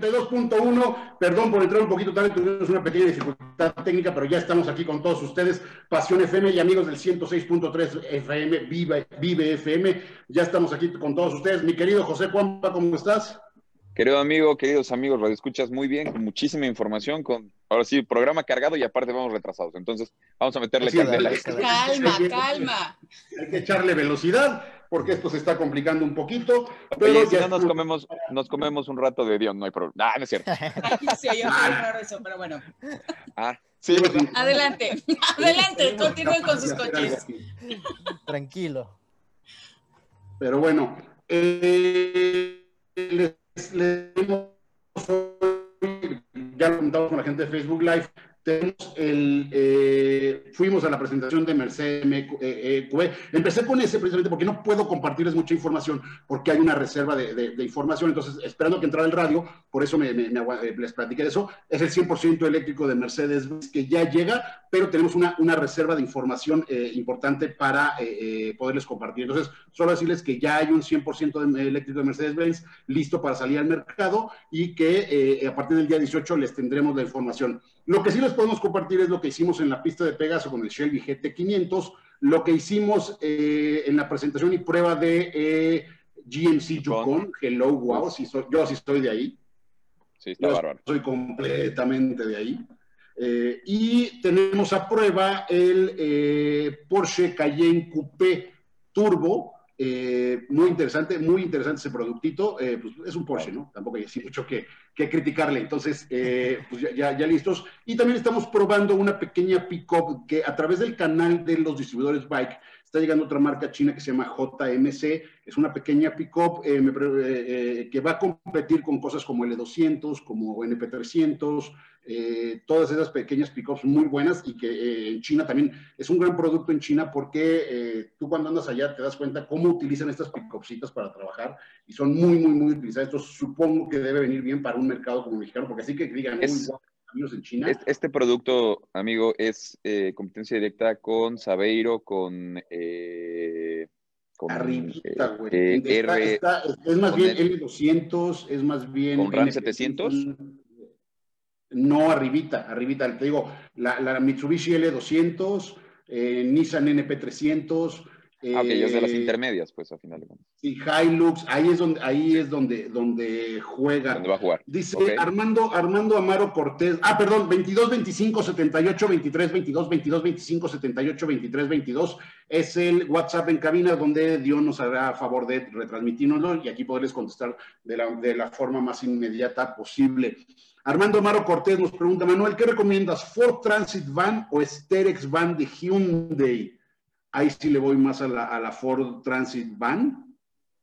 92.1. Perdón por entrar un poquito tarde, tuvimos una pequeña dificultad técnica, pero ya estamos aquí con todos ustedes. Pasión FM y amigos del 106.3 FM, Vive, Vive FM. Ya estamos aquí con todos ustedes. Mi querido José Juanpa, ¿cómo estás? Querido amigo, queridos amigos, lo escuchas muy bien, con muchísima información, con ahora sí, programa cargado y aparte vamos retrasados. Entonces, vamos a meterle candela. Calma, calma. Hay que echarle velocidad porque esto se está complicando un poquito. Pero si no nos comemos, nos comemos un rato de Dios, no hay problema. Ah, no es cierto. sí, yo raro eso, pero bueno. Ah, sí. Adelante, adelante, continúen con sus coches. Tranquilo. Pero bueno, eh, les ya lo contamos con la gente de Facebook Live, tenemos el, eh, fuimos a la presentación de Mercedes MQE. Eh, eh, Empecé con ese precisamente porque no puedo compartirles mucha información porque hay una reserva de, información. Entonces, esperando que entrara el radio, por eso me, les platiqué de eso. Es el 100% eléctrico de Mercedes que ya llega, pero tenemos una, reserva de información importante para poderles compartir. Entonces, solo decirles que ya hay un 100% de eléctrico de Mercedes-Benz listo para salir al mercado y que a partir del día 18 les tendremos la información. Lo que sí les podemos compartir es lo que hicimos en la pista de Pegaso con el Shelby GT500, lo que hicimos eh, en la presentación y prueba de eh, GMC Yukon, Hello, wow, yo sí estoy de ahí. Sí, está bárbaro. Soy completamente de ahí. Eh, y tenemos a prueba el Porsche Cayenne Coupé Turbo, eh, muy interesante, muy interesante ese productito. Eh, pues es un Porsche, ¿no? Tampoco hay mucho que, que, criticarle. Entonces, eh, pues ya, ya, listos. Y también estamos probando una pequeña pick-up que a través del canal de los distribuidores Bike está llegando otra marca china que se llama JMC. Es una pequeña pick-up que va a competir con cosas como L200, como NP300, eh, todas esas pequeñas pickups muy buenas y que eh, en China también es un gran producto en China porque eh, tú cuando andas allá te das cuenta cómo utilizan estas pickupsitas para trabajar y son muy, muy, muy utilizadas. Esto supongo que debe venir bien para un mercado como mexicano, porque así que digan, es, en China. Este, producto, amigo, es competencia directa con Sabeiro, con... Con, Arribita, güey. es más bien L200, es más bien... ¿Con RAM 700? no arribita, arribita, te digo, la, Mitsubishi L200, eh, Nissan NP300. Eh, ah, de las intermedias, pues, al final de cuentas. Sí, Hilux, ahí es donde, ahí es donde, donde juega. ¿Dónde va a jugar? Dice Armando, Armando Amaro Cortés, ah, perdón, 22, 25, 78, 23, 22, 22, 25, 78, 23, 22, es el WhatsApp en cabina donde Dios nos hará favor de retransmitirnoslo y aquí poderles contestar de la, de la forma más inmediata posible. Armando Amaro Cortés nos pregunta, Manuel, ¿qué recomiendas? ¿Ford Transit Van o Sterex Van de Hyundai? Ahí sí le voy más a la, Ford Transit Van.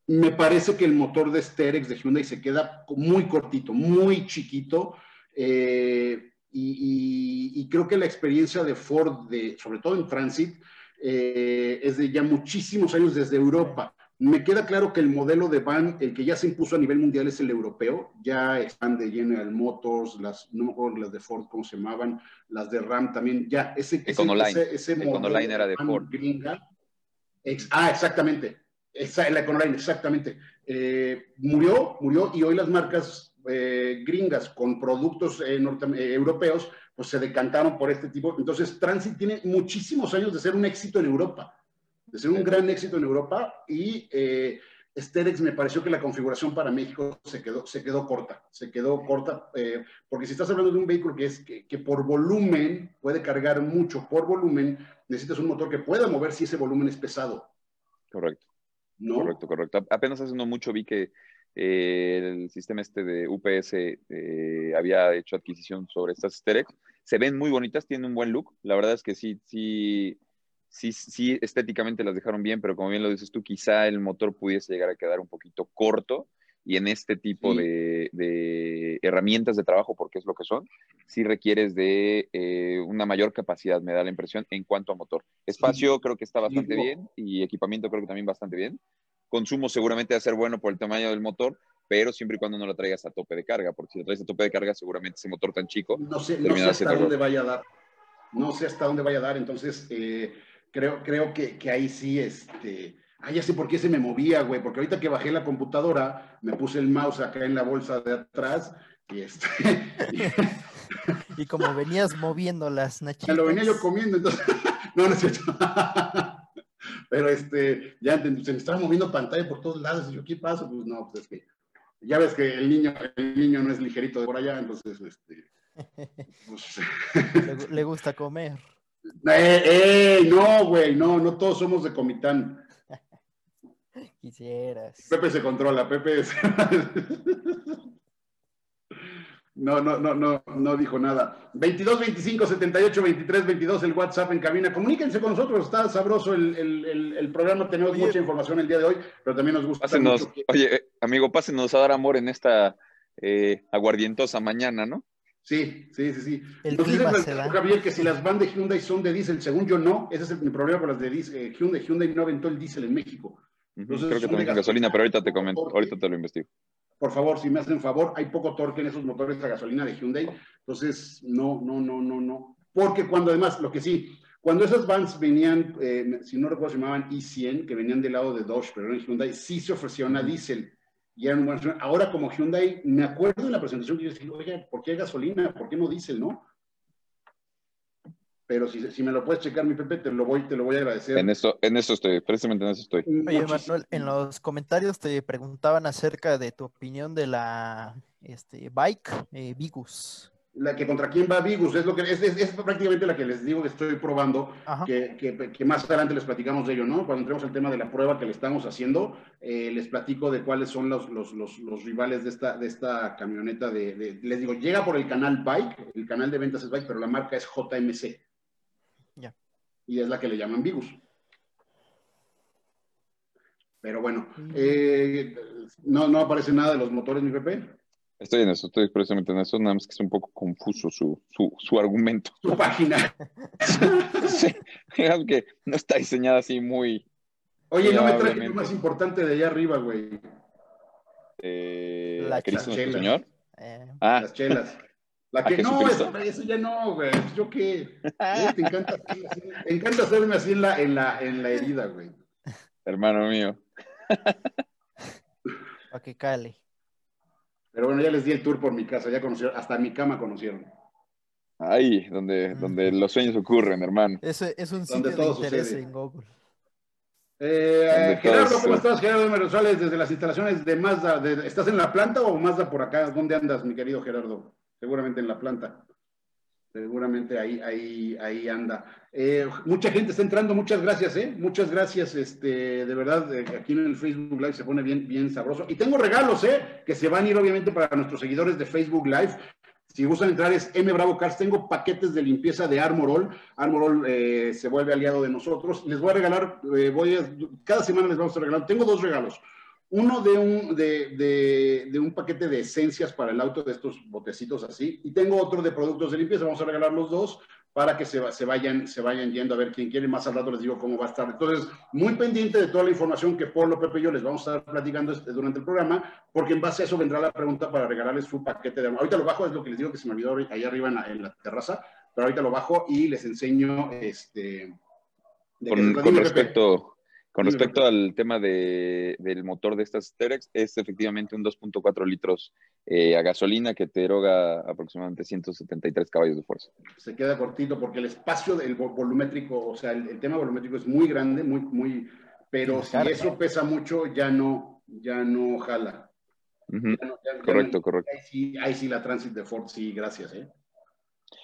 Me parece que el motor de Sterex de Hyundai se queda muy cortito, muy chiquito. Eh, y, creo que la experiencia de Ford, sobre todo en Transit, eh, es de ya muchísimos años desde Europa. Me queda claro que el modelo de van, el que ya se impuso a nivel mundial es el europeo, ya están de General Motors, las, no me acuerdo las de Ford, ¿cómo se llamaban? Las de Ram también, ya, ese, Econoline. ese, ese Econoline era de Ford. Gringa, ah, exactamente, esa, la Econoline, exactamente. Eh, murió, murió y hoy las marcas eh, gringas con productos eh, europeos, pues se decantaron por este tipo. Entonces, Transit tiene muchísimos años de ser un éxito en Europa de ser un gran éxito en Europa y eh, Sterex me pareció que la configuración para México se quedó, se quedó corta, se quedó corta, eh, porque si estás hablando de un vehículo que, es, que, por volumen puede cargar mucho, por volumen necesitas un motor que pueda mover si ese volumen es pesado. Correcto. ¿No? Correcto, correcto. Apenas hace no mucho vi que eh, el sistema este de UPS había hecho adquisición sobre estas Sterex. Se ven muy bonitas, tienen un buen look. La verdad es que sí, sí, sí, sí, estéticamente las dejaron bien, pero como bien lo dices tú, quizá el motor pudiese llegar a quedar un poquito corto y en este tipo de, herramientas de trabajo, porque es lo que son, sí requieres de eh, una mayor capacidad, me da la impresión, en cuanto a motor. Espacio creo que está bastante bien y equipamiento creo que también bastante bien. Consumo seguramente va a ser bueno por el tamaño del motor, pero siempre y cuando no lo traigas a tope de carga, porque si lo traes a tope de carga, seguramente ese motor tan chico... No sé, no sé hasta dónde vaya a dar. No sé hasta dónde vaya a dar, entonces... Eh, creo, creo que, que, ahí sí, este, Ah, ya sé por qué se me movía, güey, porque ahorita que bajé la computadora, me puse el mouse acá en la bolsa de atrás y este... y como venías moviendo las nachitas. lo venía yo comiendo, entonces... no, no es cierto. Pero este, ya se me estaba moviendo pantalla por todos lados. Y yo, ¿qué pasa? Pues no, pues es que ya ves que el niño, el niño no es ligerito de por allá, entonces, este, pues... le, gusta comer. Eh, eh, no, güey, no, no todos somos de Comitán. Quisieras. Pepe se controla, Pepe. No, no, no, no, no dijo nada. 22 25 78 23 22 el WhatsApp en cabina. Comuníquense con nosotros, está sabroso el, el, el, programa, tenemos mucha información el día de hoy, pero también nos gusta. Pásenos, Oye, eh, amigo, pásenos a dar amor en esta eh, aguardientosa mañana, ¿no? Sí, sí, sí, sí. El nos dice Javier que si las van de Hyundai son de diésel, según yo no, ese es el, problema con las de diésel. Eh, Hyundai, Hyundai no aventó el diésel en México. Creo que también gasolina, pero ahorita te comento, ahorita te lo investigo por favor, si me hacen favor, hay poco torque en esos motores a gasolina de Hyundai, entonces no, no, no, no, no. Porque cuando además, lo que sí, cuando esas vans venían, eh, si no recuerdo, se llamaban i100, que venían del lado de Dodge, pero en Hyundai, sí se ofrecía una diésel. Y eran Ahora, como Hyundai, me acuerdo en la presentación que yo decía, oye, ¿por qué gasolina? ¿Por qué no diésel, no? pero si, me lo puedes checar, mi Pepe, te lo voy, te lo voy a agradecer. En eso, en eso estoy, precisamente en eso estoy. Oye, Manuel, en los comentarios te preguntaban acerca de tu opinión de la este, bike eh, Vigus. La que contra quién va Vigus, es lo que es, es, prácticamente la que les digo que estoy probando, que, que, más adelante les platicamos de ello, ¿no? Cuando entremos al tema de la prueba que le estamos haciendo, eh, les platico de cuáles son los, los, los, los, rivales de esta, de esta camioneta de, les digo, llega por el canal Bike, el canal de ventas es Bike, pero la marca es JMC y es la que le llaman Vigus. Pero bueno, eh, no, no aparece nada de los motores, mi Pepe. Estoy en eso, estoy precisamente en eso, nada más que es un poco confuso su, su, su argumento. Su página. sí, digamos que no está diseñada así muy. Oye, no me traje lo más importante de allá arriba, güey. Eh, la Cristo Señor. Eh. Ah. Las chelas. La que no, eso, eso, ya no, güey. Yo qué. Te encanta, te encanta hacerme así en la, en la, en la herida, güey. Hermano mío. Para que cale. Pero bueno, ya les di el tour por mi casa, ya conocieron, hasta mi cama conocieron. Ahí, donde, donde los sueños ocurren, hermano. Ese es un sitio de interés en Google. Eh, Gerardo, ¿cómo estás? Gerardo Merosales, desde las instalaciones de Mazda. ¿Estás en la planta o Mazda por acá? ¿Dónde andas, mi querido Gerardo? seguramente en la planta. Seguramente ahí, ahí, ahí anda. Eh, mucha gente está entrando, muchas gracias, ¿eh? Muchas gracias, este, de verdad, eh, aquí en el Facebook Live se pone bien, bien sabroso. Y tengo regalos, ¿eh? Que se van a ir obviamente para nuestros seguidores de Facebook Live. Si gustan entrar es M Bravo Cars, tengo paquetes de limpieza de Armorol. Armorol eh, se vuelve aliado de nosotros. Les voy a regalar, voy cada semana les vamos a regalar, tengo dos regalos. Uno de un, de, de, un paquete de esencias para el auto, de estos botecitos así, y tengo otro de productos de limpieza. Vamos a regalar los dos para que se, se, vayan, se vayan yendo a ver quién quiere. Más al rato les digo cómo va a estar. Entonces, muy pendiente de toda la información que Polo, Pepe y yo les vamos a estar platicando este, durante el programa, porque en base a eso vendrá la pregunta para regalarles su paquete de... Ahorita lo bajo, es lo que les digo que se me olvidó ahí arriba en la, terraza, pero ahorita lo bajo y les enseño este... con, con respecto... Con respecto al tema de, del motor de estas Terex, es efectivamente un 2.4 litros eh, a gasolina que te eroga aproximadamente 173 caballos de fuerza. Se queda cortito porque el espacio del volumétrico, o sea, el, tema volumétrico es muy grande, muy, muy, pero si eso pesa mucho, ya no, ya no jala. correcto, correcto. Ahí sí, ahí sí, la Transit de Ford, sí, gracias. ¿eh?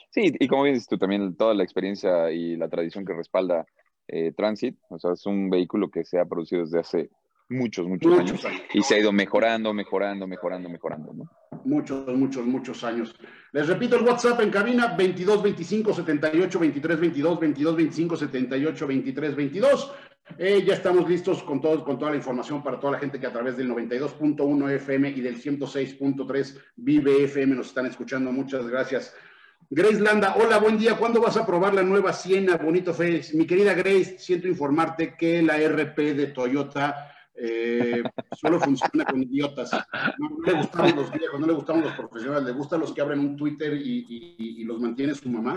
Sí, y como dices tú, también toda la experiencia y la tradición que respalda eh, Transit, o sea, es un vehículo que se ha producido desde hace muchos, muchos, años, y se ha ido mejorando, mejorando, mejorando, mejorando, ¿no? Muchos, muchos, muchos años. Les repito el WhatsApp en cabina 22 25 78 23 22 22 25 78 23 22. ya estamos listos con, todo, con toda la información para toda la gente que a través del 92.1 FM y del 106.3 Vive FM nos están escuchando. Muchas gracias. Grace Landa, hola, buen día. ¿Cuándo vas a probar la nueva Siena? Bonito Félix. Mi querida Grace, siento informarte que la RP de Toyota eh, solo funciona con idiotas. No, le gustan los viejos, no le gustan los profesionales, le gustan los que abren un Twitter y, los mantiene su mamá.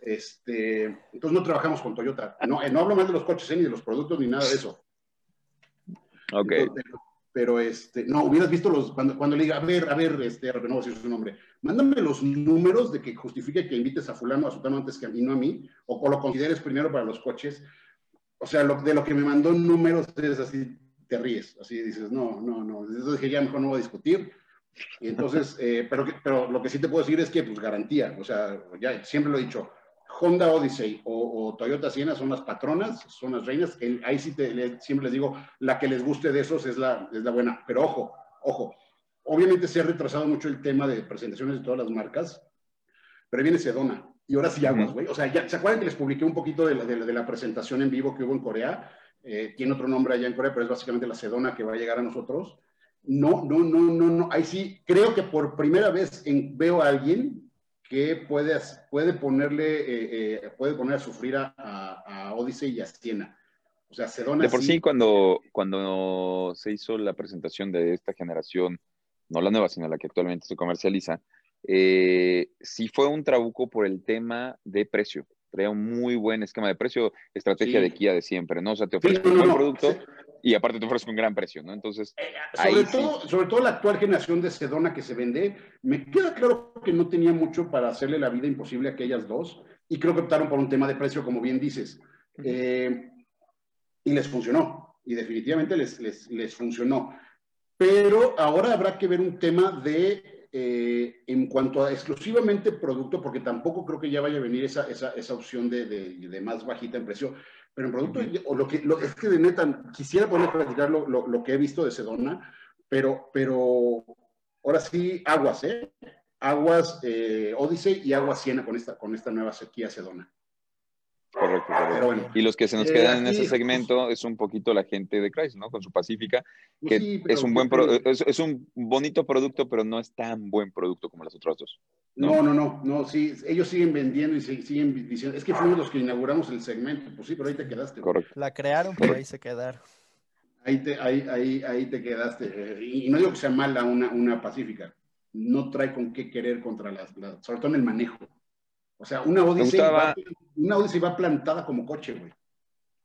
Este, entonces no trabajamos con Toyota. No, eh, no hablo más de los coches eh, ni de los productos ni nada de eso. Ok. Pero, este, no, hubieras visto los, cuando, cuando le diga, a ver, a ver, este, no voy a su nombre, mándame los números de que justifique que invites a fulano, a sutano antes que a mí, no a mí, o, lo consideres primero para los coches. O sea, lo, de lo que me mandó números es así, te ríes, así dices, no, no, no. Entonces dije, ya mejor no voy a discutir. Y entonces, eh, pero, pero lo que sí te puedo decir es que, pues, garantía, o sea, ya siempre lo he dicho, Honda Odyssey o, Toyota Siena son las patronas, son las reinas. ahí sí te, siempre les digo, la que les guste de esos es la, es la buena. Pero ojo, ojo, obviamente se ha retrasado mucho el tema de presentaciones de todas las marcas, pero viene Sedona. Y ahora sí aguas, güey. O sea, ya, ¿se acuerdan que les publiqué un poquito de la, de, la presentación en vivo que hubo en Corea? Eh, tiene otro nombre allá en Corea, pero es básicamente la Sedona que va a llegar a nosotros. No, no, no, no, no. Ahí sí, creo que por primera vez veo a alguien que puede, puede ponerle, eh, eh, puede poner a sufrir a, a, Odyssey y a Siena. O sea, Sedona. De por sí, cuando, cuando se hizo la presentación de esta generación, no la nueva, sino la que actualmente se comercializa, eh, sí fue un trabuco por el tema de precio. Traía un muy buen esquema de precio, estrategia de Kia de siempre, ¿no? O sea, te ofrece un buen producto y aparte te ofrece un gran precio, ¿no? Entonces, eh, sobre, todo, sobre todo la actual generación de Sedona que se vende, me queda claro que no tenía mucho para hacerle la vida imposible a aquellas dos y creo que optaron por un tema de precio, como bien dices. Eh, y les funcionó, y definitivamente les, les, les funcionó. Pero ahora habrá que ver un tema de eh, en cuanto a exclusivamente producto, porque tampoco creo que ya vaya a venir esa, esa, esa opción de, de, más bajita en precio, pero en producto, o lo que, lo, es que de neta, quisiera poner a platicar lo, lo, que he visto de Sedona, pero, pero ahora sí, aguas, ¿eh? Aguas eh, Odyssey y aguas Siena con esta, con esta nueva sequía Sedona. Correcto, correcto. y los que se nos eh, quedan en ese segmento es un poquito la gente de Chrysler, ¿no? Con su Pacífica, pues que es un buen es, un bonito producto, pero no es tan buen producto como las otras dos. ¿no? no, no, no, sí, ellos siguen vendiendo y siguen diciendo, es que fuimos los que inauguramos el segmento, pues sí, pero ahí te quedaste. Correcto. La crearon, pero ahí se quedaron. Ahí te, ahí, ahí, ahí te quedaste. Eh, y no digo que sea mala una, una Pacífica, no trae con qué querer contra las, sobre todo en el manejo. O sea, una Odyssey, va, una va plantada como coche, güey.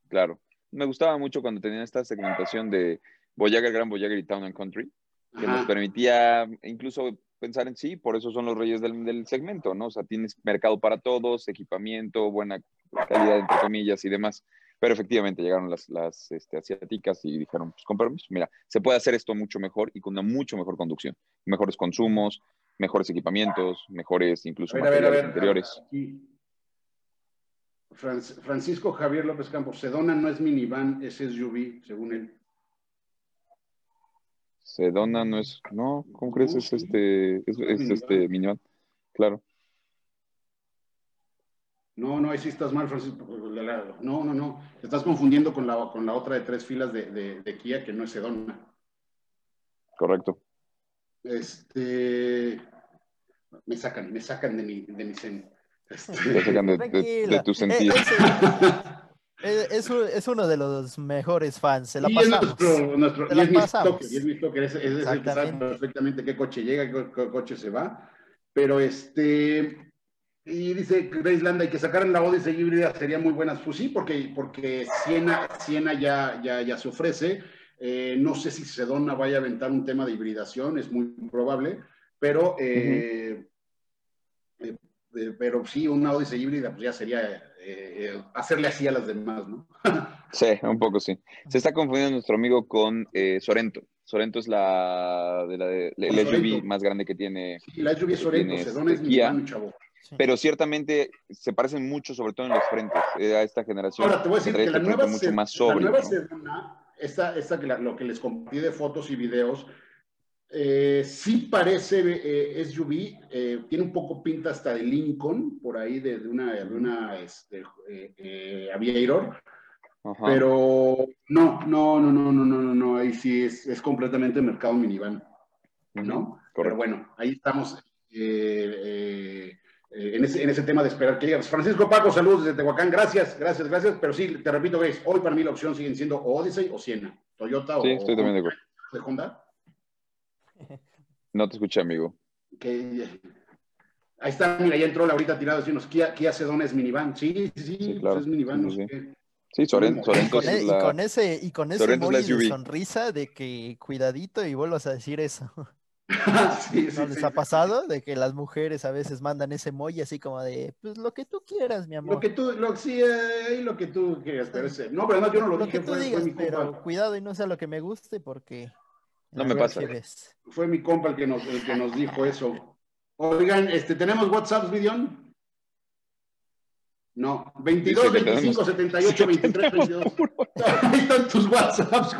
Claro. Me gustaba mucho cuando tenían esta segmentación de Voyager, Gran Voyager y Town and Country, que nos permitía incluso pensar en sí, por eso son los reyes del, segmento, ¿no? O sea, tienes mercado para todos, equipamiento, buena calidad, entre comillas, y demás. Pero efectivamente llegaron las, las este, asiáticas y dijeron, pues con permiso, mira, se puede hacer esto mucho mejor y con una mucho mejor conducción, mejores consumos, mejores equipamientos, mejores incluso materiales interiores. Francisco Javier López Campos, Sedona no es minivan, es SUV, según él. Sedona no es, no, ¿cómo crees? Es este, es, este minivan, claro. No, no, ahí sí estás mal, Francisco. No, no, no. Te estás confundiendo con la, con la otra de tres filas de, de Kia, que no es Sedona. Correcto. Este, me sacan, me sacan de mi, de mi zen. Este, me sacan de, tu sentido. Es, es, uno de los mejores fans, se la pasamos. Es nuestro, y, es mi toque, y es mi toque, es, es el que sabe perfectamente qué coche llega, qué, qué, coche se va. Pero este, y dice Grace Landa, y que sacaran la Odyssey híbrida sería muy buena. Pues sí, porque, porque Siena, Siena ya, ya, ya se ofrece. Eh, no sé si Sedona vaya a aventar un tema de hibridación, es muy probable, pero, eh, eh, pero sí, una Odyssey híbrida pues ya sería hacerle así a las demás, ¿no? sí, un poco sí. Se está confundiendo nuestro amigo con Sorento. Sorento es la, de la, de, la SUV más grande que tiene. Sí, la SUV Sorento, Sedona es mi chavo. Pero ciertamente se parecen mucho, sobre todo en los frentes, a esta generación. Ahora te voy a decir que la nueva, mucho más sobre, la nueva Sedona esta, esta que lo que les compartí de fotos y videos, eh, sí parece eh, SUV, eh, tiene un poco pinta hasta de Lincoln, por ahí de, una, de una este, eh, Aviator, pero no, no, no, no, no, no, no, no, ahí sí es, es completamente mercado minivan, ¿no? Pero bueno, ahí estamos. Eh, en, ese, en, ese, tema de esperar que llegue. Francisco Paco, saludos desde Tehuacán, gracias, gracias, gracias, pero sí, te repito, veis, hoy para mí la opción siguen siendo o Odyssey o Siena, Toyota sí, estoy también de acuerdo. ¿De Honda? No te escuché, amigo. ahí está, mira, ya entró la ahorita tirado, decimos, Kia, Kia Sedona es minivan, sí, sí, sí, pues claro. es minivan, sí, Sí, Sorento, y, con, e, y con ese, y con ese de sonrisa de que cuidadito y vuelvas a decir eso. ¿No les ha pasado de que las mujeres a veces mandan ese emoji así como de, pues lo que tú quieras, mi amor? Lo que tú, lo, sí, eh, lo que tú quieras, pero ese, no, pero no, yo no lo, lo dije. Que tú digas, pero cuidado y no sea lo que me guste porque... No me pasa. Fue mi compa el que nos, el que nos dijo eso. Oigan, este, ¿tenemos WhatsApp, Vidión? No, 22, 25, 78, 23, 22. Ahí están tus WhatsApps,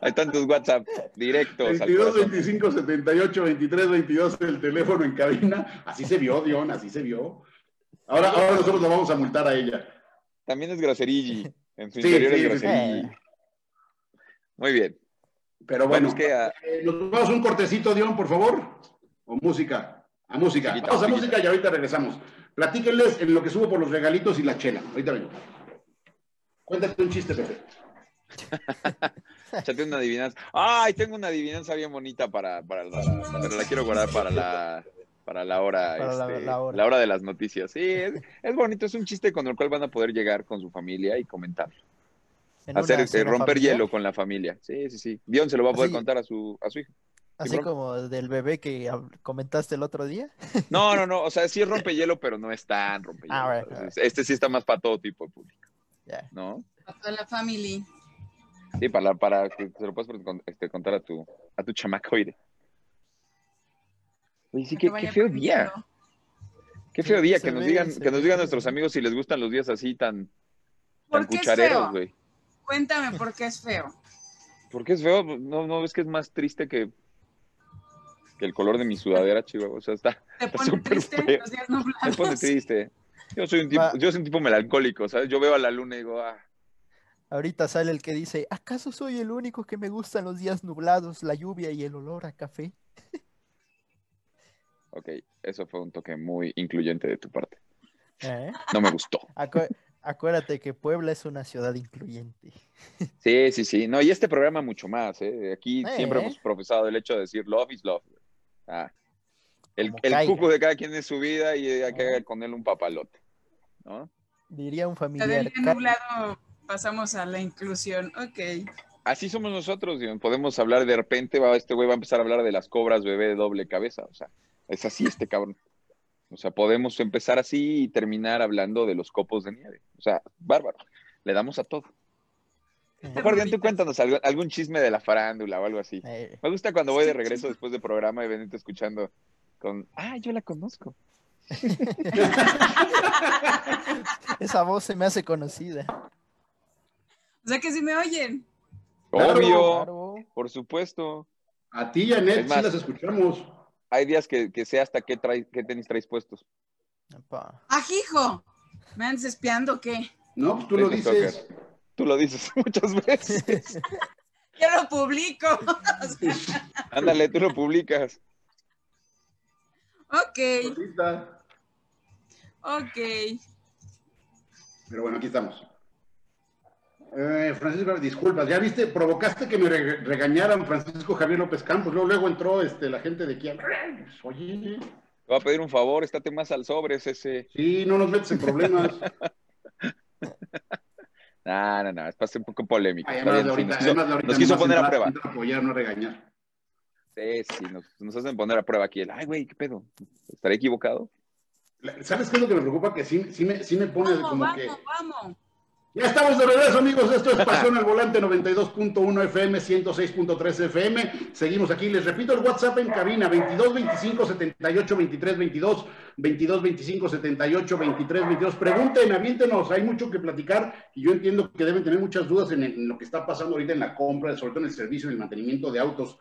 Hay tantos WhatsApp directos. 22, 25, 78, 23, 22 el teléfono en cabina. Así se vio, Dion, así se vio. Ahora, ahora nosotros lo vamos a multar a ella. También es groserigi. En su interior es groserigi. Muy bien. Pero bueno, que eh, nos vamos un cortecito, Dion, por favor. O música. A música. vamos a música y ahorita regresamos. Platíquenles en lo que subo por los regalitos y la chela. Ahorita vengo. Cuéntate un chiste, Pepe. Échate una adivinanza. Ay, tengo una adivinanza bien bonita para, para la, pero la quiero guardar para la para la hora, este, la, hora. de las noticias. Sí, es, bonito, es un chiste con el cual van a poder llegar con su familia y comentar. Hacer este, romper hielo con la familia. Sí, sí, sí. Dion se lo va a poder contar a su, a su hijo. Así como del bebé que comentaste el otro día. No, no, no. O sea, sí es rompehielo, pero no es tan rompehielo. Ah, este sí está más para todo tipo de público. ¿No? Para la familia. Sí, para, para que se lo puedas este, contar a tu, a tu chamacoide. Oye, sí, qué, feo día. Qué feo día que nos digan, que nos digan nuestros amigos si les gustan los días así tan, tan cuchareros, güey. Cuéntame por qué es feo. ¿Por qué es feo? ¿No, ¿No ves que es más triste que, que el color de mi sudadera, chihuahua? O sea, está súper feo. Los días Me pone triste. Yo soy un tipo, yo soy un tipo melancólico, ¿sabes? Yo veo a la luna y digo, ah, Ahorita sale el que dice, ¿acaso soy el único que me gustan los días nublados, la lluvia y el olor a café? Ok, eso fue un toque muy incluyente de tu parte. ¿Eh? No me gustó. acuérdate que Puebla es una ciudad incluyente. Sí, sí, sí. No, y este programa mucho más. ¿eh? Aquí siempre ¿Eh? hemos profesado el hecho de decir love is love. Ah, el, el cuco de cada quien es su vida y hay que con él un papalote. ¿no? Diría un familiar pasamos a la inclusión. Ok. Así somos nosotros, podemos hablar de repente, va, este güey va a empezar a hablar de las cobras bebé de doble cabeza, o sea, es así este cabrón. O sea, podemos empezar así y terminar hablando de los copos de nieve. O sea, bárbaro. Le damos a todo. Mejor bien, tú cuéntanos algún chisme de la farándula o algo así. Eh. Me gusta cuando voy de regreso después del programa y venite escuchando con, ah, yo la conozco. Esa voz se me hace conocida. O sea que sí me oyen. Obvio, por supuesto. A ti, Janet, sí las escuchamos. Hay días que, que sé hasta qué, trae, qué tenis traes puestos. ¡Ajijo! ¿Me andas espiando qué? No, pues tú lo dices. Tú lo dices muchas veces. Yo lo publico. Ándale, tú lo publicas. Ok. Ok. Pero bueno, aquí estamos. Eh, Francisco, disculpas, ya viste, provocaste que me regañaran Francisco Javier López Campos, luego, luego entró este, la gente de Kiel. Oye. Te voy a pedir un favor, estate más al sobre, ese. Sí, no nos metes en problemas. no, no, no, es para ser un poco polémico. nos, quiso, poner a prueba. Apoyar, no regañar. Sí, sí, nos, nos, hacen poner a prueba aquí. Ay, güey, ¿qué pedo? ¿Estaré equivocado? ¿Sabes qué es lo que me preocupa? Que sí, sí, me, sí me pone vamos, como vamos, que... Vamos. Ya estamos de regreso, amigos. Esto es Pasión al Volante 92.1 FM, 106.3 FM. Seguimos aquí. Les repito el WhatsApp en cabina: 22 25 78 23 22, 22 25 78 23 22. Pregunten, aviéntenos. Hay mucho que platicar y yo entiendo que deben tener muchas dudas en, lo que está pasando ahorita en la compra, sobre todo en el servicio y el mantenimiento de autos.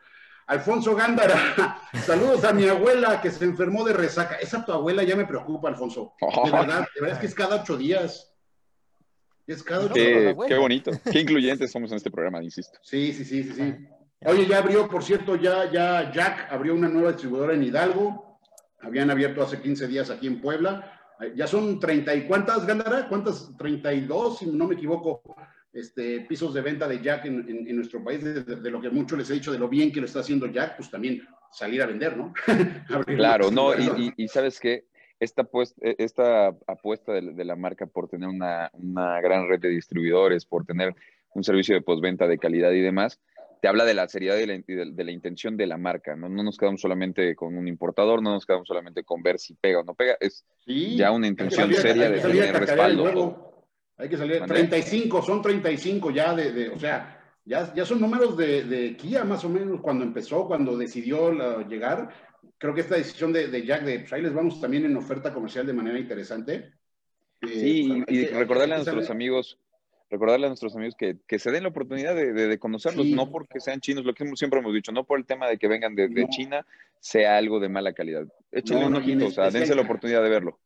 Alfonso Gándara, saludos a mi abuela que se enfermó de resaca. Esa tu abuela ya me preocupa, Alfonso. De verdad, de verdad es que es cada ocho días. Es cada qué, qué, bonito. Qué incluyentes somos en este programa, insisto. Sí, sí, sí, sí, sí. Oye, ya abrió, por cierto, ya, ya Jack abrió una nueva distribuidora en Hidalgo. Habían abierto hace 15 días aquí en Puebla. Ya son 30 y cuántas, Gandara? ¿Cuántas? 32, si no me equivoco, este, pisos de venta de Jack en, nuestro país. De, de, lo que mucho les he dicho, de lo bien que lo está haciendo Jack, pues también salir a vender, ¿no? claro, no, y, y, y sabes qué, esta, pues, esta apuesta de, la marca por tener una, gran red de distribuidores, por tener un servicio de postventa de calidad y demás, te habla de la seriedad y de la, intención de la marca. ¿no? no nos quedamos solamente con un importador, no nos quedamos solamente con ver si pega o no pega, es ya una intención seria de tener respaldo. Hay que salir, 35, son 35 ya de, o sea, ya, ya son números de, de, Kia más o menos cuando empezó, cuando decidió llegar creo que esta decisión de, Jack de pues ahí les vamos también en oferta comercial de manera interesante. Eh, sí, y, recordarle a nuestros amigos, recordarle a nuestros amigos que, se den la oportunidad de, conocerlos, no porque sean chinos, lo que siempre hemos dicho, no por el tema de que vengan de, China, sea algo de mala calidad. Échenle un ojito, o sea, dense la oportunidad de verlo.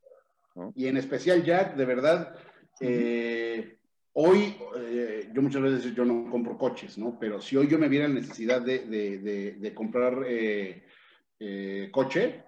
Y en especial, Jack, de verdad, eh, hoy, eh, yo muchas veces yo no compro coches, ¿no? Pero si hoy yo me viera la necesidad de, comprar eh, coche,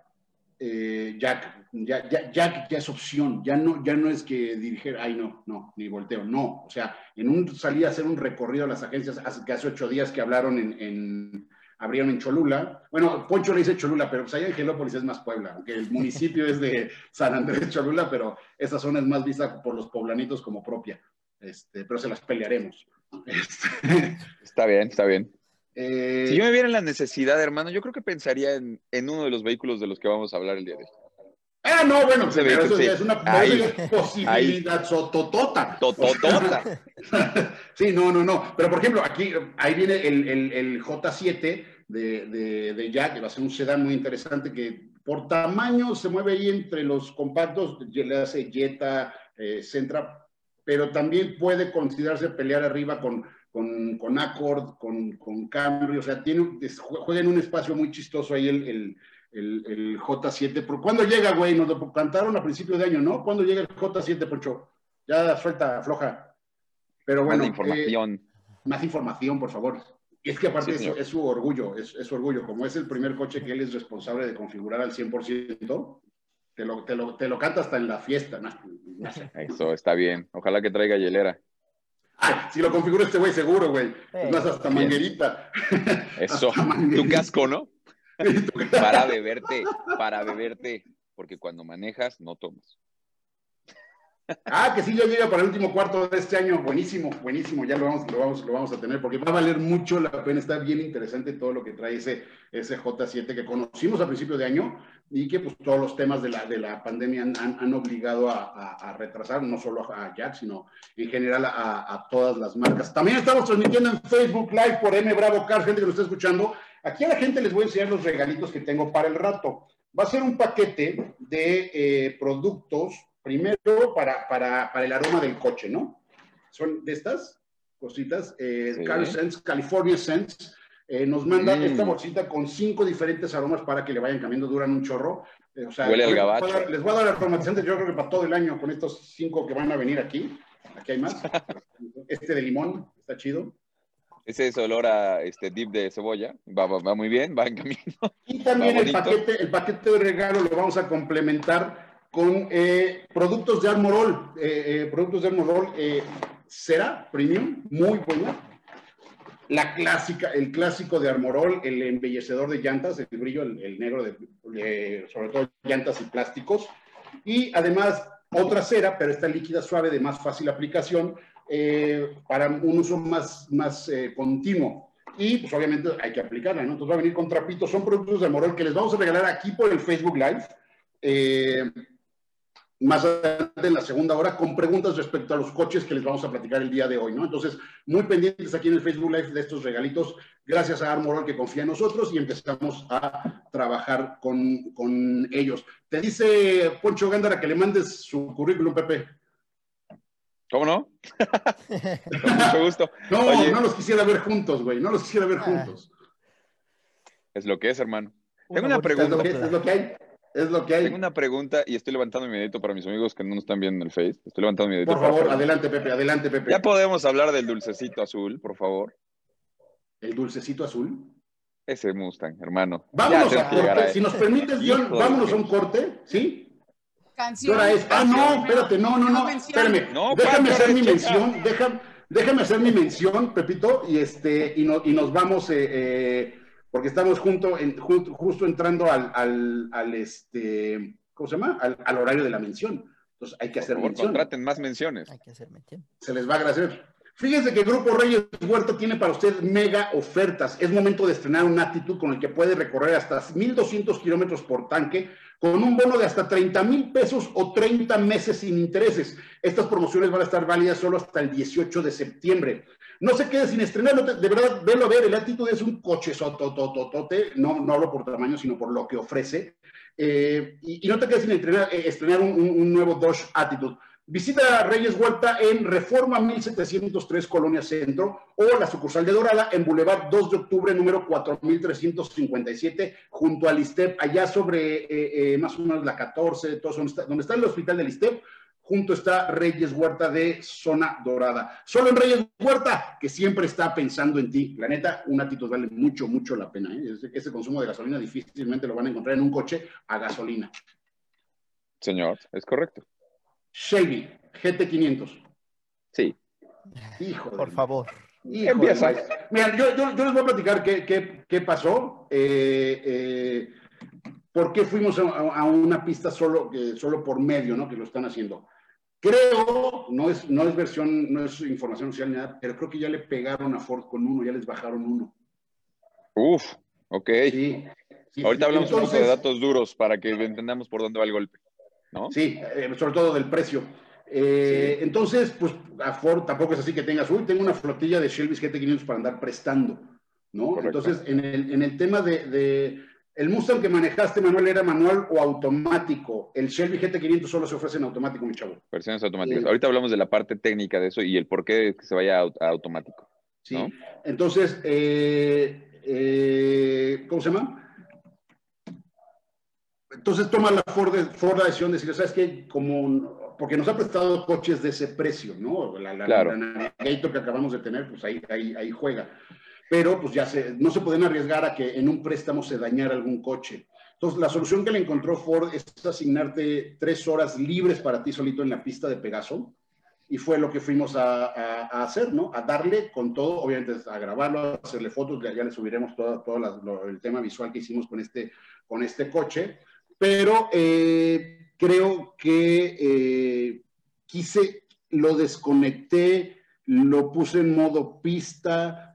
eh, Jack, ya, ya, es opción, ya no, ya no es que dirigir, ay no, no, ni volteo, no, o sea, en un salí a hacer un recorrido a las agencias hace, hace ocho días que hablaron en, abrieron en Cholula, bueno, Poncho le dice Cholula, pero pues allá en Gelópolis es más Puebla, aunque el municipio es de San Andrés Cholula, pero esa zona es más vista por los poblanitos como propia, este, pero se las pelearemos. Está bien, está bien. Eh, si yo me viera en la necesidad, hermano, yo creo que pensaría en, uno de los vehículos de los que vamos a hablar el día de hoy. Ah, no, bueno, pero eso es una posibilidad sototota. Tototota. sí, no, no, no. Pero por ejemplo, aquí, ahí viene el, J7 de, de, Jack, que va a ser un sedán muy interesante que por tamaño se mueve ahí entre los compactos, le hace Jetta, eh, Centra, pero también puede considerarse pelear arriba con con, con Accord, con, con Camry, o sea, tiene, juega en un espacio muy chistoso ahí el, el, el, J7. ¿Cuándo llega, güey? Nos lo cantaron a principio de año, ¿no? ¿Cuándo llega el J7, Poncho? Ya suelta, floja. Pero bueno. Más información. Eh, más información, por favor. Y es que aparte es, su orgullo, es, su orgullo. Como es el primer coche que él es responsable de configurar al 100%, te lo, te lo, te lo canta hasta en la fiesta. ¿no? Eso está bien. Ojalá que traiga hielera si lo configura este güey, seguro, güey. Es más, hasta manguerita. Eso. tu casco, ¿no? para beberte, para beberte, porque cuando manejas no tomas. Ah, que sí, ya llega para el último cuarto de este año. Buenísimo, buenísimo. Ya lo vamos, lo vamos, lo vamos a tener porque va a valer mucho la pena. Está bien interesante todo lo que trae ese, ese J7 que conocimos a principio de año y que pues todos los temas de la, de la pandemia han, han, obligado a, a, retrasar, no solo a Jack, sino en general a, a, todas las marcas. También estamos transmitiendo en Facebook Live por M Bravo Car, gente que nos está escuchando. Aquí a la gente les voy a enseñar los regalitos que tengo para el rato. Va a ser un paquete de eh, productos Primero, para, para, para, el aroma del coche, ¿no? Son de estas cositas. Eh, California Sense eh, nos manda mm. esta bolsita con cinco diferentes aromas para que le vayan cambiando, duran un chorro. Eh, o sea, Huele al gabacho. les voy a dar aromatizantes, yo creo que para todo el año con estos cinco que van a venir aquí. Aquí hay más. este de limón, está chido. Ese es olor a este dip de cebolla. Va, va, muy bien, va en camino. Y también el paquete, el paquete de regalo lo vamos a complementar con eh, productos de Armorol, eh, eh, productos de Armorol cera premium, muy buena. La clásica, el clásico de Armorol, el embellecedor de llantas, el brillo, el, negro, de, sobre todo llantas y plásticos. Y además otra cera, pero esta líquida suave de más fácil aplicación para un uso más, más continuo. Y pues obviamente hay que aplicarla, ¿no? Entonces va a venir con trapitos, son productos de Armorol que les vamos a regalar aquí por el Facebook Live. Eh, más adelante en la segunda hora con preguntas respecto a los coches que les vamos a platicar el día de hoy, ¿no? Entonces, muy pendientes aquí en el Facebook Live de estos regalitos, gracias a Armorol que confía en nosotros y empezamos a trabajar con, con ellos. Te dice Poncho Gándara que le mandes su currículum, Pepe. ¿Cómo no? con mucho gusto. No, no los quisiera ver juntos, güey, no los quisiera ver juntos. Es lo que es, hermano. Tengo una pregunta. es lo que hay. Es lo que hay. Tengo una pregunta y estoy levantando mi dedito para mis amigos que no nos están viendo en el Face. Estoy levantando mi dedito. Por favor, adelante, Pepe, adelante, Pepe. Ya podemos hablar del dulcecito azul, por favor. ¿El dulcecito azul? Ese Mustang, hermano. Vámonos a corte. Si nos permites, Dion, vámonos a un corte, ¿sí? Canción. es? Ah, no, espérate, no, no, no. Espérame. déjame hacer mi mención, déjame, hacer mi mención, Pepito, y este, y, y nos vamos. Eh, eh, porque estamos junto, en, justo entrando al, al, al, este, ¿cómo se llama? Al, horario de la mención. Entonces hay que hacer Por mención. contraten más menciones. Hay que hacer mención. Se les va a agradecer. Fíjense que Grupo Reyes Huerta tiene para usted mega ofertas. Es momento de estrenar una actitud con el que puede recorrer hasta 1.200 kilómetros por tanque con un bono de hasta 30 mil pesos o 30 meses sin intereses. Estas promociones van a estar válidas solo hasta el 18 de septiembre. No se quede sin estrenarlo, de verdad, velo a ver, el Attitude es un coche no, no hablo por tamaño, sino por lo que ofrece. Eh, y, no te quedes sin estrenar, eh, estrenar un, un, nuevo Dodge Attitude. Visita Reyes Huerta en Reforma 1703 Colonia Centro o la sucursal de Dorada en Boulevard 2 de Octubre número 4357 junto al ISTEP, allá sobre eh, más o menos la 14, todo, donde, está, donde está el hospital del ISTEP, junto está Reyes Huerta de Zona Dorada. Solo en Reyes Huerta, que siempre está pensando en ti. La neta, un actitud vale mucho, mucho la pena. ¿eh? Ese, consumo de gasolina difícilmente lo van a encontrar en un coche a gasolina. Señor, es correcto. Chevy GT500. Sí. Hijo Por favor. Empieza. Mira, yo, les voy a platicar qué, pasó. Eh, eh, ¿Por qué fuimos a, una pista solo, solo por medio, ¿no? Que lo están haciendo. Creo, no es, no es versión, no es información oficial ni nada, pero creo que ya le pegaron a Ford con uno, ya les bajaron uno. Uf, ok. Sí, Ahorita hablamos un poco de datos duros para que entendamos por dónde va el golpe, ¿no? Sí, eh, sobre todo del precio. Eh, entonces, pues a Ford tampoco es así que tengas, uy, tengo una flotilla de Shelby GT500 para andar prestando, ¿no? Entonces, en el, en el tema de el Mustang que manejaste, Manuel, era manual o automático. El Shelby GT500 solo se ofrece en automático, mi chavo. Versiones automáticas. Ahorita hablamos de la parte técnica de eso y el por qué que se vaya a, automático. Sí. Entonces, eh, eh, ¿cómo se llama? Entonces toma la Ford, Ford la decisión de decir, ¿sabes qué? Como, porque nos ha prestado coches de ese precio, ¿no? La, la, claro. Navigator que acabamos de tener, pues ahí, ahí, ahí juega pero pues ya se, no se pueden arriesgar a que en un préstamo se dañara algún coche. Entonces, la solución que le encontró Ford es asignarte tres horas libres para ti solito en la pista de Pegaso, y fue lo que fuimos a, hacer, ¿no? A darle con todo, obviamente a grabarlo, a hacerle fotos, ya, le subiremos todo, todo el tema visual que hicimos con este, con este coche, pero eh, creo que eh, quise, lo desconecté, lo puse en modo pista,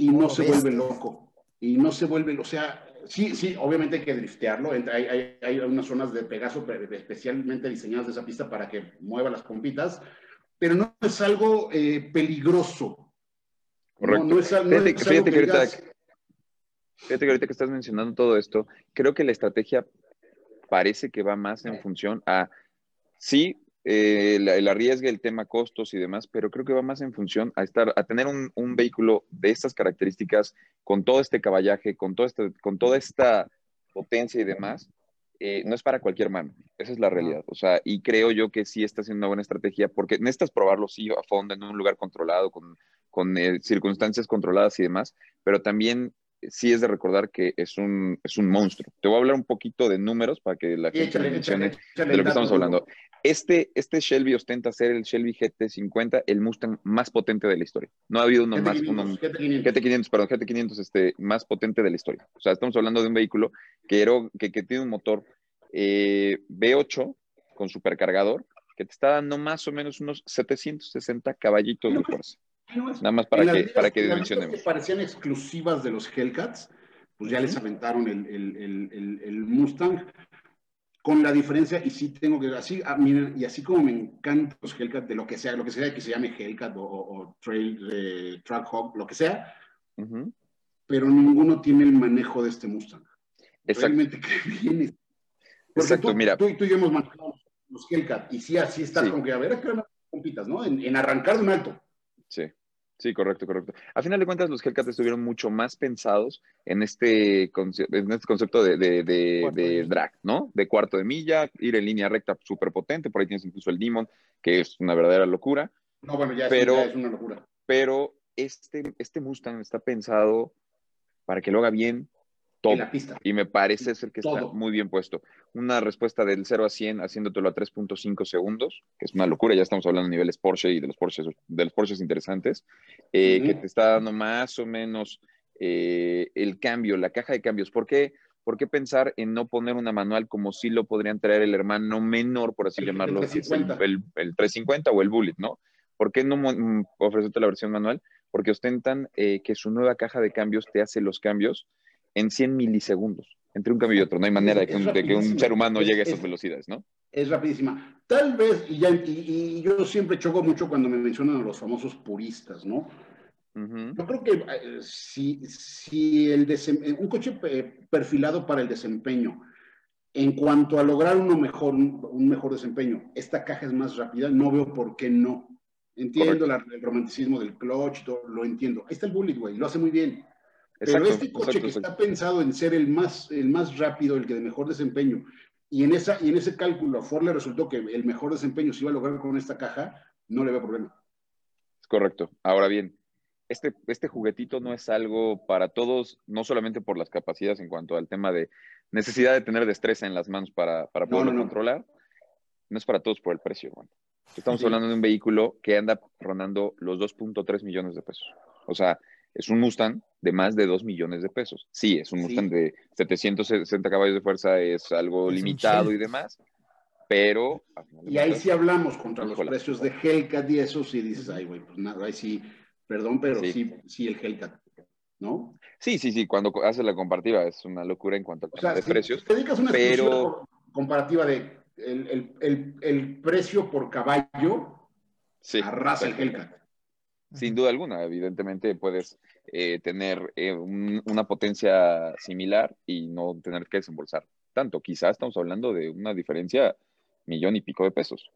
y no se vuelve loco. Y no se vuelve, o sea, sí, sí, obviamente hay que driftearlo. Hay, hay, unas zonas de Pegaso especialmente diseñadas de esa pista para que mueva las pompitas, pero no es algo eh, peligroso. Correcto. No, es, fíjate, que, ahorita, fíjate que ahorita que estás mencionando todo esto, creo que la estrategia parece que va más en función a, sí, eh, el, arriesgue, el tema costos y demás, pero creo que va más en función a estar, a tener un, vehículo de estas características, con todo este caballaje, con, todo este, con toda esta potencia y demás, eh, no es para cualquier mano. Esa es la realidad. O sea, y creo yo que sí está siendo una buena estrategia porque necesitas probarlo, sí, a fondo, en un lugar controlado, con, con eh, circunstancias controladas y demás, pero también sí es de recordar que es un, es un monstruo. Te voy a hablar un poquito de números para que la gente mencione de lo que estamos hablando. Este, este Shelby ostenta ser el Shelby GT50, el Mustang más potente de la historia. No ha habido uno más, uno, GT500. perdón, GT500 este, más potente de la historia. O sea, estamos hablando de un vehículo que, que, que tiene un motor eh, V8 con supercargador que te está dando más o menos unos 760 caballitos de fuerza. Nada más para que, para que dimensionemos. Que parecían exclusivas de los Hellcats, pues ya les aventaron el, el, el Mustang con la diferencia, y sí tengo que, así, ah, y así como me encantan los Hellcat, de lo que sea, lo que sea que se llame Hellcat o, Trail, eh, Trackhawk, lo que sea, pero ninguno tiene el manejo de este Mustang. Realmente que viene. Exacto, mira. Tú, tú, y yo hemos manejado los Hellcat, y sí, así estás como que, a ver, que compitas, ¿no? En, en arrancar de un alto. Sí. Sí, correcto, correcto. A final de cuentas, los Hellcats estuvieron mucho más pensados en este, en este concepto de, de, drag, ¿no? De cuarto de milla, ir en línea recta súper potente, por ahí tienes incluso el Demon, que es una verdadera locura. No, bueno, ya, pero, es, una locura. Pero este, este Mustang está pensado para que lo haga bien, todo. Y me parece ser que está muy bien puesto. Una respuesta del 0 a 100 haciéndotelo a 3.5 segundos, que es una locura, ya estamos hablando de niveles Porsche y de los Porsches, de los Porsches interesantes, eh, que te está dando más o menos eh, el cambio, la caja de cambios. ¿Por qué? ¿por qué pensar en no poner una manual como si lo podrían traer el hermano menor, por así llamarlo, el, 350 o el Bullet, ¿no? ¿Por qué no mm, ofrecerte la versión manual? Porque ostentan eh, que su nueva caja de cambios te hace los cambios en 100 milisegundos entre un cambio y otro. No hay manera de que, un, ser humano llegue a esas velocidades, ¿no? Es rapidísima. Tal vez, y, ya, y, yo siempre choco mucho cuando me mencionan a los famosos puristas, ¿no? Yo creo que eh, si, si el un coche perfilado para el desempeño, en cuanto a lograr uno mejor, un mejor desempeño, esta caja es más rápida, no veo por qué no. Entiendo el romanticismo del clutch, lo entiendo. Ahí está el Bullet, güey, lo hace muy bien. Pero este coche que está pensado en ser el más, el más rápido, el que de mejor desempeño, y en, esa, y en ese cálculo a Ford le resultó que el mejor desempeño se iba a lograr con esta caja, no le veo problema. Es correcto. Ahora bien, este, este juguetito no es algo para todos, no solamente por las capacidades en cuanto al tema de necesidad de tener destreza en las manos para, para poderlo controlar, no es para todos por el precio. Estamos hablando de un vehículo que anda rondando los 2.3 millones de pesos. O sea, es un Mustang de más de 2 millones de pesos. Sí, es un Mustang de 760 caballos de fuerza, es algo limitado y demás, pero... Y ahí sí hablamos contra los precios de Hellcat y eso, sí dices, ay, güey, pues nada, ahí sí, perdón, pero sí, sí, el Hellcat, ¿no? Sí, sí, sí, cuando haces la comparativa es una locura en cuanto a o sea, de precios. Te dedicas una pero... comparativa de el, precio por caballo, sí, arrasa el Hellcat. Sin duda alguna, evidentemente puedes eh, tener eh, una potencia similar y no tener que desembolsar tanto. Quizás estamos hablando de una diferencia millón y pico de pesos.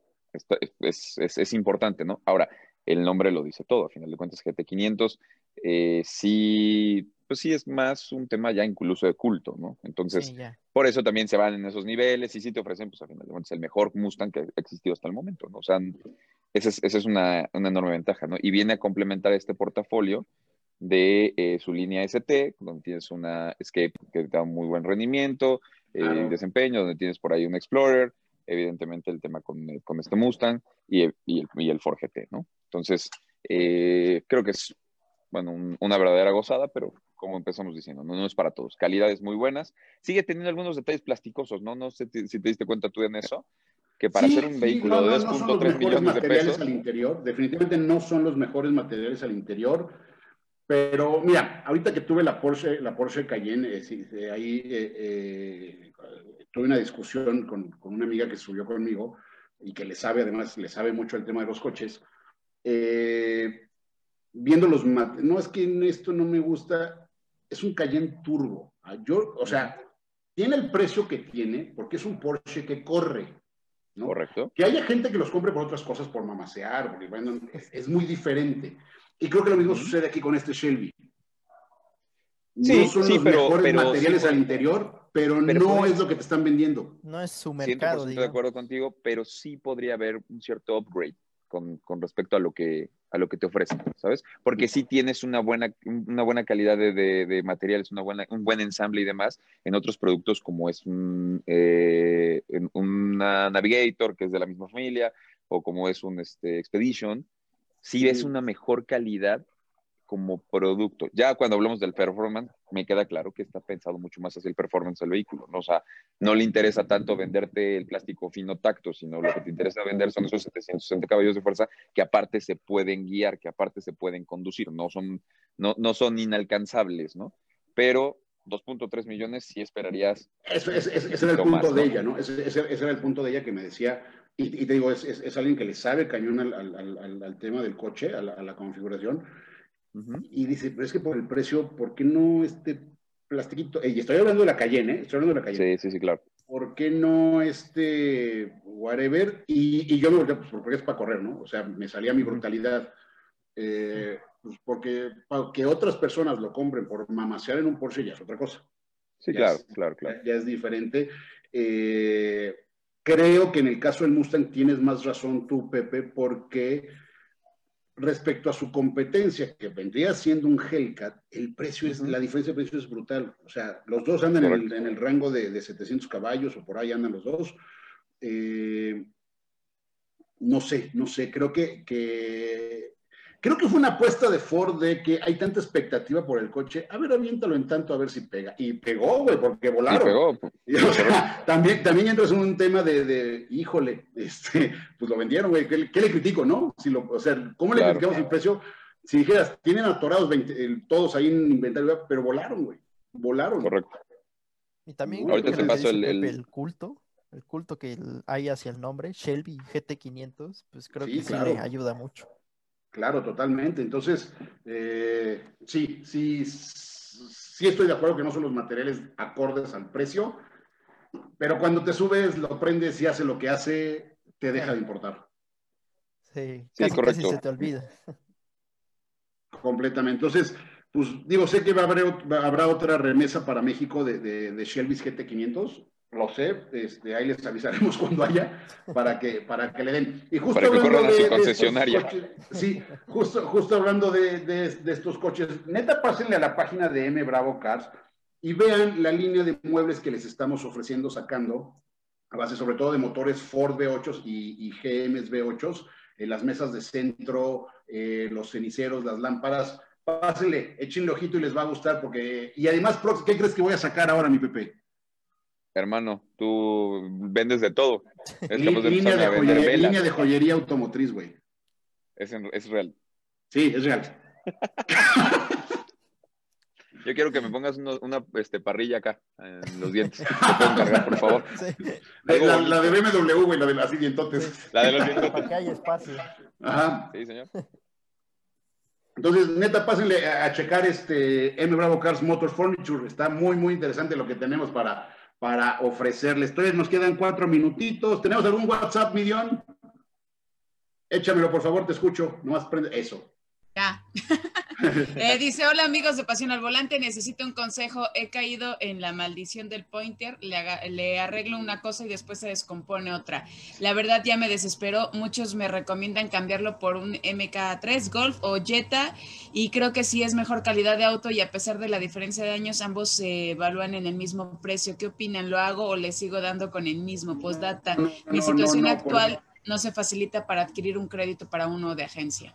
es, es, importante, ¿no? Ahora, el nombre lo dice todo. A final de cuentas, GT500 eh, sí, pues sí es más un tema ya incluso de culto, ¿no? Entonces, por eso también se van en esos niveles y sí te ofrecen, pues a final de cuentas, el mejor Mustang que ha existido hasta el momento, ¿no? O sea, esa es, una, enorme ventaja, ¿no? Y viene a complementar este portafolio de eh, su línea ST, donde tienes una Escape que da un muy buen rendimiento, eh, desempeño, donde tienes por ahí un Explorer, evidentemente el tema con, eh, este Mustang y, el, y el Ford GT, ¿no? Entonces, creo que es, bueno, una verdadera gozada, pero como empezamos diciendo, no, no, es para todos. Calidades muy buenas. Sigue teniendo algunos detalles plasticosos, ¿no? No sé si te diste cuenta tú en eso, que para hacer un vehículo de 2.3 millones de pesos. Al interior. Definitivamente no son los mejores materiales al interior. Pero mira, ahorita que tuve la Porsche, la Porsche Cayenne, eh, ahí eh, eh, tuve una discusión con, con, una amiga que subió conmigo y que le sabe, además, le sabe mucho el tema de los coches. viendo los no es que esto no me gusta, es un Cayenne turbo. Ah, yo, o sea, tiene el precio que tiene porque es un Porsche que corre. Correcto. Que haya gente que los compre por otras cosas, por mamasear, porque bueno, es, muy diferente. Y creo que lo mismo sucede aquí con este Shelby. No sí, son los mejores materiales al interior, pero, no es lo que te están vendiendo. No es su mercado. Estoy de acuerdo contigo, pero sí podría haber un cierto upgrade con, con respecto a lo que a lo que te ofrecen, ¿sabes? Porque si tienes una buena, una buena calidad de, de, materiales, una buena, un buen ensamble y demás en otros productos como es un, eh, una Navigator, que es de la misma familia, o como es un este, Expedition, si es una mejor calidad como producto. Ya cuando hablamos del performance, me queda claro que está pensado mucho más hacia el performance del vehículo, ¿no? O sea, no le interesa tanto venderte el plástico fino tacto, sino lo que te interesa vender son esos 760 caballos de fuerza que aparte se pueden guiar, que aparte se pueden conducir, no son, no, no son inalcanzables, ¿no? Pero 2.3 millones sí esperarías. ese era el punto de ella, ¿no? Ese, era el punto de ella que me decía, y, te digo, es, alguien que le sabe cañón al, tema del coche, a la configuración, y dice, pero es que por el precio, ¿por qué no este plastiquito? y estoy hablando de la Cayenne, ¿eh? Estoy hablando de la Cayenne. Sí, sí, sí, claro. ¿Por qué no este whatever? Y, yo me volteé, pues porque es para correr, ¿no? O sea, me salía mi brutalidad. Eh, pues porque para que otras personas lo compren por mamasear en un Porsche ya es otra cosa. Sí, claro, claro, claro. Ya, es diferente. Eh, creo que en el caso del Mustang tienes más razón tú, Pepe, porque respecto a su competencia, que vendría siendo un Hellcat, el precio es, la diferencia de precio es brutal. O sea, los dos andan en el, rango de, 700 caballos o por ahí andan los dos. Eh, no sé, no sé, creo que, que, creo que fue una apuesta de Ford de que hay tanta expectativa por el coche. A ver, aviéntalo en tanto a ver si pega. Y pegó, güey, porque volaron. pegó. o sea, también, también entras en un tema de, híjole, este, pues lo vendieron, güey. ¿Qué, le critico, no? Si lo, o sea, ¿cómo le criticamos el precio? Si dijeras, tienen atorados todos ahí en inventario, pero volaron, güey. Volaron. Correcto. Y también ahorita te paso el, el, culto, el culto que hay hacia el nombre, Shelby GT500, pues creo que sí le ayuda mucho. Claro, totalmente. Entonces, eh, sí, sí, sí estoy de acuerdo que no son los materiales acordes al precio, pero cuando te subes, lo prendes y hace lo que hace, te deja de importar. Sí, casi, correcto. se te olvida. Completamente. Entonces, pues digo, sé que va a haber, habrá otra remesa para México de, de, de Shelby's GT500 lo sé, este, ahí les avisaremos cuando haya para que, para que le den. Y justo para que hablando de, concesionaria. sí, justo, justo hablando de, estos coches, neta, pásenle a la página de M Bravo Cars y vean la línea de muebles que les estamos ofreciendo, sacando, a base sobre todo de motores Ford V8 y, y GMs V8, eh, las mesas de centro, eh, los ceniceros, las lámparas. Pásenle, échenle ojito y les va a gustar porque... Y además, ¿qué crees que voy a sacar ahora, mi Pepe? Hermano, tú vendes de todo. Es línea, de joyería, línea, de joyería, automotriz, güey. Es, real. Sí, es real. Yo quiero que me pongas una este, parrilla acá, en los dientes. por favor? La, de BMW, güey, la de así dientotes. La de los dientotes. Para que haya espacio. Ajá. Sí, señor. Entonces, neta, pásenle a, a checar este M Bravo Cars Motors Furniture. Está muy, muy interesante lo que tenemos para para ofrecerles. Entonces nos quedan cuatro minutitos. ¿Tenemos algún WhatsApp, Midión? Échamelo, por favor, te escucho. Nomás prende eso. Ya. Eh, dice, hola amigos de Pasión al Volante, necesito un consejo. He caído en la maldición del pointer, le, arreglo una cosa y después se descompone otra. La verdad ya me desesperó. Muchos me recomiendan cambiarlo por un MK3 Golf o Jetta y creo que sí es mejor calidad de auto y a pesar de la diferencia de años, ambos se evalúan en el mismo precio. ¿Qué opinan? ¿Lo hago o le sigo dando con el mismo? Postdata. Mi situación actual no se facilita para adquirir un crédito para uno de agencia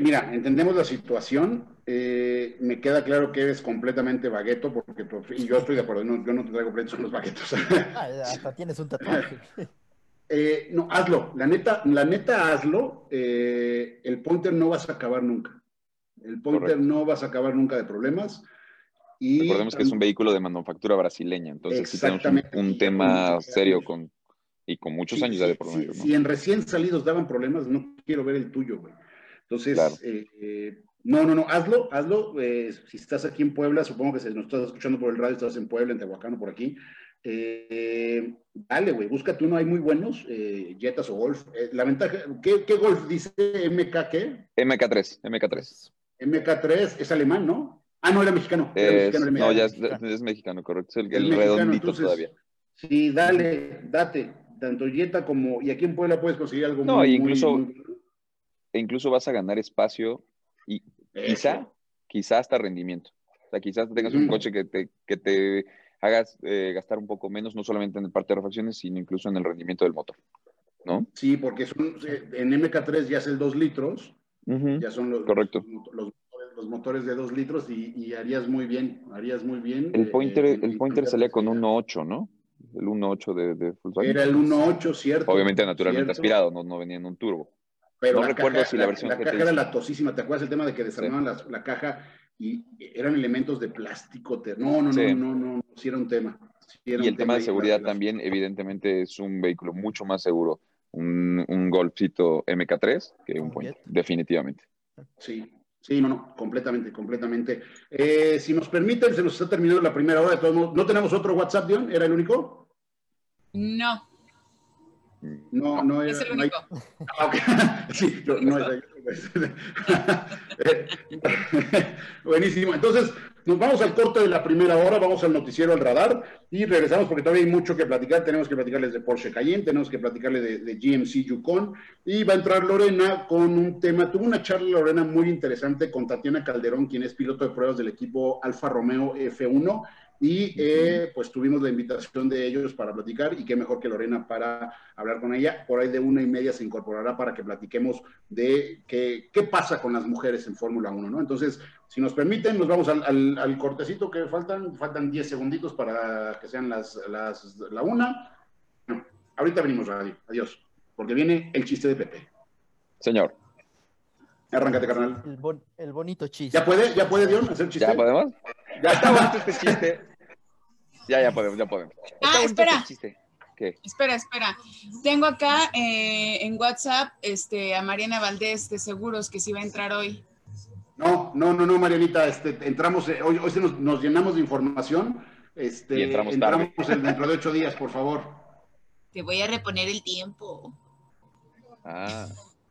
mira, entendemos la situación. Eh, me queda claro que eres completamente bagueto, porque y yo estoy de acuerdo, yo no te traigo créditos con los baguetos. Ah, hasta tienes un tatuaje. Eh, no, hazlo. La neta, la neta hazlo. Eh, el pointer no vas a acabar nunca. El pointer no vas a acabar nunca de problemas. Y Recordemos que es un vehículo de manufactura brasileña, entonces sí tenemos un, tema serio con y con muchos años de por medio. Si en recién salidos daban problemas, no quiero ver el tuyo, güey. Entonces, eh, eh, no, no, no, hazlo, hazlo. Eh, si estás aquí en Puebla, supongo que si nos estás escuchando por el radio, estás en Puebla, en Tehuacán o por aquí. dale, güey, búscate uno, hay muy buenos, Jetas o Golf. la ventaja, ¿qué, ¿qué, Golf dice MK qué? MK3, MK3. MK3 es alemán, ¿no? Ah, no, era mexicano. no, ya es, mexicano, correcto. Es el, redondito todavía. Sí, dale, date. Tanto Jetta como. Y aquí en Puebla puedes conseguir algo no, muy, incluso, e incluso vas a ganar espacio y quizá, quizá hasta rendimiento. O sea, quizás tengas un coche que te, que te hagas eh, gastar un poco menos, no solamente en el parte de refacciones, sino incluso en el rendimiento del motor, ¿no? Sí, porque son, en MK3 ya es el 2 litros, ya son los, Correcto. Los, motores de 2 litros y, harías muy bien, harías muy bien. El Pointer, eh, el pointer salía con 1.8, ¿no? El 1.8 de, de Volkswagen. Era el 1.8, cierto. Obviamente naturalmente aspirado, no, no venía en un turbo. Pero no recuerdo si la versión la, caja era latosísima. ¿Te acuerdas el tema de que desarmaban la, caja y eran elementos de plástico? No, no, no, no, no, no, sí era un tema. y el tema, de seguridad también, evidentemente, es un vehículo mucho más seguro. Un, un Golfito MK3 que un Point, definitivamente. Sí, Sí, no, no, completamente, completamente. Eh, si nos permiten, se nos está terminando la primera hora de todos ¿No tenemos otro WhatsApp, Dion? ¿Era el único? No. No, no es. el único. Ah, sí, no, es. Buenísimo. Entonces, nos vamos al corte de la primera hora, vamos al noticiero al radar y regresamos porque todavía hay mucho que platicar. Tenemos que platicarles de Porsche Cayenne, tenemos que platicarle de, GMC Yukon y va a entrar Lorena con un tema. Tuvo una charla Lorena muy interesante con Tatiana Calderón, quien es piloto de pruebas del equipo Alfa Romeo F1 y eh, pues tuvimos la invitación de ellos para platicar y qué mejor que Lorena para hablar con ella. Por ahí de una y media se incorporará para que platiquemos de qué, qué pasa con las mujeres en Fórmula 1, ¿no? Entonces, si nos permiten, nos vamos al, al, cortecito que faltan, faltan 10 segunditos para que sean las, las la una. ahorita venimos, Radio. Adiós, porque viene el chiste de Pepe. Señor. Arráncate, carnal. El, el bonito chiste. ¿Ya puede, ya puede, Dion, hacer chiste? ¿Ya podemos? Ya está bonito este chiste. Ya, ya podemos, ya podemos. Ah, espera. ¿Qué? Espera, espera. Tengo acá eh, en WhatsApp este, a Mariana Valdés de Seguros que sí va a entrar hoy. No, no, no, no, Marianita, este, entramos, eh, hoy, hoy nos, nos, llenamos de información. Este, y entramos, entramos dentro de ocho días, por favor. Te voy a reponer el tiempo. Ah,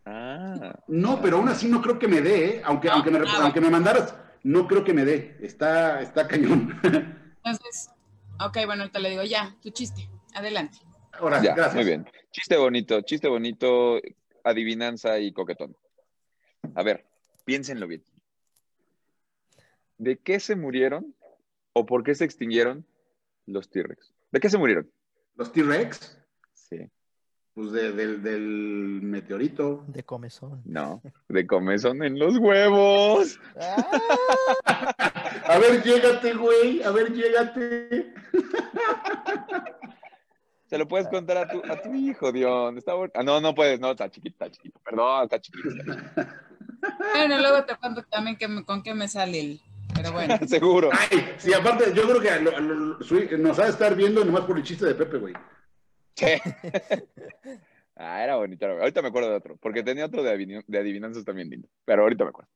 ah. No, pero aún así no creo que me dé, ¿eh? aunque, aunque, me, aunque me mandaras, no creo que me dé. Está, está cañón. Entonces, Ok, bueno, te le digo ya, tu chiste. Adelante. Ahora, gracias. Muy bien. Chiste bonito, chiste bonito, adivinanza y coquetón. A ver, piénsenlo bien. ¿De qué se murieron o por qué se extinguieron los T-Rex? ¿De qué se murieron? ¿Los T-Rex? Sí. Pues del meteorito. De comezón. No, de comezón en los huevos. a ver, llégate, güey. A ver, llégate. Se lo puedes contar a tu, a tu hijo, Dion. Está ah, no, no puedes, no, está chiquito, está chiquito. Perdón, está chiquito. Bueno, luego te cuento también que con qué me sale el. Pero bueno. Seguro. Ay, sí, aparte, yo creo que nos ha de estar viendo nomás por el chiste de Pepe, güey. ah, era bonito. Ahorita me acuerdo de otro, porque tenía otro de, adivinanzas también lindo, pero ahorita me acuerdo.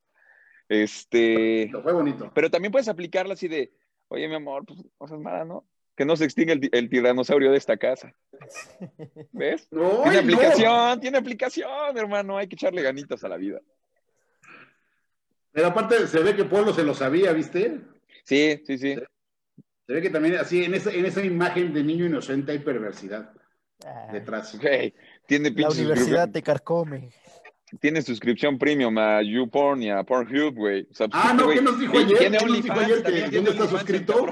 Este. Fue bonito. Pero también puedes aplicarlo así de, oye, mi amor, pues cosas malas, ¿no? Que no se extingue el, tiranosaurio de esta casa. ¿Ves? tiene aplicación, tiene aplicación, hermano. Hay que echarle ganitas a la vida. Pero aparte se ve que Polo se lo sabía, ¿viste? Sí, sí, sí. Se ve que también así, en esa, en esa imagen de niño inocente hay perversidad. Ah. detrás. tiene la universidad te carcome. Tiene suscripción premium a YouPorn y a Pornhub, güey. ah, no, ¿qué nos dijo ayer? ¿Qué nos dijo ayer que ¿Quién está suscrito?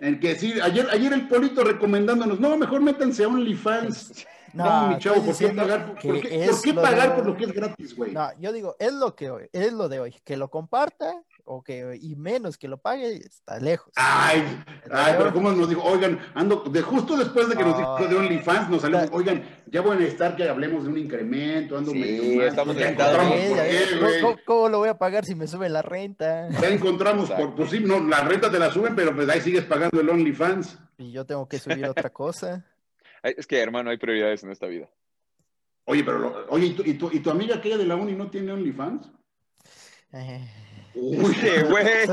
En que sí, ayer, ayer el Polito recomendándonos, no, mejor métanse a OnlyFans. No, mi chavo, ¿por qué pagar, por, qué, ¿por qué pagar por lo que es gratis, güey? No, yo digo, es lo que es lo de hoy, que lo comparta o que y menos que lo pague está lejos. Ay, ay, pero como nos dijo, oigan, ando de justo después de que nos dijo de OnlyFans, nos salió, oigan, ya voy a necesitar que hablemos de un incremento, ando sí, medio estamos ya encontramos ¿Cómo, ¿Cómo, lo voy a pagar si me sube la renta? Ya encontramos, por, pues sí, no, la renta te la suben, pero pues ahí sigues pagando el OnlyFans. Y yo tengo que subir otra cosa. Es que, hermano, hay prioridades en esta vida. Oye, pero, oye, ¿y tu, y tu, ¿y tu amiga aquella de la uni no tiene OnlyFans? Eh. Uy, güey.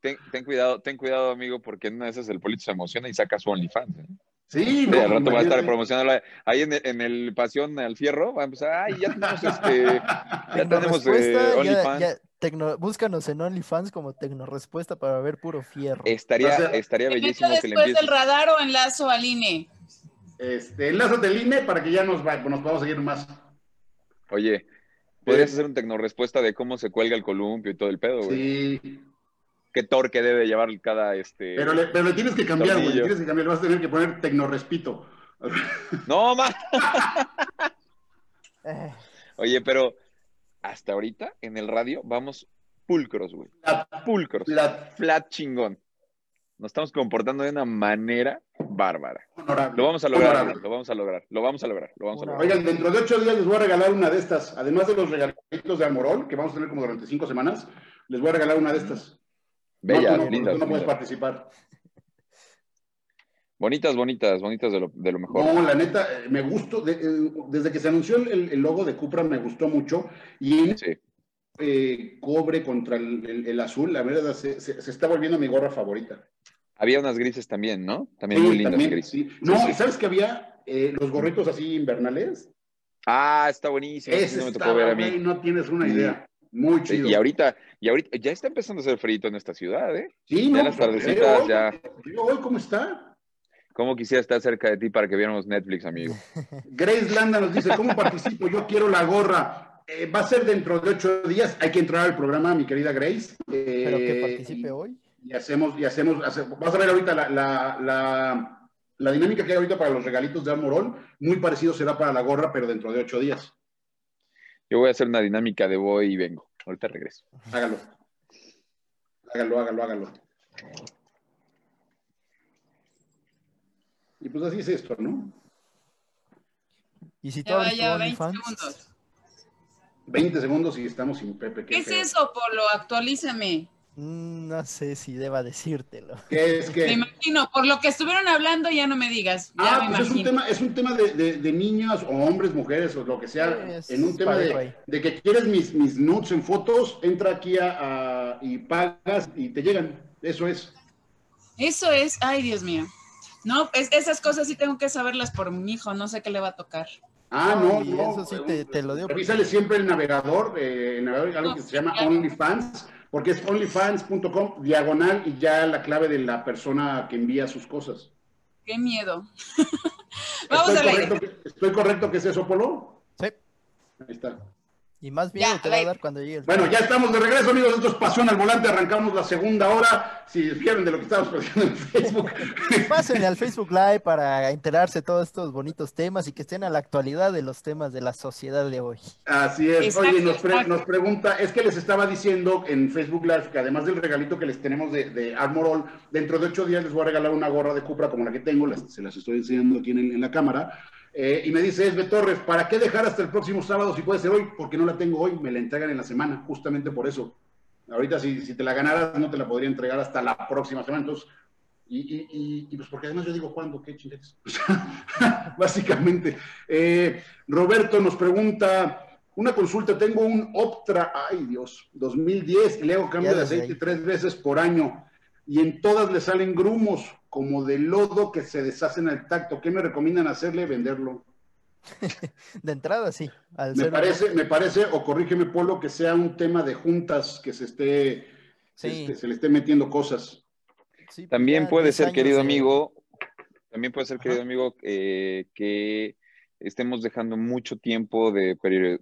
ten, ten, cuidado, ten cuidado, amigo, porque en una de esas el político se emociona y saca su OnlyFans. ¿eh? Sí, no, al rato va a estar promocionando ahí en, en, el Pasión al Fierro. Va a empezar, ay, ya tenemos este. ya tenemos eh, OnlyFans. Tecno, búscanos en OnlyFans como Tecnorespuesta para ver puro fierro. Estaría, estaría bellísimo que le empiece. del radar o enlazo al INE? Este, enlázate el INE para que ya nos, va, nos podamos seguir más. Oye, podrías hacer un tecnorespuesta de cómo se cuelga el columpio y todo el pedo, güey. Sí. Qué torque debe llevar cada este. Pero le, pero le tienes que cambiar, güey. Tienes que cambiar, le vas a tener que poner tecnorespito. No, más. Oye, pero hasta ahorita en el radio vamos pulcros, güey. Pulcros. Flat chingón nos estamos comportando de una manera bárbara. Lo vamos a lograr, lo vamos a lograr, lo vamos a lograr, lo vamos a lograr. Oigan, dentro de ocho días les voy a regalar una de estas, además de los regalitos de Amorol, que vamos a tener como durante cinco semanas, les voy a regalar una de estas. Bellas, no, lindas. no puedes participar. Bonitas, bonitas, bonitas de lo, de lo mejor. No, la neta, eh, me gustó, eh, desde que se anunció el, logo de Cupra me gustó mucho, y sí. Eh, cobre contra el, azul, la verdad se, está volviendo mi gorra favorita. Había unas grises también, ¿no? También muy lindas grises. No, ¿sabes que había eh, los gorritos así invernales? Ah, está buenísimo. Ese no me tocó ver a mí. No tienes una idea. Muy chido. Y ahorita, y ahorita ya está empezando a hacer frío en esta ciudad, ¿eh? Sí, ya las tardecitas ya. hoy, ¿cómo está? ¿Cómo quisiera estar cerca de ti para que viéramos Netflix, amigo? Grace Landa nos dice, ¿cómo participo? Yo quiero la gorra. Eh, va a ser dentro de ocho días. Hay que entrar al programa, mi querida Grace. Pero que eh, participe hoy. Y hacemos, y hacemos, vas a ver ahorita la, la, la, dinámica que hay ahorita para los regalitos de Amorol. Muy parecido será para la gorra, pero dentro de ocho días. Yo voy a hacer una dinámica de voy y vengo. Ahorita regreso. Hágalo. Hágalo, hágalo, hágalo. Y pues así es esto, ¿no? Y si todo vaya 20 segundos. 20 segundos y estamos sin Pepe. ¿Qué, es eso, Polo? Actualízame. Mm, no sé si deba decírtelo. ¿Qué es que? Me imagino, por lo que estuvieron hablando, ya no me digas. ah, pues es un tema, es un tema de, de, niñas o hombres, mujeres o lo que sea. en un tema de, de, que quieres mis, mis nudes en fotos, entra aquí a, y pagas y te llegan. Eso es. Eso es, ay Dios mío. No, es, esas cosas sí tengo que saberlas por mi hijo, no sé qué le va a tocar. Ah, no, no. Eso sí te, te lo digo. Revísale siempre el navegador, eh, el navegador, algo que se llama OnlyFans porque es onlyfans.com diagonal y ya la clave de la persona que envía sus cosas. Qué miedo. Vamos a ver. ¿Estoy correcto que es eso, Polo? Sí. Ahí está. Y más miedo te va a dar cuando llegue el Bueno, ya estamos de regreso, amigos. Esto es Pasión al Volante. Arrancamos la segunda hora. Si vieron de lo que estamos haciendo en Facebook. Pásenle al Facebook Live para enterarse de todos estos bonitos temas y que estén a la actualidad de los temas de la sociedad de hoy. Así es. Oye, nos, pregunta, es que les estaba diciendo en Facebook Live que además del regalito que les tenemos de, de Armorol, dentro de ocho días les voy a regalar una gorra de Cupra como la que tengo. se las estoy enseñando aquí en la cámara eh, y me dice Esbe Torres, ¿para qué dejar hasta el próximo sábado si puede ser hoy? Porque no la tengo hoy, me la entregan en la semana, justamente por eso. Ahorita si, si te la ganaras no te la podría entregar hasta la próxima semana. Entonces, y, y, pues porque además yo digo, ¿cuándo? ¿Qué chinguetes? Básicamente. Eh, Roberto nos pregunta, una consulta, tengo un Optra, ay Dios, 2010 y le hago cambio de aceite tres veces por año y en todas le salen grumos como de lodo que se deshacen al tacto. ¿Qué me recomiendan hacerle? Venderlo. de entrada, sí. me, parece, me parece, o corrígeme, Polo, que sea un tema de juntas que se esté, este, se le esté metiendo cosas. también puede ser, querido amigo, también puede ser, querido amigo, que estemos dejando mucho tiempo de,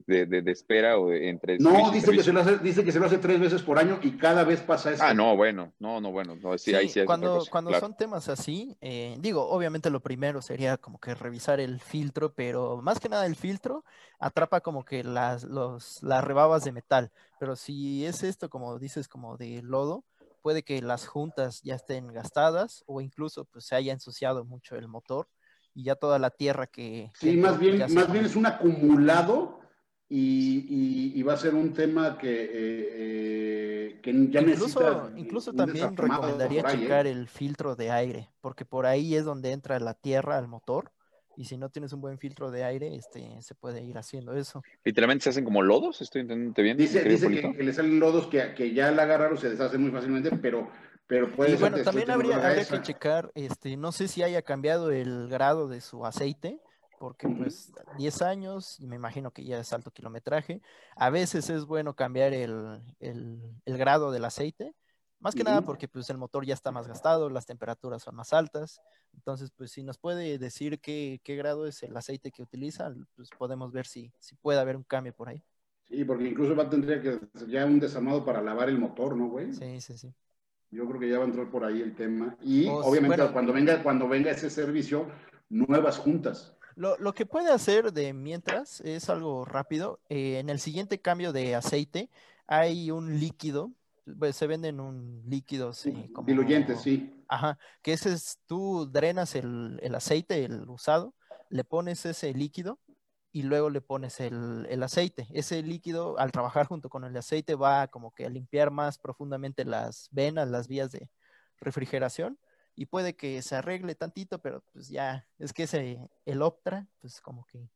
de, espera o entre... No, dice que, se lo hace, dice que se lo hace tres veces por año y cada vez pasa eso. Ah, no, bueno, no, no, bueno, no, sí, ahí sí Cuando, cuando son temas así, eh, digo, obviamente lo primero sería como que revisar el filtro, pero más que nada el filtro atrapa como que las, los, las rebabas de metal, pero si es esto, como dices, como de lodo, puede que las juntas ya estén gastadas o incluso pues se haya ensuciado mucho el motor y ya toda la tierra que... Sí, más bien, más bien es un acumulado y, va a ser un tema que, eh, eh, que ya incluso, necesita... Incluso también recomendaría ¿eh? checar el filtro de aire, porque por ahí es donde entra la tierra al motor y si no tienes un buen filtro de aire, este, se puede ir haciendo eso. Literalmente se hacen como lodos, estoy entendiendo bien. Dice, dice que, le salen lodos que, que ya al agarrarlo se deshacen muy fácilmente, pero pero puede y bueno, también habría, que checar, este, no sé si haya cambiado el grado de su aceite, porque pues 10 años, y me imagino que ya es alto kilometraje, a veces es bueno cambiar el, el, grado del aceite, más que nada porque pues el motor ya está más gastado, las temperaturas son más altas, entonces pues si nos puede decir qué, qué grado es el aceite que utiliza, pues podemos ver si, si puede haber un cambio por ahí. Sí, porque incluso va a tener que ya un desarmado para lavar el motor, ¿no, güey? Sí, sí, sí. Yo creo que ya va a entrar por ahí el tema. Y oh, obviamente cuando, venga, cuando venga ese servicio, nuevas juntas. Lo, lo, que puede hacer de mientras es algo rápido. Eh, en el siguiente cambio de aceite hay un líquido, pues, se venden un líquido, sí. Como, diluyente, sí. Ajá, que ese es, tú drenas el, el aceite, el usado, le pones ese líquido y luego le pones el, aceite. Ese líquido, al trabajar junto con el aceite, va como que a limpiar más profundamente las venas, las vías de refrigeración y puede que se arregle tantito, pero pues ya, es que ese, el Optra, pues como que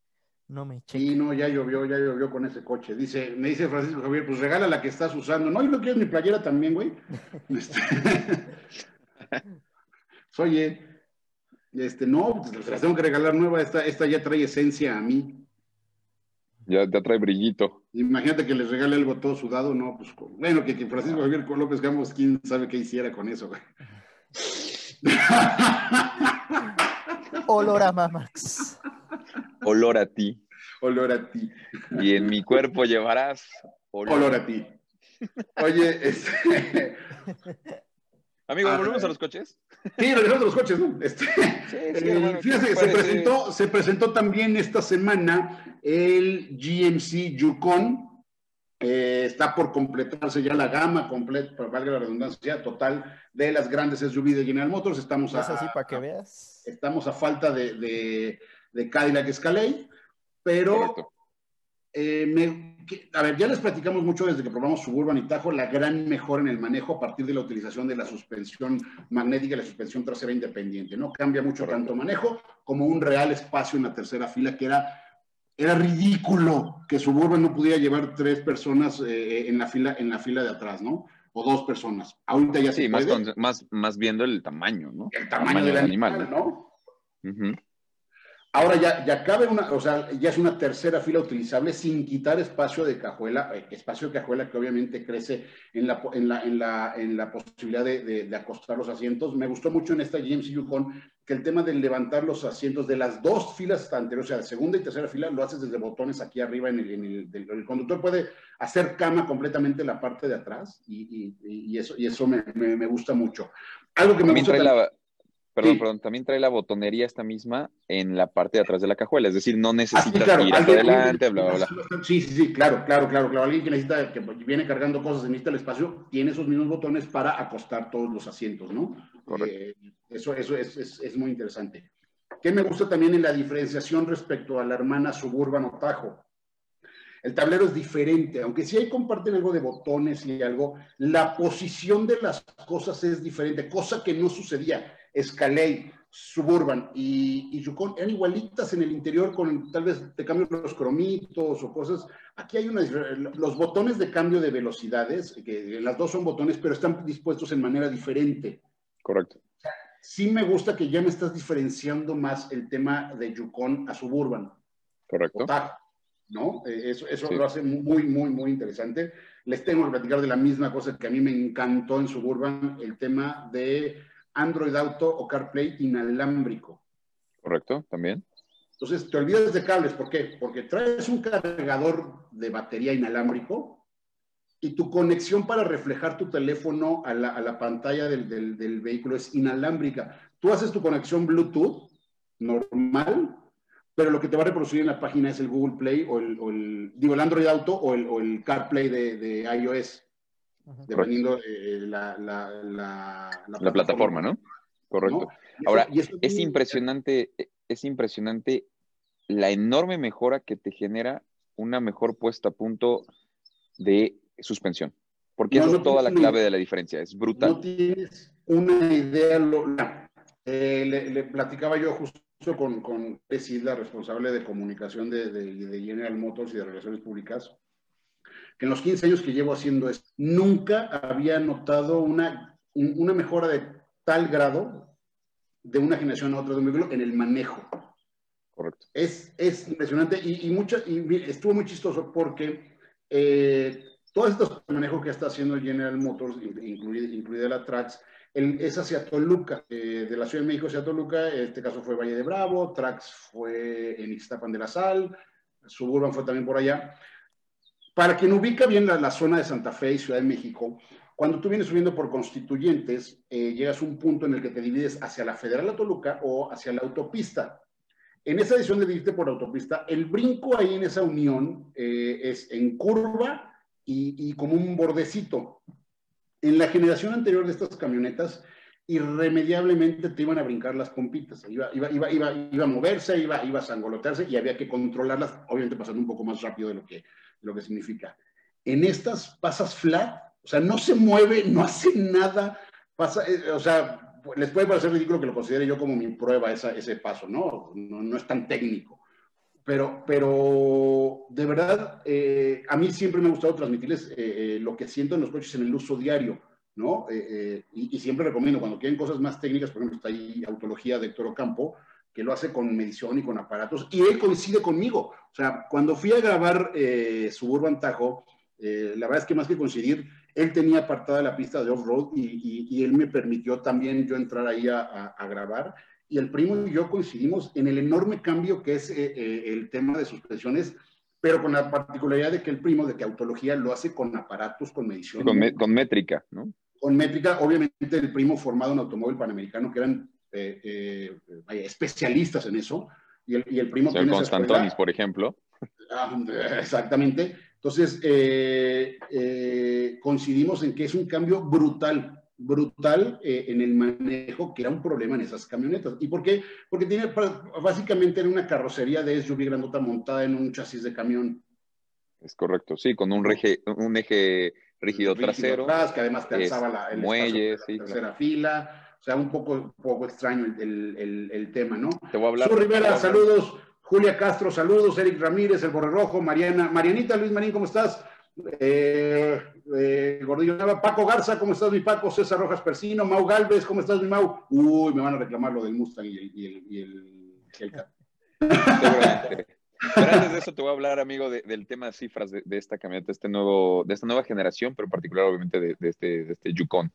no me checa. Sí, no, ya llovió, ya llovió con ese coche. Dice, me dice Francisco Javier, pues regala la que estás usando. No, y no quieres mi playera también, güey. Este, oye, este, no, pues las tengo que regalar nueva, esta, esta ya trae esencia a mí. Ya, ya trae brillito. Imagínate que les regale algo todo sudado, no, pues bueno, que, Francisco Javier López Gamos, quién sabe qué hiciera con eso, güey. Olor a Mamax. Olor a ti. Olor a ti. Y en mi cuerpo llevarás olor, a ti. Oye, este. Amigo, ah, ¿volvemos a los coches? Sí, regresamos a los coches, ¿no? Este, eh, fíjate que se presentó, se presentó también esta semana el GMC Yukon. Eh, está por completarse ya la gama completa, valga la redundancia, total de las grandes SUV de General Motors. Estamos a, así para que veas. Estamos a falta de, de, de Cadillac Escalade, pero eh, a ver, ya les platicamos mucho desde que probamos Suburban y Tajo, la gran mejora en el manejo a partir de la utilización de la suspensión magnética y la suspensión trasera independiente, ¿no? Cambia mucho tanto manejo como un real espacio en la tercera fila que era, era ridículo que Suburban no pudiera llevar tres personas eh, en, la fila, en la fila de atrás, ¿no? O dos personas. Ahorita ya sí, más, más, más viendo el tamaño, ¿no? El tamaño, del, animal, ¿no? Ahora ya, ya cabe una, o sea, ya es una tercera fila utilizable sin quitar espacio de cajuela, eh, espacio de cajuela que obviamente crece en la, en la, en la, en la posibilidad de, de, acostar los asientos. Me gustó mucho en esta GMC Yukon que el tema de levantar los asientos de las dos filas anteriores, o sea, segunda y tercera fila, lo haces desde botones aquí arriba en el, en el, el conductor puede hacer cama completamente en la parte de atrás y, y, y eso, y eso me, me, gusta mucho. Algo que me gusta... Perdón, perdón, también trae la botonería esta misma en la parte de atrás de la cajuela, es decir, no ah, necesitas ir hacia adelante, bla, bla, bla. Sí, sí, sí, claro, claro, claro, claro. Alguien que necesita, que viene cargando cosas, necesita el espacio, tiene esos mismos botones para acostar todos los asientos, ¿no? Eh, eso eso es, es, es, muy interesante. ¿Qué me gusta también en la diferenciación respecto a la hermana Suburban o Tajo? El tablero es diferente, aunque sí hay comparten algo de botones y algo, la posición de las cosas es diferente, cosa que no sucedía Escalade, Suburban y, y, Yukon eran igualitas en el interior con tal vez te cambio los cromitos o cosas. Aquí hay una, los botones de cambio de velocidades, que las dos son botones, pero están dispuestos en manera diferente. Correcto. sí me gusta que ya me estás diferenciando más el tema de Yukon a Suburban. Correcto. ¿No? Eh, eso, eso lo hace muy, muy, muy interesante. Les tengo que platicar de la misma cosa que a mí me encantó en Suburban, el tema de Android Auto o CarPlay inalámbrico. Correcto, también. Entonces, te olvidas de cables. ¿Por qué? Porque traes un cargador de batería inalámbrico y tu conexión para reflejar tu teléfono a la, pantalla del, vehículo es inalámbrica. Tú haces tu conexión Bluetooth normal, pero lo que te va a reproducir en la página es el Google Play o el, digo, el Android Auto o el, CarPlay de, de iOS dependiendo eh, la, la, la, plataforma, ¿no? Correcto. Ahora, es impresionante, es impresionante la enorme mejora que te genera una mejor puesta a punto de suspensión. Porque eso es toda la clave de la diferencia, es brutal. No tienes una idea, eh, le, platicaba yo justo con, con la responsable de comunicación de, de, de General Motors y de Relaciones Públicas, en los 15 años que llevo haciendo esto, nunca había notado una, una mejora de tal grado de una generación a otra de un vehículo en el manejo. Correcto. Es, es impresionante y, y, mucho, y estuvo muy chistoso porque eh, todo este manejo que está haciendo General Motors, incluida, incluida la Trax, es hacia Toluca, eh, de la Ciudad de México hacia Toluca, este caso fue Valle de Bravo, Trax fue en Ixtapan de la Sal, Suburban fue también por allá. Para quien ubica bien la, zona de Santa Fe y Ciudad de México, cuando tú vienes subiendo por constituyentes, eh, llegas a un punto en el que te divides hacia la Federal de Toluca o hacia la autopista. En esa edición de dividirte por autopista, el brinco ahí en esa unión eh, es en curva y, como un bordecito. En la generación anterior de estas camionetas, irremediablemente te iban a brincar las pompitas. Iba, iba, iba, iba a moverse, iba, iba a sangolotearse y había que controlarlas, obviamente pasando un poco más rápido de lo que, lo que significa. En estas pasas flat, o sea, no se mueve, no hace nada, pasa, eh, o sea, les puede parecer ridículo que lo considere yo como mi prueba esa, ese paso, ¿no? ¿no? es tan técnico. Pero, pero de verdad, eh, a mí siempre me ha gustado transmitirles eh, lo que siento en los coches en el uso diario, ¿no? Y, y, siempre recomiendo, cuando quieren cosas más técnicas, por ejemplo, está ahí Autología de Héctor Ocampo, que lo hace con medición y con aparatos, y él coincide conmigo. O sea, cuando fui a grabar eh, Suburban Tajo, eh, la verdad es que más que coincidir, él tenía apartada la pista de off-road y, él me permitió también yo entrar ahí a, grabar. Y el primo y yo coincidimos en el enorme cambio que es eh, el tema de suspensiones, pero con la particularidad de que el primo, de que Autología lo hace con aparatos, con medición. con métrica, ¿no? Con métrica, obviamente el primo formado en automóvil panamericano, que eran eh, eh, especialistas en eso, y el, y el primo tiene Constantonis, por ejemplo. Ah, exactamente. Entonces, eh, coincidimos en que es un cambio brutal, brutal en el manejo, que era un problema en esas camionetas. ¿Y por qué? Porque tiene básicamente era una carrocería de SUV grandota montada en un chasis de camión. Es correcto, sí, con un, un eje rígido, trasero. que además te alzaba la, el muelle, tercera fila o sea, un poco, poco extraño el, tema, ¿no? Te voy a hablar. Su Rivera, saludos. Julia Castro, saludos. Eric Ramírez, el Borre Rojo. Mariana, Marianita, Luis Marín, ¿cómo estás? Eh, eh, Gordillo Nava, Paco Garza, ¿cómo estás, mi Paco? César Rojas Persino, Mau Galvez, ¿cómo estás, mi Mau? Uy, me van a reclamar lo del Mustang y el. Y el, y el, pero antes de eso te voy a hablar, amigo, del tema de cifras de, esta camioneta, este nuevo, de esta nueva generación, pero en particular, obviamente, de, este, de este Yukon.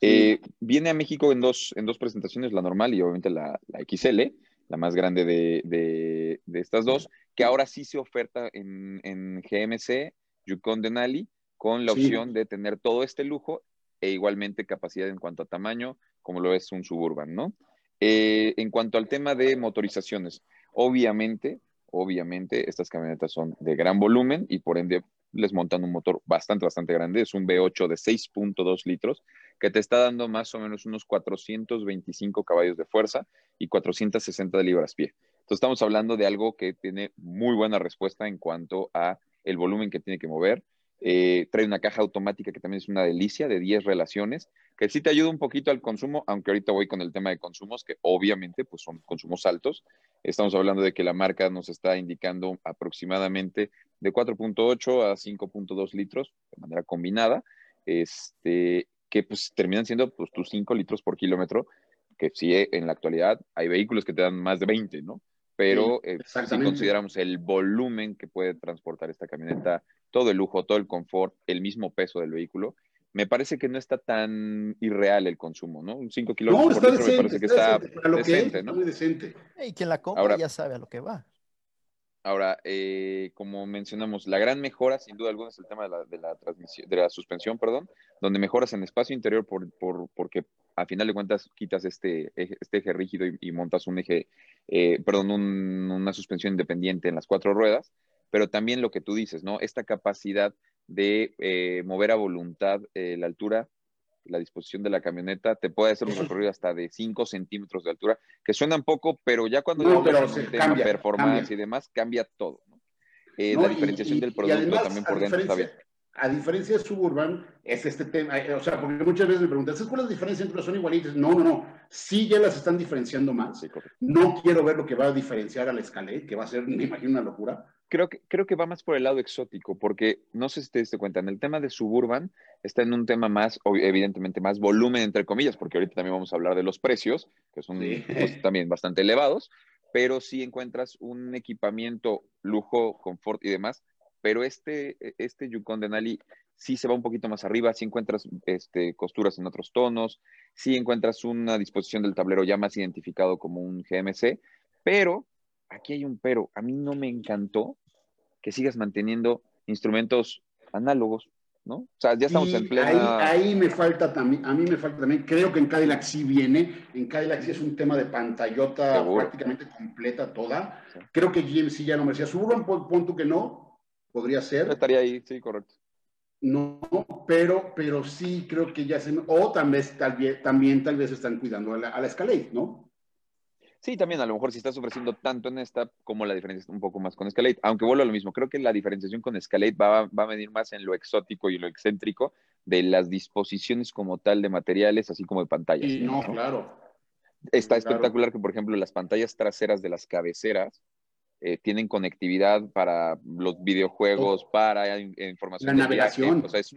Eh, viene a México en dos, en dos presentaciones, la normal y obviamente la, XL, la más grande de, estas dos, que ahora sí se oferta en, GMC, Yukon Denali, con la opción de tener todo este lujo e igualmente capacidad en cuanto a tamaño, como lo es un Suburban, ¿no? Eh, en cuanto al tema de motorizaciones, obviamente, obviamente estas camionetas son de gran volumen y por ende les montan un motor bastante, bastante grande. Es un V8 de 6.2 litros que te está dando más o menos unos 425 caballos de fuerza y 460 de libras-pie. Entonces estamos hablando de algo que tiene muy buena respuesta en cuanto a el volumen que tiene que mover. Eh, trae una caja automática que también es una delicia de 10 relaciones, que sí te ayuda un poquito al consumo, aunque ahorita voy con el tema de consumos, que obviamente pues son consumos altos. Estamos hablando de que la marca nos está indicando aproximadamente de 4.8 a 5.2 litros de manera combinada, este, que pues terminan siendo pues, tus 5 litros por kilómetro, que sí en la actualidad hay vehículos que te dan más de 20, ¿no? Pero eh, si consideramos el volumen que puede transportar esta camioneta, todo el lujo, todo el confort, el mismo peso del vehículo, me parece que no está tan irreal el consumo, ¿no? Un 5 kilómetros por litro me parece que está, decente, ¿no? Muy decente. Y quien la compra ya sabe a lo que va. Ahora, eh, como mencionamos, la gran mejora, sin duda alguna, es el tema de la, de la, transmisión, de la suspensión, perdón, donde mejoras en espacio interior por, por, porque a final de cuentas quitas este, este eje rígido y, montas un eje, eh, perdón, una suspensión independiente en las cuatro ruedas, pero también lo que tú dices, ¿no? Esta capacidad de eh, mover a voluntad la altura la disposición de la camioneta, te puede hacer un recorrido hasta de 5 centímetros de altura, que suena un poco, pero ya cuando no, pero cambia, performance y demás, cambia todo. Eh, la diferenciación del producto también por dentro está bien. A diferencia de Suburban, es este tema, eh, o sea, porque muchas veces me preguntan, ¿cuál es la diferencia entre son igualitas? No, no, no, sí ya las están diferenciando más. no quiero ver lo que va a diferenciar a la Escalade, que va a ser, me imagino, una locura creo que, creo que va más por el lado exótico, porque no sé si te diste cuenta, en el tema de Suburban está en un tema más, evidentemente, más volumen, entre comillas, porque ahorita también vamos a hablar de los precios, que son pues, también bastante elevados, pero sí encuentras un equipamiento, lujo, confort y demás, pero este, este Yukon Denali sí se va un poquito más arriba, sí encuentras este, costuras en otros tonos, sí encuentras una disposición del tablero ya más identificado como un GMC, pero aquí hay un pero, a mí no me encantó que sigas manteniendo instrumentos análogos, ¿no? O sea, ya estamos en plena... Ahí, me falta también, a mí me falta también, creo que en Cadillac sí viene, en Cadillac sí es un tema de pantallota prácticamente completa toda. Creo que GMC ya no me decía, Suburban, pon tú que no, podría ser. Estaría ahí, sí, correcto. No, pero, pero sí creo que ya se... O también tal vez, también tal vez están cuidando a la, a la Escalade, ¿no? Sí, también a lo mejor si estás ofreciendo tanto en esta, como la diferencia un poco más con Escalade. Aunque vuelvo a lo mismo, creo que la diferenciación con Escalade va, va a venir más en lo exótico y lo excéntrico de las disposiciones como tal de materiales, así como de pantallas. Sí, no, claro. Está espectacular que, por ejemplo, las pantallas traseras de las cabeceras eh, tienen conectividad para los videojuegos, oh. para información la navegación. O sea, es,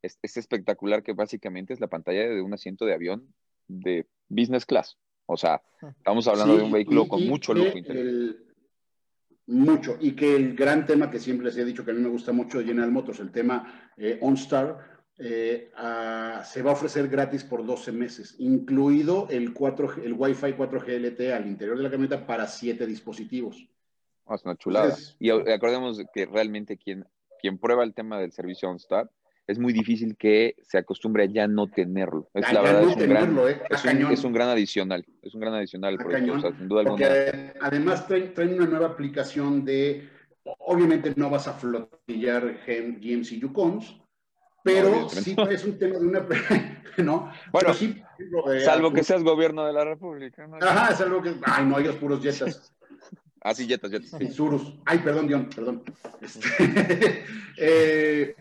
es espectacular que básicamente es la pantalla de un asiento de avión de business class. O sea, estamos hablando de un vehículo con mucho lujo mucho. Y que el gran tema que siempre les he dicho que a mí me gusta mucho de General Motors, el tema eh, OnStar, eh, se va a ofrecer gratis por 12 meses, incluido el, 4, el Wi-Fi 4G LTE al interior de la camioneta para 7 dispositivos. Ah, es una chulada. y acordemos que realmente quien, quien prueba el tema del servicio OnStar es muy difícil que se acostumbre a ya no tenerlo. Es la verdad, es, un gran, eh, es, un, gran adicional, es un gran adicional sin duda alguna. además traen, una nueva aplicación de, obviamente no vas a flotillar GMC Yukons, pero sí es un tema de una, ¿no? Bueno, sí, eh, salvo que seas gobierno de la República. ¿no? Ajá, salvo que, ay, no, ellos puros jetas. ah, sí, jetas, jetas. Sí. Surus. Ay, perdón, Dion, perdón. Este, eh,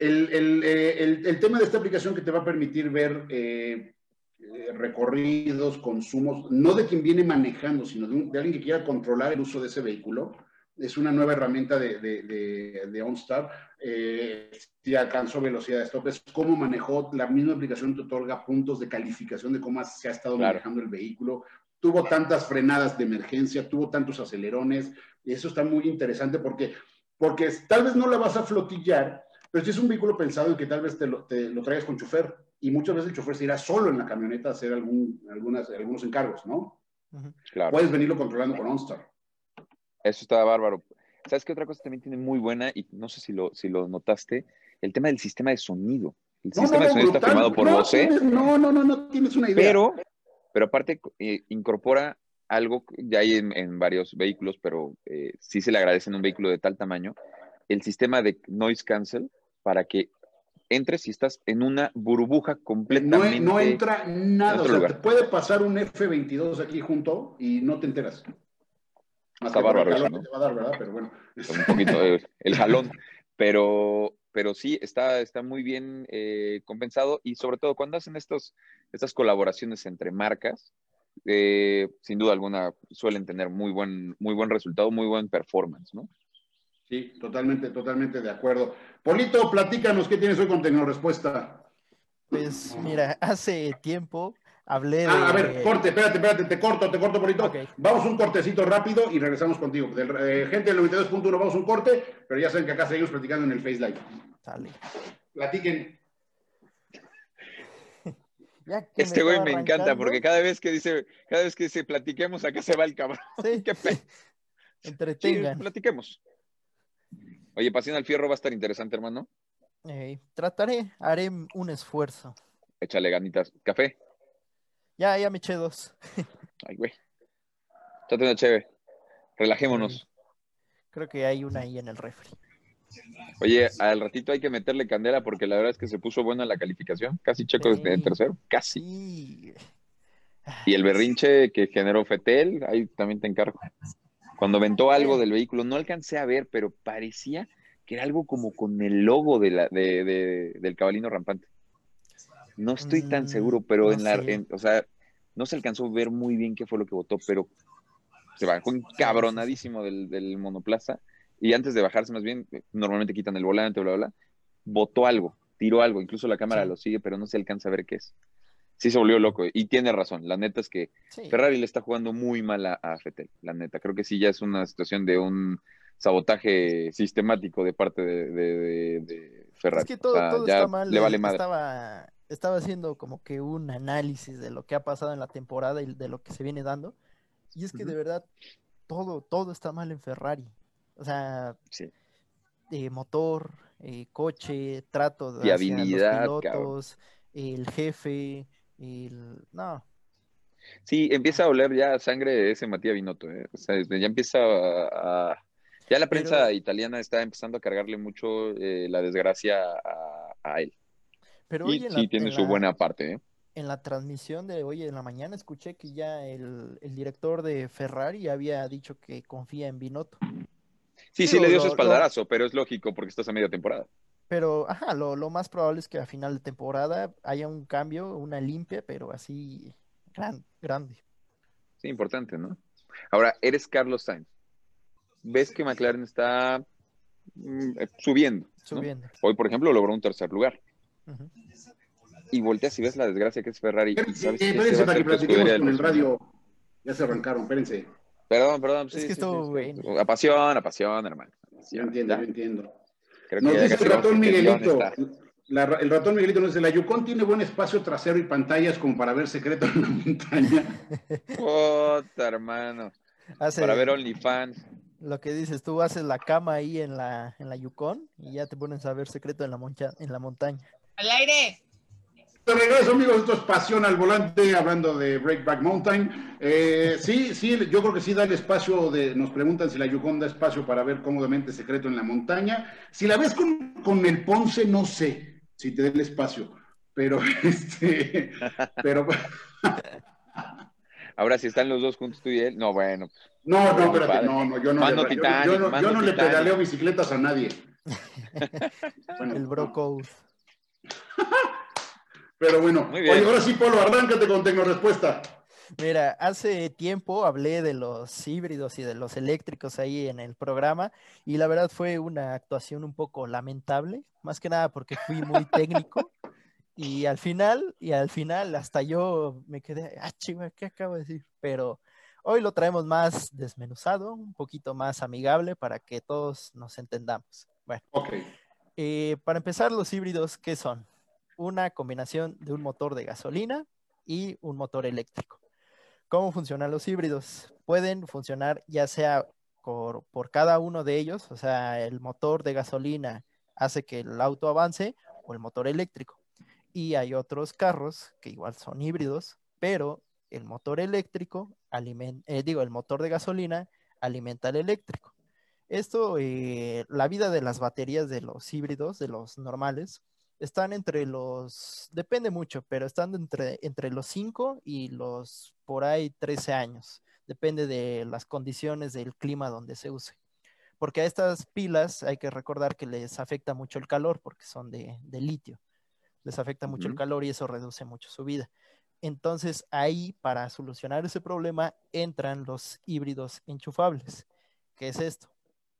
eh, el, tema de esta aplicación que te va a permitir ver eh, eh, recorridos, consumos, no de quien viene manejando, sino de, alguien que quiera controlar el uso de ese vehículo. Es una nueva herramienta de, de, OnStar. si alcanzó velocidad de stop, es cómo manejó, la misma aplicación te otorga puntos de calificación de cómo se ha estado manejando el vehículo. Tuvo tantas frenadas de emergencia, tuvo tantos acelerones, y eso está muy interesante porque, porque tal vez no la vas a flotillar, pero si es un vehículo pensado y que tal vez te lo, te traigas con chofer, y muchas veces el chofer se irá solo en la camioneta a hacer algún, algunas, algunos encargos, ¿no? claro. Puedes venirlo controlando con OnStar. Eso está bárbaro. ¿Sabes qué otra cosa también tiene muy buena? Y no sé si lo, si lo notaste, el tema del sistema de sonido. El sistema de sonido está firmado por no, No, no, no, no tienes una idea. Pero, pero aparte eh, incorpora algo, ya hay en, varios vehículos, pero eh, sí se le agradece en un vehículo de tal tamaño, el sistema de noise cancel para que entres y estás en una burbuja completamente. No, entra nada, o sea, te puede pasar un F-22 aquí junto y no te enteras. Está bárbaro eso, ¿no? Te va a dar, ¿verdad? Pero bueno. Un poquito el, jalón, pero, pero sí, está, está muy bien eh, compensado y sobre todo cuando hacen estos, estas colaboraciones entre marcas, eh, sin duda alguna suelen tener muy buen, muy buen resultado, muy buen performance, ¿no? Sí, totalmente, totalmente de acuerdo. Polito, platícanos, ¿qué tienes hoy con Tecnorespuesta? Pues mira, hace tiempo hablé de... Ah, a ver, corte, espérate, espérate, te corto, te corto, Polito. Vamos un cortecito rápido y regresamos contigo. Del, eh, gente del 92.1, vamos un corte, pero ya saben que acá seguimos platicando en el Face Live. Sale. Platiquen. este güey me encanta porque cada vez que dice, cada vez que dice platiquemos, acá se va el cabrón. Sí. Qué Entretengan. platiquemos. Oye, Pasión al Fierro va a estar interesante, hermano. trataré, haré un esfuerzo. Échale ganitas. ¿Café? Ya, ya me eché dos. Ay, güey. Échate una chévere. Relajémonos. Creo que hay una ahí en el refri. Oye, al ratito hay que meterle candela porque la verdad es que se puso buena la calificación. Casi checo desde el tercero. Casi. Y el berrinche que generó Fetel, ahí también te encargo. Cuando aventó algo del vehículo, no alcancé a ver, pero parecía que era algo como con el logo de la, de, del cabalino rampante. No estoy tan mm, seguro, pero en la, o sea, no se alcanzó a ver muy bien qué fue lo que votó, pero se bajó encabronadísimo del, del monoplaza. Y antes de bajarse más bien, normalmente quitan el volante, bla, bla, bla, votó algo, tiró algo, incluso la cámara lo sigue, pero no se alcanza a ver qué es sí se volvió loco. Y tiene razón. La neta es que Ferrari le está jugando muy mal a, a La neta, creo que sí ya es una situación de un sabotaje sistemático de parte de, Ferrari. Es que todo, está mal. Le vale madre. Estaba, estaba haciendo como que un análisis de lo que ha pasado en la temporada y de lo que se viene dando. Y es que de verdad todo, todo está mal en Ferrari. O sea, eh, motor, eh, coche, trato de los pilotos, el jefe, no. Sí, empieza a oler ya sangre de ese Matías Binotto. ¿eh? O sea, ya empieza a, Ya la prensa italiana está empezando a cargarle mucho eh, la desgracia a, él. Pero y sí tiene su buena parte. ¿eh? En la transmisión de hoy en la mañana escuché que ya el, director de Ferrari había dicho que confía en Binotto. Sí, sí, le dio su espaldarazo, pero es lógico porque estás a media temporada. Pero, ajá, lo, lo, más probable es que a final de temporada haya un cambio, una limpia, pero así gran, grande. Sí, importante, ¿no? Ahora, eres Carlos Sainz. Ves que McLaren está mm, eh, subiendo. Subiendo. Hoy, por ejemplo, logró un tercer lugar. y volteas y ves la desgracia que es Ferrari. Espérense para que platiquemos con el radio. Ya se arrancaron, espérense. Perdón, perdón. Sí, es que estuvo bueno. Apasión, apasión, hermano. Yo entiendo, yo entiendo. Creo nos dice el ratón Miguelito. el ratón Miguelito nos dice, la Yukon tiene buen espacio trasero y pantallas como para ver secreto en la montaña. Puta, hermano. para ver OnlyFans. Lo que dices, tú haces la cama ahí en la, en la Yukon y ya te pones a ver secreto en la, en la montaña. ¡Al aire! De regreso, amigos, esto es Pasión al Volante, hablando de Breakback Mountain. Eh, sí, sí, yo creo que sí da el espacio de, nos preguntan si la Yukon da espacio para ver cómodamente secreto en la montaña. Si la ves con, con el Ponce, no sé si te da el espacio, pero este, pero... Ahora, si están los dos juntos tú y él, no, bueno. No, no, espérate, no, no, yo no, le, yo, no, yo no le pedaleo bicicletas a nadie. el Broco. Pero bueno, oye, ahora sí, Polo, arráncate con Respuesta. Mira, hace tiempo hablé de los híbridos y de los eléctricos ahí en el programa y la verdad fue una actuación un poco lamentable, más que nada porque fui muy técnico y al final, y al final hasta yo me quedé, ah, chiva, ¿qué acabo de decir? Pero hoy lo traemos más desmenuzado, un poquito más amigable para que todos nos entendamos. Bueno, okay. Eh, para empezar, los híbridos, ¿qué son? Una combinación de un motor de gasolina y un motor eléctrico. ¿Cómo funcionan los híbridos? Pueden funcionar ya sea por, cada uno de ellos, o sea, el motor de gasolina hace que el auto avance o el motor eléctrico. Y hay otros carros que igual son híbridos, pero el motor eléctrico, alimenta, eh, digo, el motor de gasolina alimenta el eléctrico. Esto, eh, la vida de las baterías de los híbridos, de los normales, están entre los, depende mucho, pero están entre, entre los 5 y los por ahí 13 años. Depende de las condiciones del clima donde se use. Porque a estas pilas hay que recordar que les afecta mucho el calor porque son de, litio. Les afecta mucho el calor y eso reduce mucho su vida. Entonces ahí para solucionar ese problema entran los híbridos enchufables. ¿Qué es esto?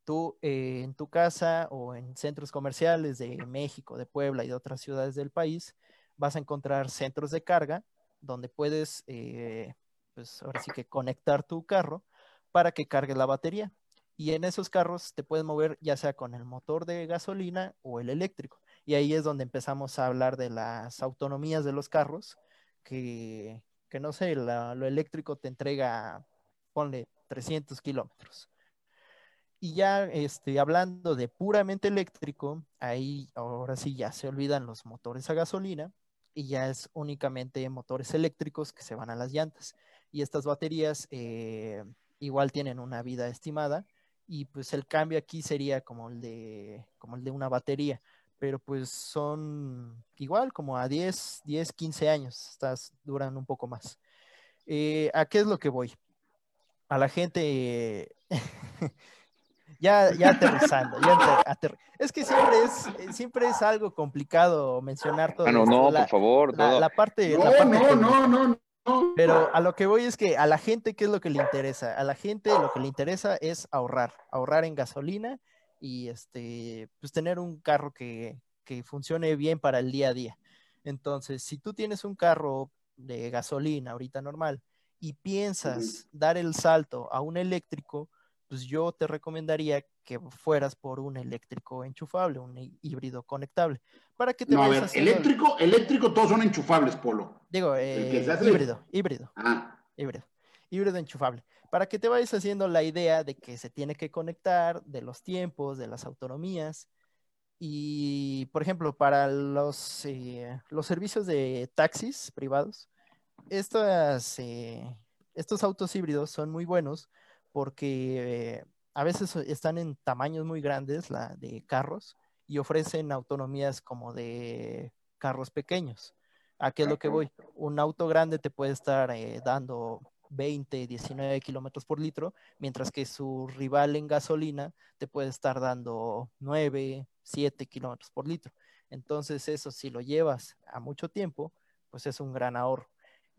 Tú eh, en tu casa o en centros comerciales de México, de Puebla y de otras ciudades del país, vas a encontrar centros de carga donde puedes, eh, pues ahora sí que conectar tu carro para que cargue la batería. Y en esos carros te puedes mover ya sea con el motor de gasolina o el eléctrico. Y ahí es donde empezamos a hablar de las autonomías de los carros, que, que no sé, lo eléctrico te entrega, ponle 300 kilómetros y ya este, hablando de puramente eléctrico, ahí ahora sí ya se olvidan los motores a gasolina y ya es únicamente motores eléctricos que se van a las llantas. Y estas baterías eh, igual tienen una vida estimada y pues el cambio aquí sería como el de, como el de una batería, pero pues son igual como a 10, 10, 15 años, estas duran un poco más. Eh, ¿A qué es lo que voy? A la gente... ya, ya aterrizando. Ya Es que siempre es, eh, siempre es algo complicado mencionar todo. Ah, no, no, por favor. La, parte. No, no, no, no, no. Pero a lo que voy es que a la gente, ¿qué es lo que le interesa? A la gente lo que le interesa es ahorrar, ahorrar en gasolina y este, pues tener un carro que, que funcione bien para el día a día. Entonces, si tú tienes un carro de gasolina ahorita normal y piensas dar el salto a un eléctrico, pues yo te recomendaría que fueras por un eléctrico enchufable, un híbrido conectable, para que te no, a ver, eléctrico, eléctrico todos son enchufables, Polo. Digo, eh, híbrido, híbrido, ah. híbrido, híbrido enchufable, para que te vayas haciendo la idea de que se tiene que conectar, de los tiempos, de las autonomías, y por ejemplo, para los, eh, los servicios de taxis privados, estas, eh, estos autos híbridos son muy buenos porque a veces están en tamaños muy grandes la de carros y ofrecen autonomías como de carros pequeños. ¿A qué es lo que voy? Un auto grande te puede estar eh, dando 20, 19 kilómetros por litro, mientras que su rival en gasolina te puede estar dando 9, 7 kilómetros por litro. Entonces eso si lo llevas a mucho tiempo, pues es un gran ahorro.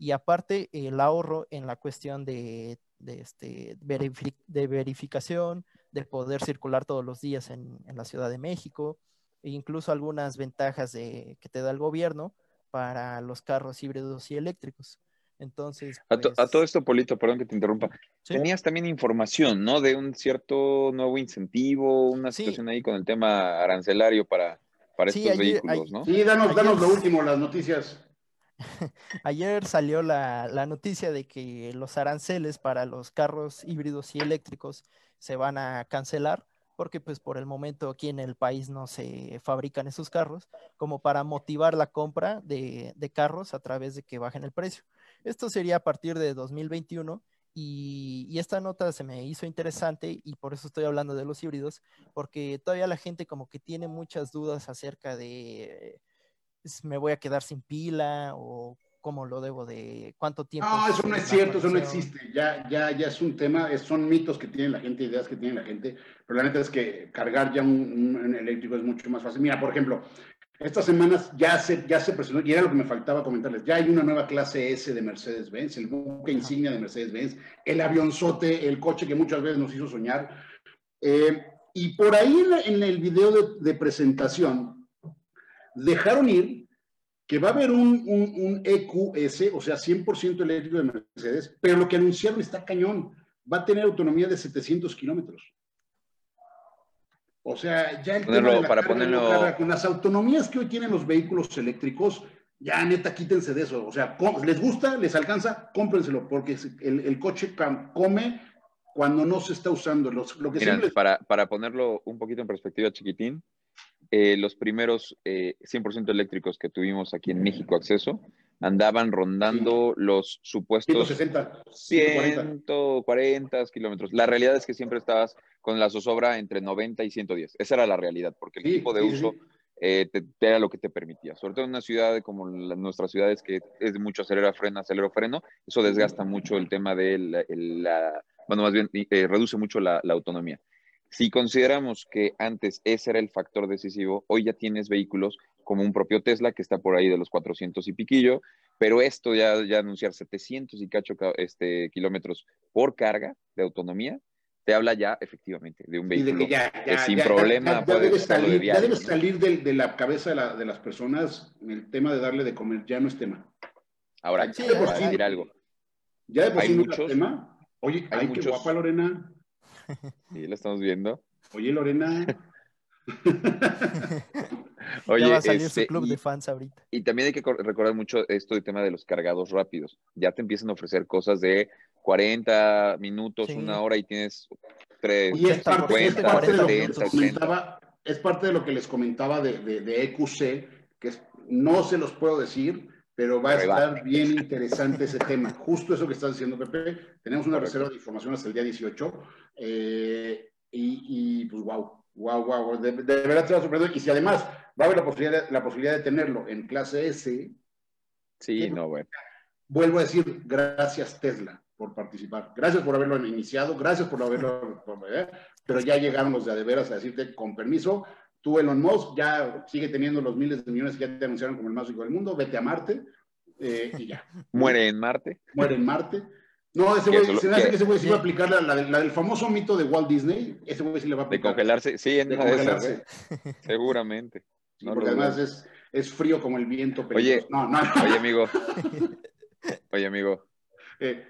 Y aparte el ahorro en la cuestión de de, este, de verificación, de poder circular todos los días en, la Ciudad de México, e incluso algunas ventajas de, que te da el gobierno, para los carros híbridos y eléctricos. Entonces. A, todo pues esto, Polito, perdón que te interrumpa. Tenías también información, ¿no? De un cierto nuevo incentivo, una situación ahí con el tema arancelario para, para estos vehículos, ¿no? Sí, danos, danos lo último, las noticias. Ayer salió la, la, noticia de que los aranceles para los carros híbridos y eléctricos se van a cancelar porque pues por el momento aquí en el país no se fabrican esos carros, como para motivar la compra de, carros a través de que bajen el precio. Esto sería a partir de 2021 y, y, esta nota se me hizo interesante y por eso estoy hablando de los híbridos, porque todavía la gente como que tiene muchas dudas acerca de me voy a quedar sin pila o cómo lo debo de cuánto tiempo. No, eso no es cierto, eso no existe. Ya, ya, ya es un tema, son mitos que tiene la gente, ideas que tiene la gente, pero la neta es que cargar ya un, eléctrico es mucho más fácil. Mira, por ejemplo, estas semanas ya se, ya se presentó, y era lo que me faltaba comentarles, ya hay una nueva clase S de Mercedes-Benz, el buque insignia de Mercedes-Benz, el avionzote, el coche que muchas veces nos hizo soñar. Eh, y por ahí en, el video de, de presentación, dejaron ir que va a haber un, EQS, o sea, 100% eléctrico de Mercedes, pero lo que anunciaron está cañón. Va a tener autonomía de 700 kilómetros. O sea, ya el tema para ponerlo... con las autonomías que hoy tienen los vehículos eléctricos, ya neta, quítense de eso. O sea, les gusta, les alcanza, cómprenselo, porque el, coche come cuando no se está usando. Los, lo que para, para ponerlo un poquito en perspectiva, chiquitín, eh, los primeros 100% eh, eléctricos que tuvimos aquí en México acceso andaban rondando los supuestos 160, 140 kilómetros. La realidad es que siempre estabas con la zozobra entre 90 y 110. Esa era la realidad, porque el tipo de uso eh, era lo que te permitía. Sobre todo en una ciudad como nuestras ciudades, que es mucho acelera, frena, acelero, freno, eso desgasta mucho el tema de la, bueno, más bien reduce mucho la autonomía. Si consideramos que antes ese era el factor decisivo, hoy ya tienes vehículos como un propio Tesla que está por ahí de los 400 y piquillo, pero esto ya, ya anunciar 700 y cacho este, kilómetros por carga de autonomía, te habla ya efectivamente de un vehículo que sin problema ya, debe salir, ya debe salir de, la cabeza de, las personas el tema de darle de comer, ya no es tema. Ahora, quiero decir algo. Ya de por sí no es tema. Oye, hay muchos... qué guapa Lorena. Sí, lo estamos viendo. Oye, Lorena. Oye, ya va a salir su este, club de fans ahorita. Y también hay que recordar mucho esto del tema de los cargados rápidos. Ya te empiezan a ofrecer cosas de 40 minutos, una hora y tienes 3, y es parte, es parte, de lo que les comentaba de, de, EQC, que no se los puedo decir, pero va a estar bien interesante ese tema. Justo eso que estás diciendo, Pepe. Tenemos una reserva de información hasta el día 18 eh, y, pues wow, wow, wow. De, verdad te va a sorprender. Y si además va a haber la posibilidad, de, la posibilidad de tenerlo en clase S. Sí, no, bueno. Vuelvo a decir, gracias Tesla por participar. Gracias por haberlo iniciado, gracias por haberlo, eh, pero ya llegaron los de, de veras a decirte, con permiso, Tú, Elon Musk, ya sigue teniendo los miles de millones que ya te anunciaron como el más rico del mundo, vete a Marte eh, y ya. Muere en Marte. Muere en Marte. No, ese güey, se me hace que ese güey sí va a aplicar la, del famoso mito de Walt Disney. Ese güey sí le va a aplicar. De congelarse, sí, en de congelarse. Seguramente. porque además es, es, frío como el viento. Oye, no, no. oye, amigo. Oye, amigo. Eh,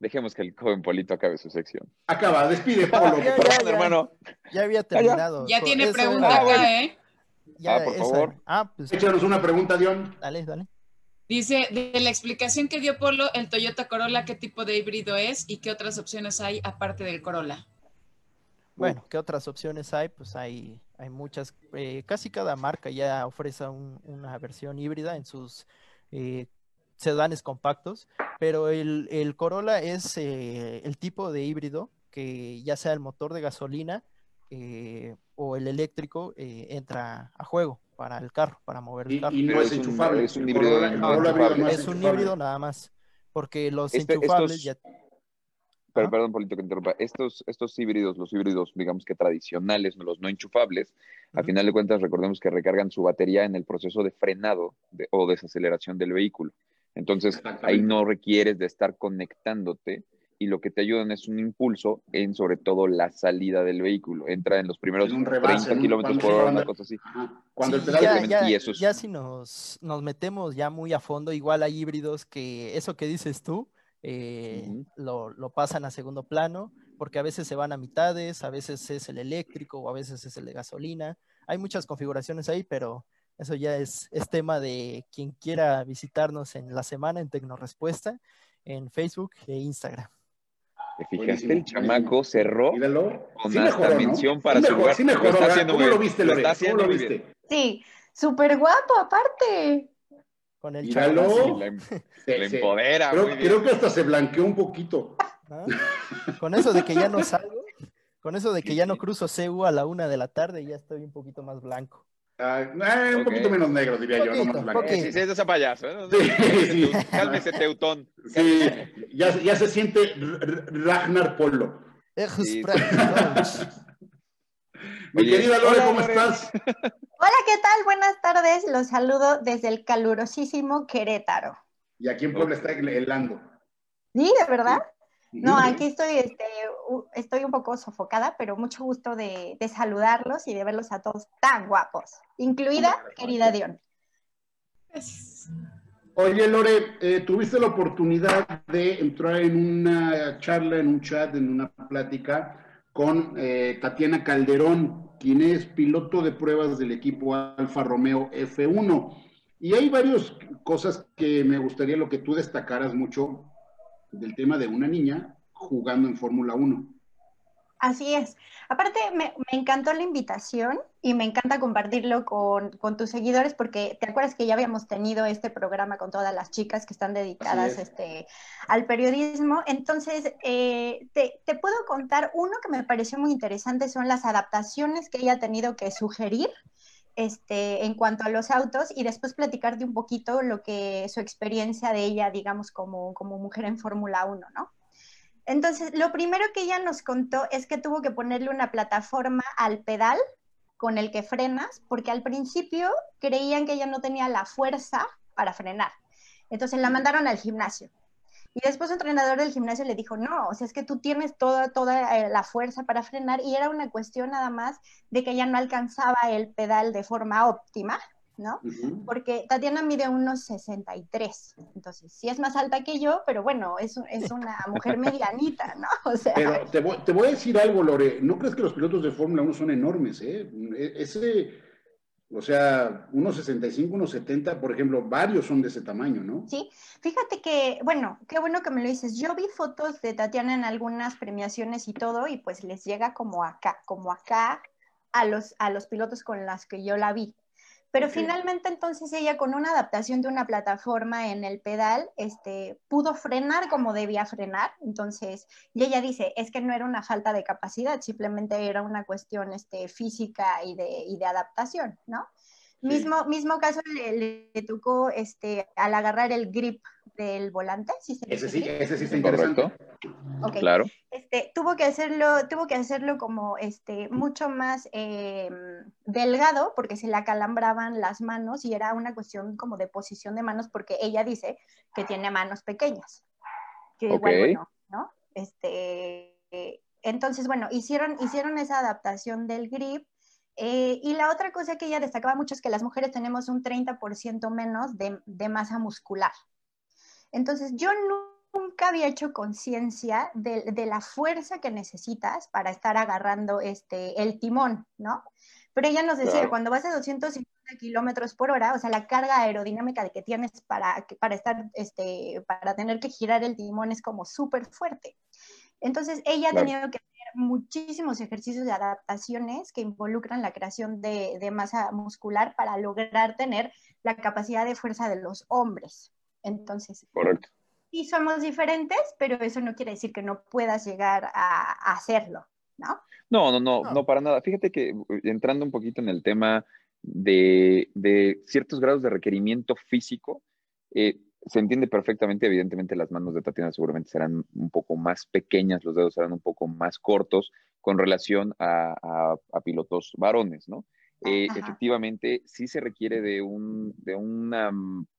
Dejemos que el joven Polito acabe su sección. Acaba, despide, Pablo. ya, ya, hermano. Ya había terminado. Ya, tiene pregunta acá, ¿eh? ah, por favor. Ah, pues. Échanos una pregunta, Dion. Dale, dale. Dice, de la explicación que dio Polo, el Toyota Corolla, ¿qué tipo de híbrido es y qué otras opciones hay aparte del Corolla? Bueno, ¿qué otras opciones hay? Pues hay, hay muchas. Eh, casi cada marca ya ofrece una versión híbrida en sus eh, sedanes compactos, pero el, el Corolla es eh, el tipo de híbrido que ya sea el motor de gasolina eh, o el eléctrico eh, entra a juego para el carro, para mover el carro. Y, no es, enchufable, es un híbrido. es, un híbrido nada más, porque los este, enchufables ya... Pero perdón, Polito, que interrumpa. Estos, estos híbridos, los híbridos, digamos que tradicionales, los no enchufables, a final de cuentas, recordemos que recargan su batería en el proceso de frenado o desaceleración del vehículo. Entonces, ahí no requieres de estar conectándote y lo que te ayudan es un impulso en sobre todo la salida del vehículo. Entra en los primeros 30 kilómetros por hora, una cosa así. Cuando el pedal ya, ya, si nos, nos metemos ya muy a fondo, igual hay híbridos que eso que dices tú, eh, lo, lo, pasan a segundo plano, porque a veces se van a mitades, a veces es el eléctrico o a veces es el de gasolina. Hay muchas configuraciones ahí, pero eso ya es, es tema de quien quiera visitarnos en la semana en Tecnorespuesta, en Facebook e Instagram. ¿Te fijaste? El chamaco cerró con hasta mención para su. Sí mejoró, ¿Cómo lo viste? ¿Cómo lo viste? Sí, súper guapo aparte. Con el chamaco. Le, empodera. Creo, creo, que hasta se blanqueó un poquito. ¿Ah? Con eso de que ya no salgo, con eso de que ya no cruzo CEU a la una de la tarde, ya estoy un poquito más blanco. Eh, un poquito menos negro, diría yo, no más blanco. Sí, sí, es ese payaso. ¿eh? Sí, sí. Cálmese, Teutón. Sí, ya, ya se siente Ragnar Polo. Mi querida Lore, ¿cómo estás? Hola, ¿qué tal? Buenas tardes. Los saludo desde el calurosísimo Querétaro. Y aquí en Puebla está helando. Sí, ¿de verdad? No, aquí estoy, este, estoy un poco sofocada, pero mucho gusto de, saludarlos y de verlos a todos tan guapos, incluida querida Dion. Oye, Lore, eh, tuviste la oportunidad de entrar en una charla, en un chat, en una plática con eh, Tatiana Calderón, quien es piloto de pruebas del equipo Alfa Romeo F1. Y hay varias cosas que me gustaría lo que tú destacaras mucho del tema de una niña jugando en Fórmula 1. Así es. Aparte, me, encantó la invitación y me encanta compartirlo con, tus seguidores porque te acuerdas que ya habíamos tenido este programa con todas las chicas que están dedicadas este, al periodismo. Entonces, eh, te, te, puedo contar uno que me pareció muy interesante, son las adaptaciones que ella ha tenido que sugerir este, en cuanto a los autos y después platicarte un poquito lo que su experiencia de ella, digamos, como, como mujer en Fórmula 1, ¿no? Entonces, lo primero que ella nos contó es que tuvo que ponerle una plataforma al pedal con el que frenas, porque al principio creían que ella no tenía la fuerza para frenar. Entonces la mandaron al gimnasio. Y después un entrenador del gimnasio le dijo, no, o sea, es que tú tienes toda, toda eh, la fuerza para frenar y era una cuestión nada más de que ella no alcanzaba el pedal de forma óptima, ¿no? Porque Tatiana mide unos 63, entonces sí es más alta que yo, pero bueno, es, es una mujer medianita, ¿no? O sea... Pero te voy, te voy, a decir algo, Lore, ¿no crees que los pilotos de Fórmula 1 son enormes, eh? E, ese o sea, unos 65, unos 70, por ejemplo, varios son de ese tamaño, ¿no? Sí, fíjate que, bueno, qué bueno que me lo dices. Yo vi fotos de Tatiana en algunas premiaciones y todo, y pues les llega como acá, como acá a los, a los pilotos con las que yo la vi. Pero finalmente entonces ella con una adaptación de una plataforma en el pedal, este, pudo frenar como debía frenar. Entonces, y ella dice, es que no era una falta de capacidad, simplemente era una cuestión este, física y de, y de adaptación, ¿no? Mismo, mismo caso le, le, tocó este, al agarrar el grip del volante. ¿sí ese, sí, ese sí está interesante. Okay. Claro. Este, tuvo que hacerlo, tuvo que hacerlo como este, mucho más em, delgado porque se le acalambraban las manos y era una cuestión como de posición de manos porque ella dice que tiene manos pequeñas. Que igual, bueno, ¿no? Este, entonces, bueno, hicieron, hicieron esa adaptación del grip eh, y la otra cosa que ella destacaba mucho es que las mujeres tenemos un 30% menos de, masa muscular. Entonces, yo nunca había hecho conciencia de, la fuerza que necesitas para estar agarrando este, el timón, ¿no? Pero ella nos decía, cuando vas a 250 kilómetros por hora, o sea, la carga aerodinámica que tienes para, para, estar, este, para tener que girar el timón es como súper fuerte. Entonces, ella ha tenido que muchísimos ejercicios de adaptaciones que involucran la creación de, masa muscular para lograr tener la capacidad de fuerza de los hombres. Entonces, Correcto. sí somos diferentes, pero eso no quiere decir que no puedas llegar a, hacerlo, ¿no? ¿no? No, no, no, para nada. Fíjate que eh, entrando un poquito en el tema de, de ciertos grados de requerimiento físico, eh, se entiende perfectamente, evidentemente las manos de Tatiana seguramente serán un poco más pequeñas, los dedos serán un poco más cortos con relación a, pilotos varones, ¿no? Eh, efectivamente, sí se requiere de, un, de, una,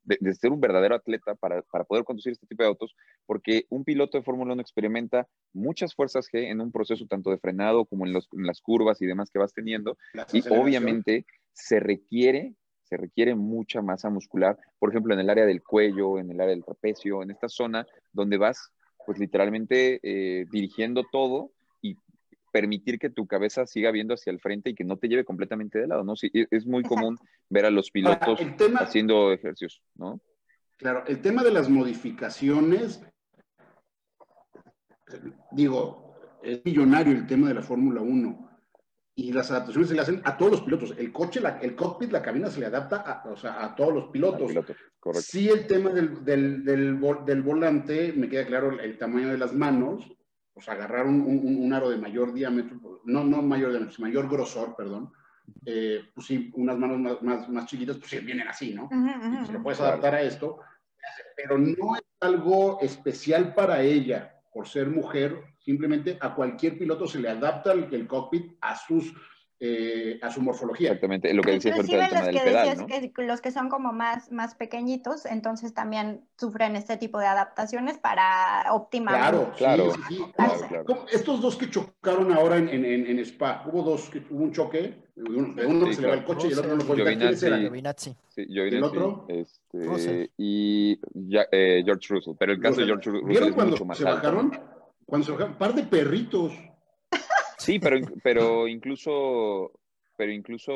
de, ser un verdadero atleta para, poder conducir este tipo de autos, porque un piloto de Fórmula 1 experimenta muchas fuerzas G en un proceso tanto de frenado como en, las curvas y demás que vas teniendo, y obviamente se requiere se requiere mucha masa muscular, por ejemplo, en el área del cuello, en el área del trapecio, en esta zona donde vas, pues literalmente eh, dirigiendo todo y permitir que tu cabeza siga viendo hacia el frente y que no te lleve completamente de lado, ¿no? Sí, e, es muy común ver a los pilotos haciendo ejercicios, ¿no? Claro, el tema de las modificaciones, digo, es millonario el tema de la Fórmula 1 y las adaptaciones se le hacen a todos los pilotos. El coche, el cockpit, la cabina se le adapta a, o sea, a todos los pilotos. sí, el tema del, del, del, volante, me queda claro el, tamaño de las manos, o sea, agarrar un, un, aro de mayor diámetro, no, no mayor diámetro, mayor grosor, perdón. Eh, pues sí, unas manos más, más, más, chiquitas, pues sí, vienen así, ¿no? Se lo puedes adaptar a esto, pero no es algo especial para ella por ser mujer, simplemente a cualquier piloto se le adapta el, cockpit a sus eh, a su morfología. Exactamente, lo que decías ahorita del tema del pedal, ¿no? que los que son como más, más pequeñitos, entonces también sufren este tipo de adaptaciones para optimar. Claro, claro, sí, claro, Estos dos que chocaron ahora en, en, en, Spa, hubo dos, que hubo un choque, uno, uno que se le va el coche y el otro no lo puede Giovinazzi. Sí, Giovinazzi. ¿El otro? Este, y ya, eh, George Russell, pero el caso de George Russell ¿Vieron es cuando mucho más se bajaron? Cuando se bajaron, par de perritos. Sí, pero, pero incluso, pero incluso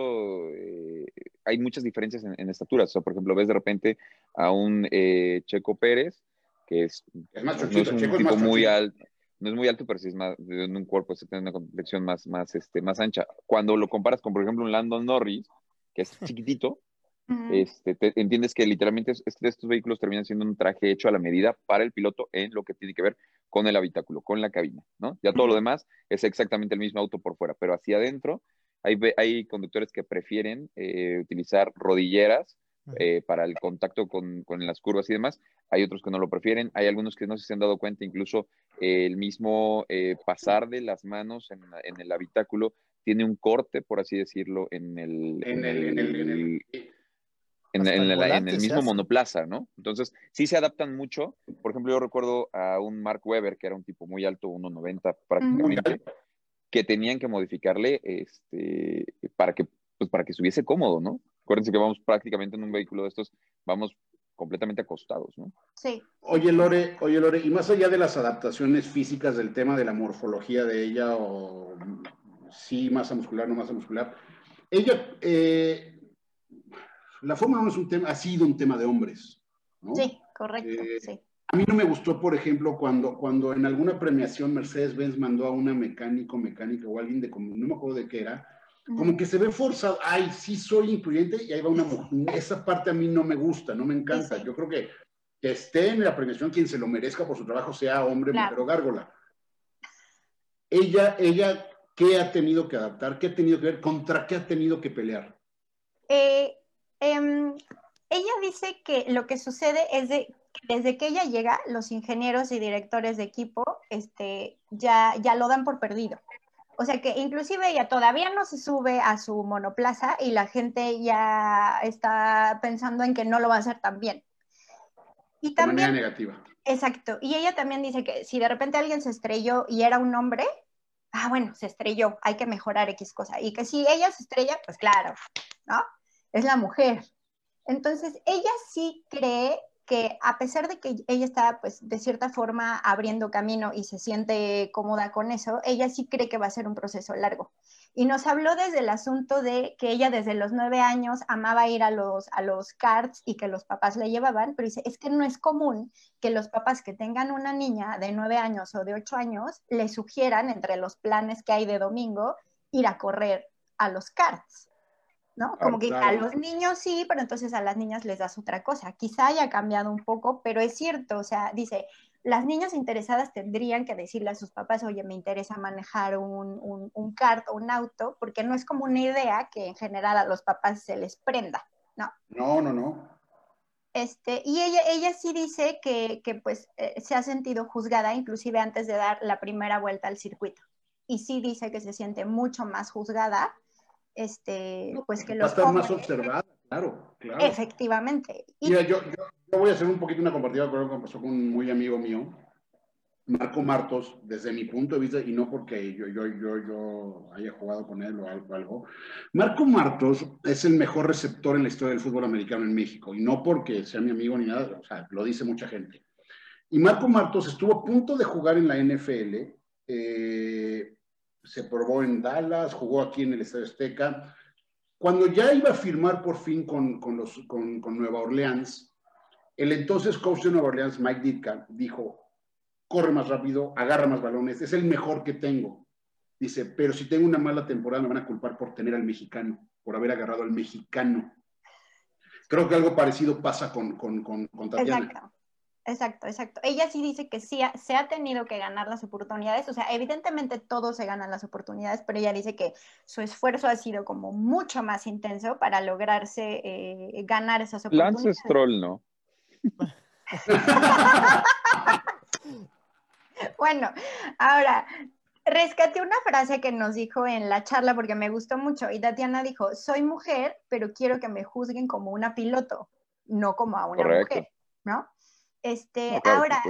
eh, hay muchas diferencias en, estaturas. O sea, por ejemplo, ves de repente a un eh, Checo Pérez, que es, no es un tipo muy alto, no es muy alto, pero sí es más de un cuerpo, tiene una complexión más, más, este, más ancha. Cuando lo comparas con, por ejemplo, un Landon Norris, que es chiquitito, este, entiendes que literalmente estos vehículos terminan siendo un traje hecho a la medida para el piloto en lo que tiene que ver con el habitáculo, con la cabina, ¿no? Ya todo lo demás es exactamente el mismo auto por fuera, pero hacia adentro hay, hay conductores que prefieren eh, utilizar rodilleras eh, para el contacto con, con, las curvas y demás. Hay otros que no lo prefieren. Hay algunos que no se han dado cuenta, incluso eh, el mismo pasar de las manos en, en, el habitáculo tiene un corte, por así decirlo, en el, en el en, el mismo monoplaza, ¿no? Entonces, sí se adaptan mucho. Por ejemplo, yo recuerdo a un Mark Webber, que era un tipo muy alto, 1,90 prácticamente, que tenían que modificarle este, para, que, pues, para que estuviese cómodo, ¿no? Acuérdense que vamos prácticamente en un vehículo de estos, vamos completamente acostados, ¿no? Sí. Oye, Lore, oye, Lore, y más allá de las adaptaciones físicas del tema de la morfología de ella, o sí, masa muscular, no masa muscular, ella, eh, la Fórmula 1 es un tema, ha sido un tema de hombres. ¿no? Sí, correcto. Eh, sí. A mí no me gustó, por ejemplo, cuando, cuando en alguna premiación Mercedes-Benz mandó a una mecánico, mecánica o alguien de, no me acuerdo de qué era, como que se ve forzado, ay, sí soy incluyente y ahí va una mujer. Esa parte a mí no me gusta, no me encanta. Yo creo que que esté en la premiación quien se lo merezca por su trabajo, sea hombre, mujer o gárgola. Ella, ella, ¿qué ha tenido que adaptar? ¿Qué ha tenido que ver? ¿Contra qué ha tenido que pelear? Eh, Em, ella dice que lo que sucede es de desde que ella llega, los ingenieros y directores de equipo este, ya, ya lo dan por perdido. O sea que inclusive ella todavía no se sube a su monoplaza y la gente ya está pensando en que no lo va a hacer tan bien. Y también, de manera negativa. Exacto. Y ella también dice que si de repente alguien se estrelló y era un hombre, ah, bueno, se estrelló, hay que mejorar X cosa. Y que si ella se estrella, pues claro, ¿no? Es la mujer. Entonces, ella sí cree que a pesar de que ella está, pues, de cierta forma abriendo camino y se siente cómoda con eso, ella sí cree que va a ser un proceso largo. Y nos habló desde el asunto de que ella desde los nueve años amaba ir a los, a los carts y que los papás le llevaban, pero dice, es que no es común que los papás que tengan una niña de nueve años o de ocho años le sugieran entre los planes que hay de domingo ir a correr a los carts. ¿No? Como que a los niños sí, pero entonces a las niñas les das otra cosa. Quizá haya cambiado un poco, pero es cierto, o sea, dice, las niñas interesadas tendrían que decirle a sus papás, oye, me interesa manejar un, un, un kart o un auto, porque no es como una idea que en general a los papás se les prenda, ¿no? No, no, no. Este, y ella, ella sí dice que, que pues eh, se ha sentido juzgada inclusive antes de dar la primera vuelta al circuito. Y sí dice que se siente mucho más juzgada este, pues que los Va a estar más observada, claro. Efectivamente. Mira, yo, yo, voy a hacer un poquito una compartida con lo que pasó con un muy amigo mío, Marco Martos, desde mi punto de vista, y no porque yo, yo, yo, yo haya jugado con él o algo, Marco Martos es el mejor receptor en la historia del fútbol americano en México, y no porque sea mi amigo ni nada, o sea, lo dice mucha gente. Y Marco Martos estuvo a punto de jugar en la NFL, eh, se probó en Dallas, jugó aquí en el Estadio Azteca. Cuando ya iba a firmar por fin con, con, los, con, con Nueva Orleans, el entonces coach de Nueva Orleans, Mike Ditka, dijo, corre más rápido, agarra más balones, es el mejor que tengo. Dice, pero si tengo una mala temporada me van a culpar por tener al mexicano, por haber agarrado al mexicano. Creo que algo parecido pasa con, con, con, Tatiana. Exacto, exacto. Ella sí dice que sí se ha tenido que ganar las oportunidades, o sea, evidentemente todos se ganan las oportunidades, pero ella dice que su esfuerzo ha sido como mucho más intenso para lograrse eh, ganar esas oportunidades. Lance Stroll, ¿no? Bueno, ahora, rescaté una frase que nos dijo en la charla porque me gustó mucho y Tatiana dijo, soy mujer, pero quiero que me juzguen como una piloto, no como a una mujer, ¿no? Este, ahora,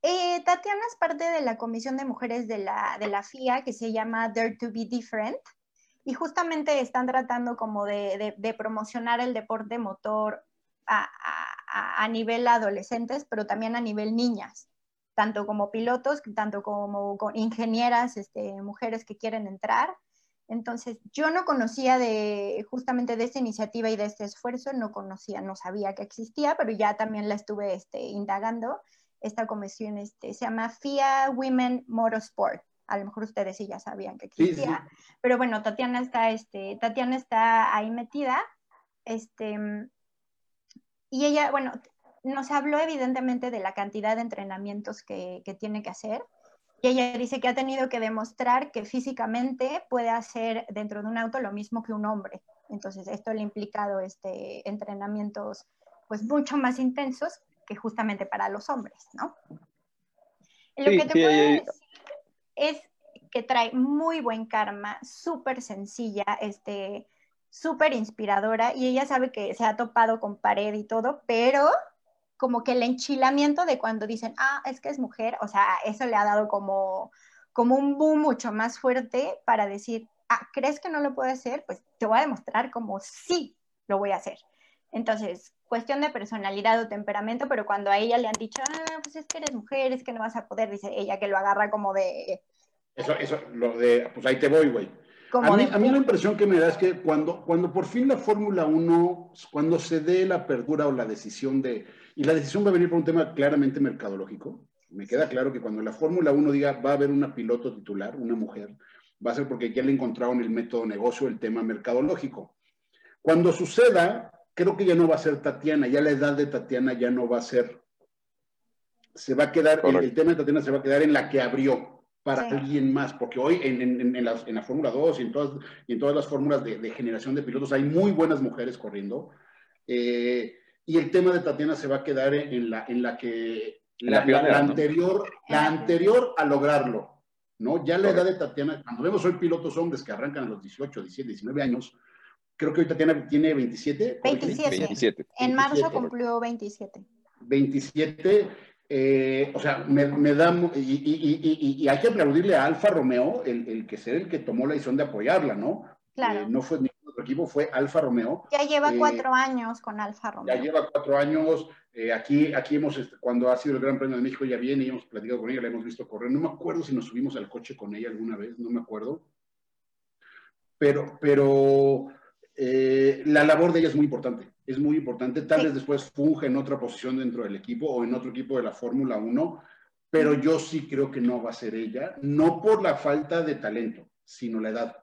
eh, Tatiana es parte de la Comisión de Mujeres de la, de la FIA que se llama Dare to be Different y justamente están tratando como de, de, promocionar el deporte motor a, a, a, nivel adolescentes, pero también a nivel niñas tanto como pilotos, tanto como ingenieras, este, mujeres que quieren entrar. Entonces, yo no conocía de justamente de esta iniciativa y de este esfuerzo, no conocía, no sabía que existía, pero ya también la estuve este, indagando. Esta comisión este, se llama FIA Women Motorsport. A lo mejor ustedes sí ya sabían que existía, pero bueno, Tatiana está, este, Tatiana está ahí metida. Este, y ella, bueno, nos habló evidentemente de la cantidad de entrenamientos que, tiene que hacer. Y ella dice que ha tenido que demostrar que físicamente puede hacer dentro de un auto lo mismo que un hombre. Entonces, esto le ha implicado este, entrenamientos pues mucho más intensos que justamente para los hombres, ¿no? Lo que te puedo decir es que trae muy buen karma, súper sencilla, este, súper inspiradora y ella sabe que se ha topado con pared y todo, pero como que el enchilamiento de cuando dicen, ah, es que es mujer, o sea, eso le ha dado como, como un boom mucho más fuerte para decir, ah, ¿crees que no lo puedo hacer? Pues te voy a demostrar como sí lo voy a hacer. Entonces, cuestión de personalidad o temperamento, pero cuando a ella le han dicho, ah, pues es que eres mujer, es que no vas a poder, dice ella que lo agarra como de... Eso, eso, lo de, pues ahí te voy, güey. A mí, a mí, la impresión que me da es que cuando, cuando por fin la Fórmula 1, cuando se dé la apertura o la decisión de, y la decisión va a venir por un tema claramente mercadológico, me queda claro que cuando la Fórmula 1 diga va a haber una piloto titular, una mujer, va a ser porque ya le encontraron el método negocio, el tema mercadológico. Cuando suceda, creo que ya no va a ser Tatiana, ya la edad de Tatiana ya no va a ser, se va a quedar, el, tema de Tatiana se va a quedar en la que abrió, para alguien más, porque hoy en, en, en, la, en la Fórmula 2 y en todas, y en todas las fórmulas de, de, generación de pilotos hay muy buenas mujeres corriendo. Eh, y el tema de Tatiana se va a quedar en la, en la que la, la, anterior, la anterior a lograrlo, ¿no? Ya la edad de Tatiana, cuando vemos hoy pilotos hombres que arrancan a los 18, 17, 19 años, creo que hoy Tatiana tiene 27. 27. 27. En marzo cumplió 27. 27 eh, o sea, me, me da, y, hay que aplaudirle a Alfa Romeo el, el, que ser el que tomó la decisión de apoyarla, ¿no? Claro. Eh, no fue ningún otro equipo, fue Alfa Romeo. Ya lleva eh, cuatro años con Alfa Romeo. Ya lleva cuatro años. aquí, aquí hemos, este, cuando ha sido el Gran Premio de México, ya viene y hemos platicado con ella, la hemos visto correr. No me acuerdo si nos subimos al coche con ella alguna vez, no me acuerdo. Pero, pero la labor de ella es muy importante es muy importante. Tal vez después funge en otra posición dentro del equipo o en otro equipo de la Fórmula 1, pero yo sí creo que no va a ser ella, no por la falta de talento, sino la edad.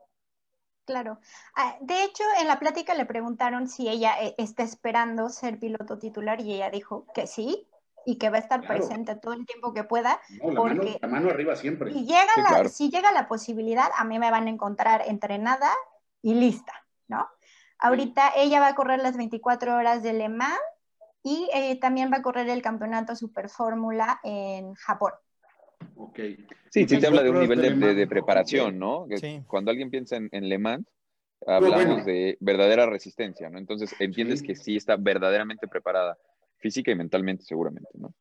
Claro. Ah, de hecho, en la plática le preguntaron si ella eh, está esperando ser piloto titular y ella dijo que sí y que va a estar presente todo el tiempo que pueda. No, la, mano, la mano, arriba siempre. Si llega, si llega la posibilidad, a mí me van a encontrar entrenada y lista, ¿no? Ahorita ella va a correr las 24 horas de Le Mans y eh, también va a correr el campeonato Super Fórmula en Japón. Ok. Sí, sí te habla de un nivel de, preparación, ¿no? Cuando alguien piensa en, Le Mans, hablamos de verdadera resistencia, ¿no? Entonces entiendes que sí está verdaderamente preparada, física y mentalmente seguramente, ¿no?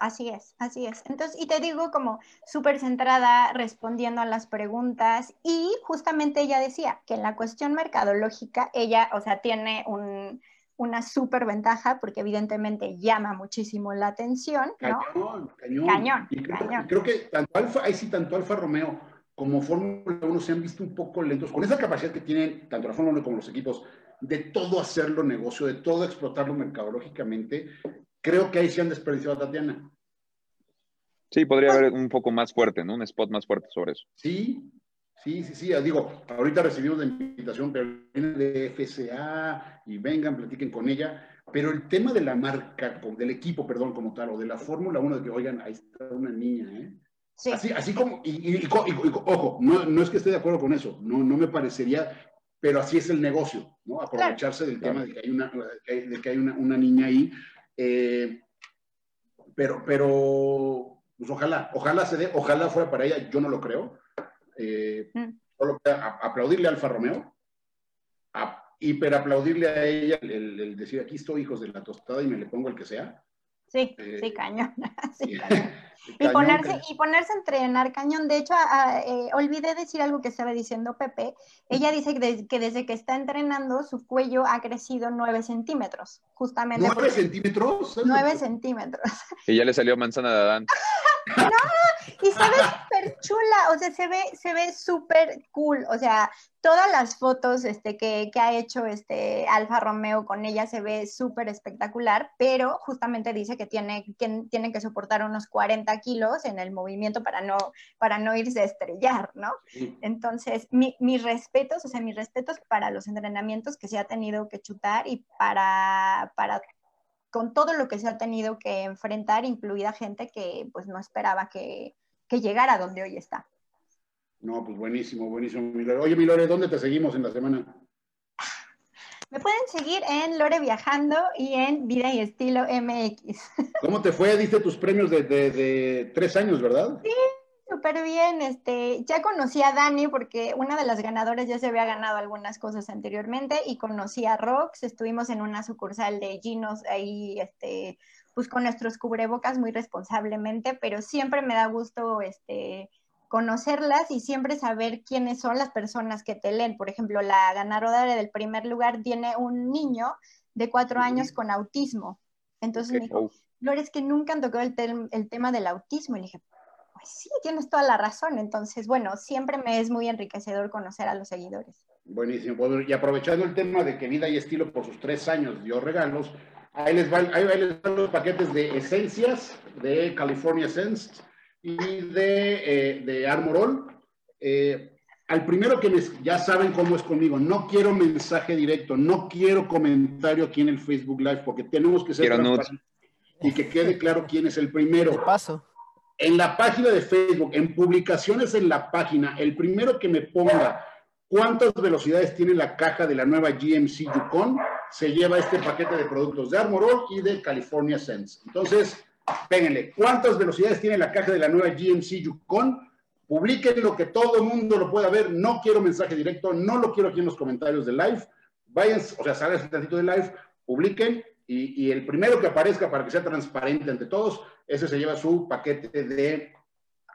Así es, así es. Entonces, y te digo como súper centrada, respondiendo a las preguntas, y justamente ella decía que en la cuestión mercadológica, ella, o sea, tiene un, una súper ventaja porque evidentemente llama muchísimo la atención, ¿no? Cañón, cañón. Cañón, y creo, creo que tanto Alfa, ahí sí, tanto Alfa Romeo como Fórmula 1 se han visto un poco lentos, con esa capacidad que tienen tanto la Fórmula 1 como los equipos de todo hacerlo negocio, de todo explotarlo mercadológicamente, creo que ahí se han desperdiciado a Tatiana. Sí, podría haber un poco más fuerte, ¿no? Un spot más fuerte sobre eso. Sí, sí, sí, sí. Digo, ahorita recibimos la invitación, pero viene de FCA y vengan, platiquen con ella. Pero el tema de la marca, del equipo, perdón, como tal, o de la Fórmula 1, de que, oigan, ahí está una niña, ¿eh? Sí. Así, así como, y, ojo, no, no, es que esté de acuerdo con eso, no, no me parecería, pero así es el negocio, ¿no? Aprovecharse del tema de que hay una, de que hay una, una niña ahí. Eh, pero, pero pues ojalá, ojalá se dé, ojalá fuera para ella, yo no lo creo. Eh, mm. Solo aplaudirle a Alfa Romeo, a, hiperaplaudirle a ella el, decir aquí estoy hijos de la tostada y me le pongo el que sea. Sí, sí, eh, cañón. sí, cañón. y, ponerse, y ponerse a entrenar cañón. De hecho, eh, olvidé decir algo que estaba diciendo Pepe. Ella dice que, desde que está entrenando, su cuello ha crecido 9 centímetros, justamente. ¿9 centímetros? 9 centímetros. Y ya le salió manzana de Adán. No, y se ve súper chula, o sea, se ve, se ve súper cool, o sea, todas las fotos este, que, que, ha hecho este Alfa Romeo con ella se ve súper espectacular, pero justamente dice que tiene, que tiene que soportar unos 40 kilos en el movimiento para no, para no irse a estrellar, ¿no? Entonces, mi, mis respetos, o sea, mis respetos para los entrenamientos que se ha tenido que chutar y para, para con todo lo que se ha tenido que enfrentar, incluida gente que pues no esperaba que, que llegara donde hoy está. No, pues buenísimo, buenísimo. Oye, mi Lore, ¿dónde te seguimos en la semana? Me pueden seguir en Lore Viajando y en Vida y Estilo MX. ¿Cómo te fue? Diste tus premios de, de, de tres años, ¿verdad? Sí, Súper bien, este, ya conocí a Dani porque una de las ganadoras ya se había ganado algunas cosas anteriormente y conocí a Rox, estuvimos en una sucursal de Ginos ahí, este, pues con nuestros cubrebocas muy responsablemente, pero siempre me da gusto, este, conocerlas y siempre saber quiénes son las personas que te leen. Por ejemplo, la ganadora del primer lugar tiene un niño de cuatro años con autismo. Entonces me dijo, no, es que nunca han tocado el, el tema del autismo. Y le dije, pues sí, tienes toda la razón. Entonces, bueno, siempre me es muy enriquecedor conocer a los seguidores. Buenísimo. Y aprovechando el tema de que Vida y Estilo por sus tres años dio regalos, ahí les, van, ahí les van los paquetes de esencias de California Sense y de, eh, de Armorol. Eh, al primero que me, ya saben cómo es conmigo, no quiero mensaje directo, no quiero comentario aquí en el Facebook Live, porque tenemos que ser y que quede claro quién es el primero. paso en la página de Facebook, en publicaciones en la página, el primero que me ponga cuántas velocidades tiene la caja de la nueva GMC Yukon, se lleva este paquete de productos de Armorol y de California Sense. Entonces, péguenle, ¿cuántas velocidades tiene la caja de la nueva GMC Yukon? Publiquen lo que todo el mundo lo pueda ver. No quiero mensaje directo, no lo quiero aquí en los comentarios de live. Vayan, o sea, salgan un tantito de live, publiquen y, el primero que aparezca para que sea transparente ante todos, ese se lleva su paquete de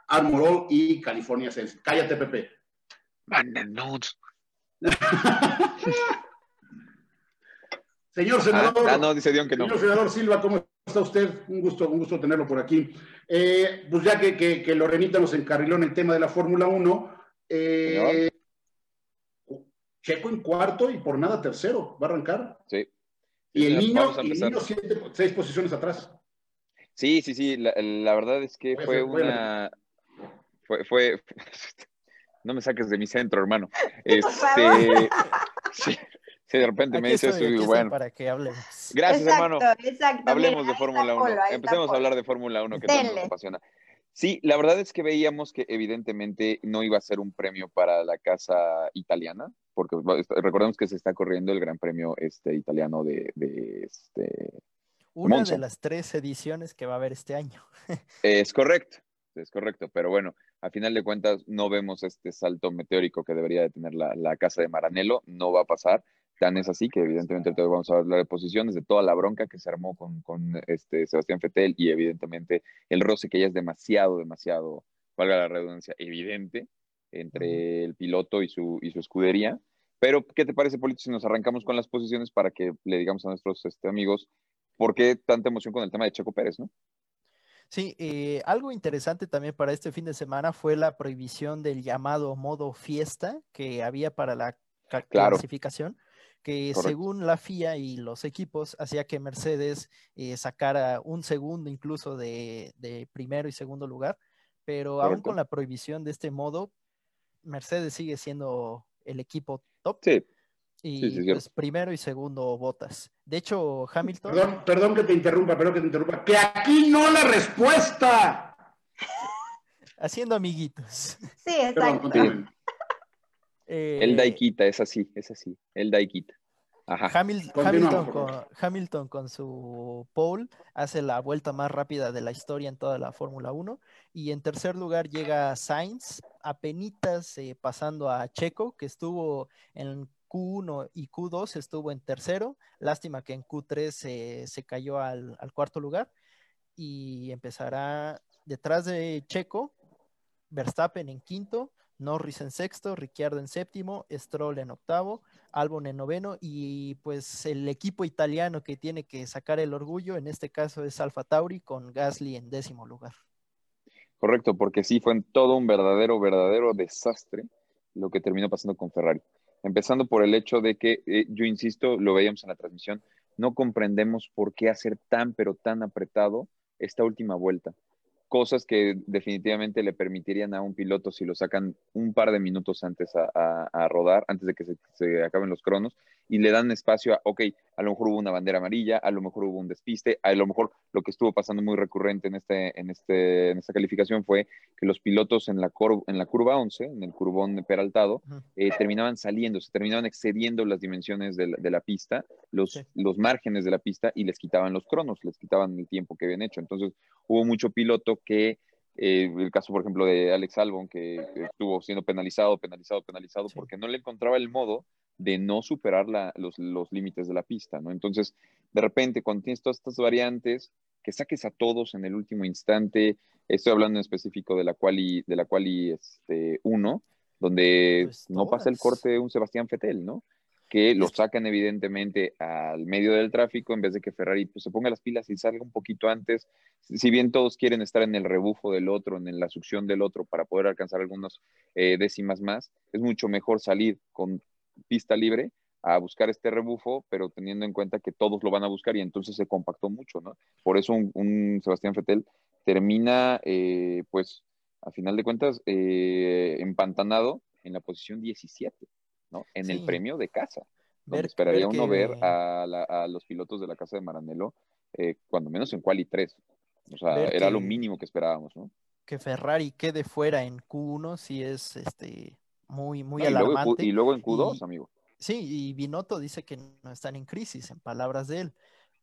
Armorol y California Sense. Cállate, Pepe. Señor senador, ah, no, dice Dion que no. señor senador Silva, ¿cómo está usted? Un gusto, un gusto tenerlo por aquí. Eh, pues ya que, que, que Lorenita nos encarriló en el tema de la Fórmula 1, eh, Checo en cuarto y por nada tercero, ¿va a arrancar? Sí. Y el niño, siete, seis posiciones atrás. Sí, sí, sí. La, verdad es que fue, una. Fue, fue, No me saques de mi centro, hermano. Este. sí, de repente me dice eso y digo, bueno. Para que hablemos. Gracias, hermano. Hablemos de Fórmula 1. Empecemos a hablar de Fórmula 1, que tanto nos apasiona. Sí, la verdad es que veíamos que evidentemente no iba a ser un premio para la casa italiana, porque recordemos que se está corriendo el Gran Premio este, italiano de, este, Una de las tres ediciones que va a haber este año. es correcto, es correcto, pero bueno, a final de cuentas no vemos este salto meteórico que debería de tener la, casa de Maranello, no va a pasar. Tan es así que evidentemente vamos a hablar de posiciones, de toda la bronca que se armó con, este Sebastián Fetel y evidentemente el roce que ya es demasiado, demasiado, valga la redundancia, evidente entre el piloto y su, y su escudería. Pero, ¿qué te parece, Polito, si nos arrancamos con las posiciones para que le digamos a nuestros este, amigos por qué tanta emoción con el tema de Checo Pérez, ¿no? Sí, eh, algo interesante también para este fin de semana fue la prohibición del llamado modo fiesta que había para la clasificación, que según la FIA y los equipos hacía que Mercedes eh, sacara un segundo incluso de, primero y segundo lugar, pero aún con la prohibición de este modo, Mercedes sigue siendo el equipo top. Sí. Y pues primero y segundo botas. De hecho, Hamilton. Perdón, perdón que te interrumpa, perdón que te interrumpa. Que aquí no la respuesta. Haciendo amiguitos. Sí, exacto. Eh, el Daikita, es así, es así. El Daikita. Hamilton, con, Hamilton, con, su pole hace la vuelta más rápida de la historia en toda la Fórmula 1 y en tercer lugar llega Sainz, apenas eh, pasando a Checo, que estuvo en Q1 y Q2 estuvo en tercero. Lástima que en Q3 se cayó al, cuarto lugar. Y empezará detrás de Checo, Verstappen en quinto, Norris en sexto, Ricciardo en séptimo, Stroll en octavo, Albon en noveno y pues el equipo italiano que tiene que sacar el orgullo, en este caso es Alfa Tauri con Gasly en décimo lugar. Correcto, porque sí fue en todo un verdadero, verdadero desastre lo que terminó pasando con Ferrari. Empezando por el hecho de que, eh, yo insisto, lo veíamos en la transmisión, no comprendemos por qué hacer tan, pero tan apretado esta última vuelta cosas que definitivamente le permitirían a un piloto si lo sacan un par de minutos antes a, rodar, antes de que se, acaben los cronos, y le dan espacio a, ok, a lo mejor hubo una bandera amarilla, a lo mejor hubo un despiste, a lo mejor lo que estuvo pasando muy recurrente en, este, en, este, en esta calificación fue que los pilotos en la, en la curva 11, en el curvón peraltado, eh, terminaban saliendo, se terminaban excediendo las dimensiones de la, pista, los, los márgenes de la pista, y les quitaban los cronos, les quitaban el tiempo que habían hecho. Entonces, hubo mucho piloto que, eh, el caso por ejemplo de Alex Albon, que estuvo siendo penalizado, penalizado, penalizado, porque no le encontraba el modo de no superar los, límites de la pista, ¿no? Entonces, de repente, cuando tienes todas estas variantes, que saques a todos en el último instante, estoy hablando en específico de la quali, de la quali este, uno, donde pues no pasa el corte un Sebastián Fetel, ¿no? Que lo sacan evidentemente al medio del tráfico en vez de que Ferrari pues, se ponga las pilas y salga un poquito antes. Si bien todos quieren estar en el rebufo del otro, en la succión del otro para poder alcanzar algunas eh, décimas más, es mucho mejor salir con pista libre a buscar este rebufo, pero teniendo en cuenta que todos lo van a buscar y entonces se compactó mucho, ¿no? Por eso un, Sebastián Fetel termina, eh, pues, a final de cuentas, eh, empantanado en la posición 17. En el premio de casa. Donde esperaría uno ver a, los pilotos de la casa de Maranello, eh, cuando menos en quali 3. O sea, era lo mínimo que esperábamos, ¿no? Que Ferrari quede fuera en Q1 sí es este muy, muy y alarmante. y luego en Q2, amigo. Sí, y Binotto dice que no están en crisis, en palabras de él.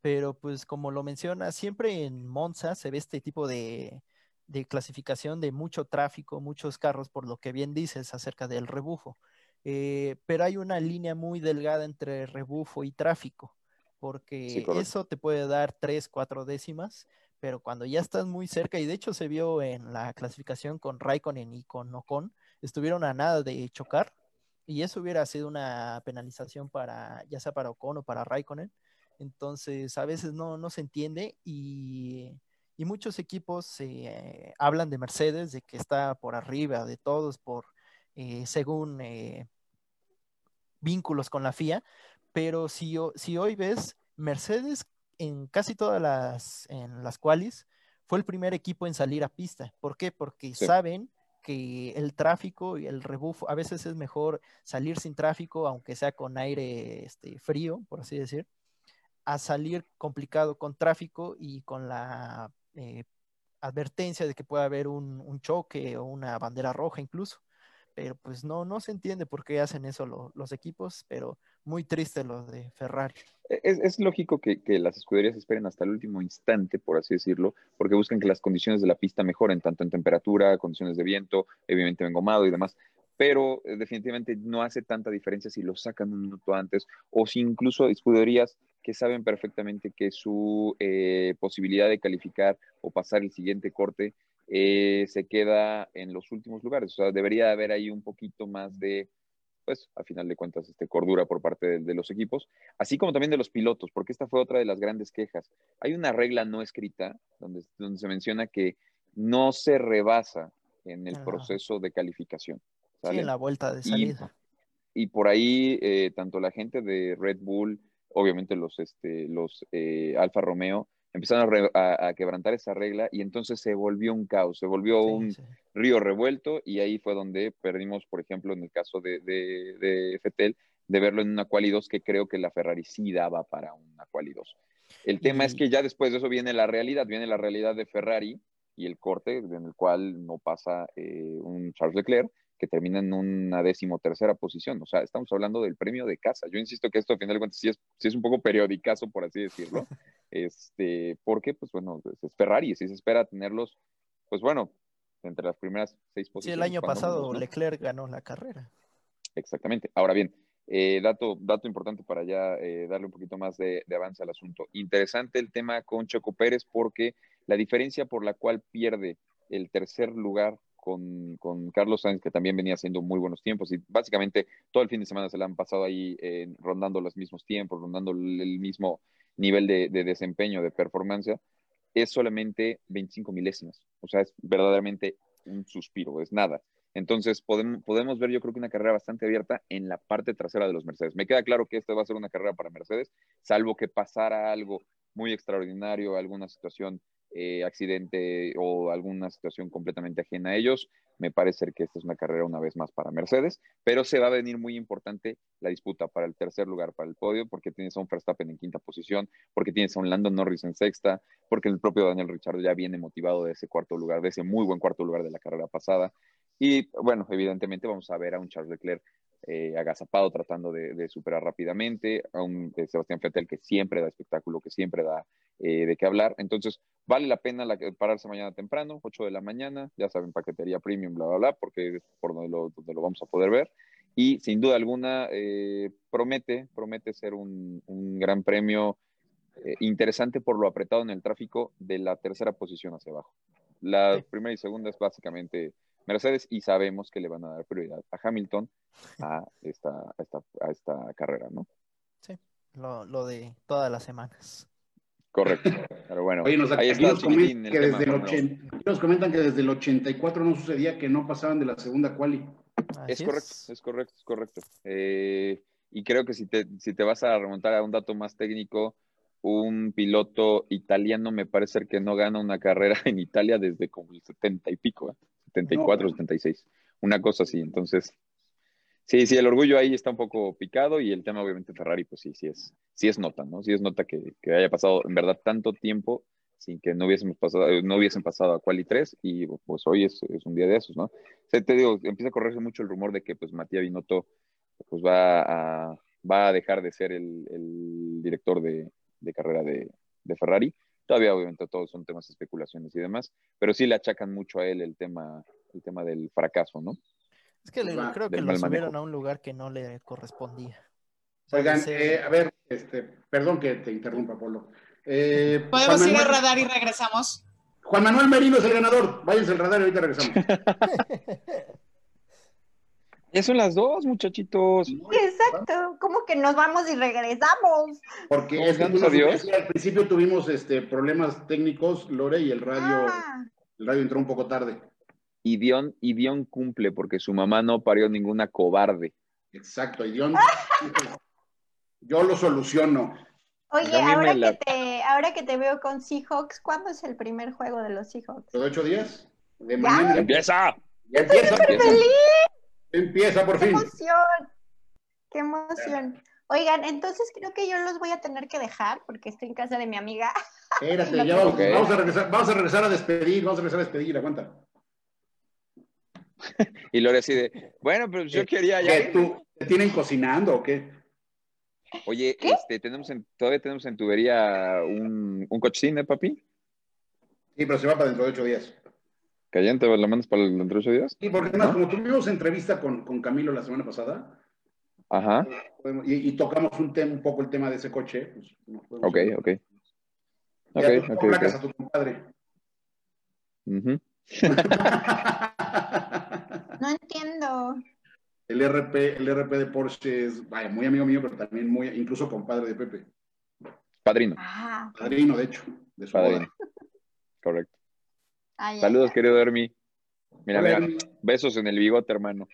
Pero pues como lo menciona, siempre en Monza se ve este tipo de, de clasificación de mucho tráfico, muchos carros, por lo que bien dices acerca del rebufo. Eh, pero hay una línea muy delgada entre rebufo y tráfico, porque eso te puede dar tres, cuatro décimas, pero cuando ya estás muy cerca, y de hecho se vio en la clasificación con Raikkonen y con Ocon, estuvieron a nada de chocar, y eso hubiera sido una penalización para, ya sea para Ocon o para Raikkonen, entonces a veces no, no se entiende y, y muchos equipos eh, hablan de Mercedes, de que está por arriba de todos, por eh, según eh, vínculos con la FIA, pero si, si hoy ves, Mercedes en casi todas las, en las cuales fue el primer equipo en salir a pista. ¿Por qué? Porque saben que el tráfico y el rebufo, a veces es mejor salir sin tráfico, aunque sea con aire este, frío, por así decir, a salir complicado con tráfico y con la eh, advertencia de que puede haber un, choque o una bandera roja incluso pero pues no, no se entiende por qué hacen eso los equipos, pero muy triste lo de Ferrari. E, es, lógico que, las escuderías esperen hasta el último instante, por así decirlo, porque buscan que las condiciones de la pista mejoren, tanto en temperatura, condiciones de viento, evidentemente engomado y demás, pero eh, definitivamente no hace tanta diferencia si lo sacan un minuto antes o si incluso escuderías que saben perfectamente que su eh, posibilidad de calificar o pasar el siguiente corte eh, se queda en los últimos lugares. O sea, debería haber ahí un poquito más de, pues, a final de cuentas, este, cordura por parte de, los equipos, así como también de los pilotos, porque esta fue otra de las grandes quejas. Hay una regla no escrita donde, donde se menciona que no se rebasa en el proceso de calificación. Sí, en la vuelta de salida. Y, por ahí, eh, tanto la gente de Red Bull, obviamente los, este, los eh, Alfa Romeo, empezaron a, quebrantar esa regla y entonces se volvió un caos, se volvió un río revuelto y ahí fue donde perdimos, por ejemplo, en el caso de, de, de Fetel, de verlo en una quali 2 que creo que la Ferrari sí daba para una quali 2. El tema es que ya después de eso viene la realidad, viene la realidad de Ferrari y el corte en el cual no pasa eh, un Charles Leclerc que termina en una decimotercera posición. O sea, estamos hablando del premio de casa. Yo insisto que esto, al final de cuentas, sí es, sí es un poco periodicazo, por así decirlo. este, porque, pues bueno, es Ferrari, si se espera tenerlos, pues bueno, entre las primeras seis posiciones. Sí, el año pasado Leclerc ganó la carrera. Exactamente. Ahora bien, eh, dato, dato importante para ya eh, darle un poquito más de, de, avance al asunto. Interesante el tema con Choco Pérez porque la diferencia por la cual pierde el tercer lugar con, Carlos Sainz, que también venía haciendo muy buenos tiempos y básicamente todo el fin de semana se le han pasado ahí eh, rondando los mismos tiempos, rondando el mismo nivel de, desempeño, de performance, es solamente 25 milésimas. O sea, es verdaderamente un suspiro, es nada. Entonces, podemos, podemos ver, yo creo que una carrera bastante abierta en la parte trasera de los Mercedes. Me queda claro que esta va a ser una carrera para Mercedes, salvo que pasara algo muy extraordinario, alguna situación eh, accidente o alguna situación completamente ajena a ellos. Me parece que esta es una carrera una vez más para Mercedes, pero se va a venir muy importante la disputa para el tercer lugar, para el podio, porque tienes a un Verstappen en quinta posición, porque tienes a un Landon Norris en sexta, porque el propio Daniel Ricciardo ya viene motivado de ese cuarto lugar, de ese muy buen cuarto lugar de la carrera pasada. Y bueno, evidentemente vamos a ver a un Charles Leclerc eh, agazapado tratando de, superar rápidamente, a un Sebastián Vettel que siempre da espectáculo, que siempre da eh, de qué hablar. Entonces, vale la pena pararse mañana temprano, 8 de la mañana, ya saben, paquetería premium, bla, bla, bla, porque es por donde lo, donde lo vamos a poder ver. Y sin duda alguna, eh, promete, promete ser un, un gran premio interesante por lo apretado en el tráfico de la tercera posición hacia abajo. La primera y segunda es básicamente Mercedes y sabemos que le van a dar prioridad a Hamilton a esta, a esta, carrera, ¿no? Sí, lo, de todas las semanas. Correcto, pero bueno. Oye, nos, ahí está nos, comentan que desde el nos comentan que desde el 84 no sucedía que no pasaban de la segunda quali. Es correcto, es. correcto, es correcto. Eh, y creo que si te, si te vas a remontar a un dato más técnico, un piloto italiano me parece que no gana una carrera en Italia desde como el 70 y pico. ¿eh? 74, 76, una cosa así. Entonces, sí, sí, el orgullo ahí está un poco picado y el tema obviamente Ferrari, pues sí, sí es, sí es nota, ¿no? Sí es nota que, haya pasado en verdad tanto tiempo sin que no hubiésemos pasado, no hubiesen pasado a Quali 3 y pues hoy es, un día de esos, ¿no? O sea, te digo, empieza a correrse mucho el rumor de que pues Matías Binotto pues va a, va a dejar de ser el, director de, carrera de, de Ferrari Todavía, obviamente, todos son temas especulaciones y demás, pero sí le achacan mucho a él el tema, el tema del fracaso, ¿no? Es que creo que lo subieron a un lugar que no le correspondía. Oigan, eh, a ver, este, perdón que te interrumpa, Polo. Eh, ¿Podemos ir al radar y regresamos? Juan Manuel Merino es el ganador. Váyanse al radar y ahorita regresamos. Ya son las dos, muchachitos. Exacto, ¿cómo que nos vamos y regresamos? Porque es al principio tuvimos este problemas técnicos, Lore, y el radio, ah. el radio entró un poco tarde. Y Dion, y Dion cumple porque su mamá no parió ninguna cobarde. Exacto, y Dion, yo lo soluciono. Oye, ahora, que te, ahora que te veo con Seahawks, ¿cuándo es el primer juego de los Seahawks? ¿Los ocho días? De mañana. ¡Empieza! ¡Ya empieza! feliz! Empieza por fin. ¡Qué emoción! ¡Qué emoción! Oigan, entonces creo que yo los voy a tener que dejar porque estoy en casa de mi amiga. Espérate, ya vamos, a regresar, vamos a regresar a despedir, vamos a regresar a despedir, aguanta. y Lore así de, bueno, pero yo quería ya. ¿Tú, ¿Te tienen cocinando o qué? Oye, este, tenemos en, todavía tenemos en tubería un, un cochín, ¿eh, papi? Sí, pero se va para dentro de ocho días. ¿Cayente lo mandas para dentro de ocho días? Sí, porque además, como tuvimos entrevista con, con, Camilo la semana pasada, Ajá. Y, tocamos un, tema, un poco el tema de ese coche. Pues, ok, ok. Ok, ok. okay. a tu compadre. no entiendo. El RP, el RP de Porsche es vaya, muy amigo mío, pero también muy, incluso compadre de Pepe. Padrino. Padrino, de hecho, de su Padrino. Correcto. Saludos, querido Hermi. Mira, mira, besos en el bigote, hermano.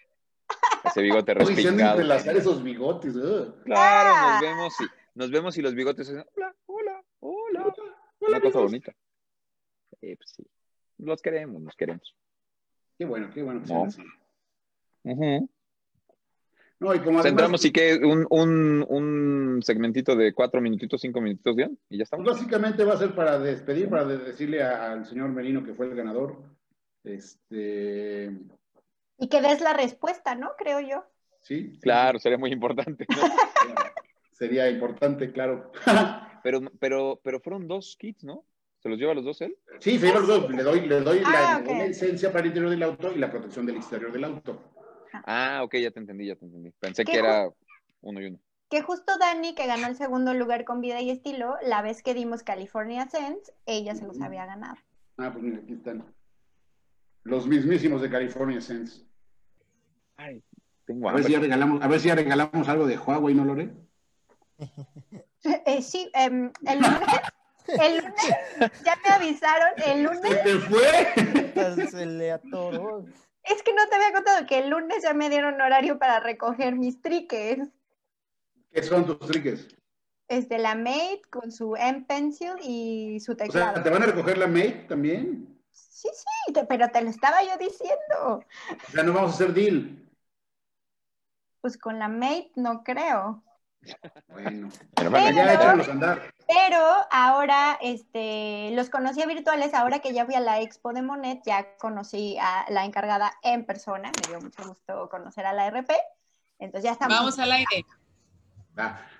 Ese bigote respingado. entrelazar esos bigotes. Claro, nos ah. vemos y nos vemos y los bigotes hola, hola, hola. Una cosa bonita. Eh, pues sí. Los queremos, los queremos. Qué bueno, qué bueno que no. así. No, y como Centramos y que un, un, un, segmentito de cuatro minutitos, cinco minutitos bien, y ya estamos. Básicamente va a ser para despedir, para decirle al señor Merino que fue el ganador. Este. Y que des la respuesta, ¿no? Creo yo. Sí. Claro, sería muy importante. sería importante, claro. pero, pero, pero fueron dos kits, ¿no? ¿Se los lleva los dos él? Sí, se lleva los dos. Le doy, le doy la, ah, licencia para el interior del auto y la protección del exterior del auto. Ah, ok, ya te entendí, ya te entendí. Pensé que era uno y uno. Que justo Dani, que ganó el segundo lugar con vida y estilo, la vez que dimos California Sense, ella se los había ganado. Ah, pues mira, aquí están. Los mismísimos de California Sense. Ay, tengo a ver, si ya regalamos, a ver si ya regalamos algo de Huawei, ¿no, Lore? Eh, sí, em, el lunes, el lunes, ya me avisaron, el lunes. ¿Se te fue? Se le atoró. Es que no te había contado que el lunes ya me dieron horario para recoger mis triques. ¿Qué son tus triques? Es de la Mate con su M-Pencil y su teclado. O sea, ¿te van a recoger la Mate también? Sí, sí, pero te lo estaba yo diciendo. O sea, no vamos a hacer deal. Pues con la Mate no creo. Bueno, pero, ya andar. Pero ahora este, los conocía virtuales, ahora que ya fui a la expo de Monet, ya conocí a la encargada en persona, me dio mucho gusto conocer a la RP, entonces ya estamos. Vamos al aire.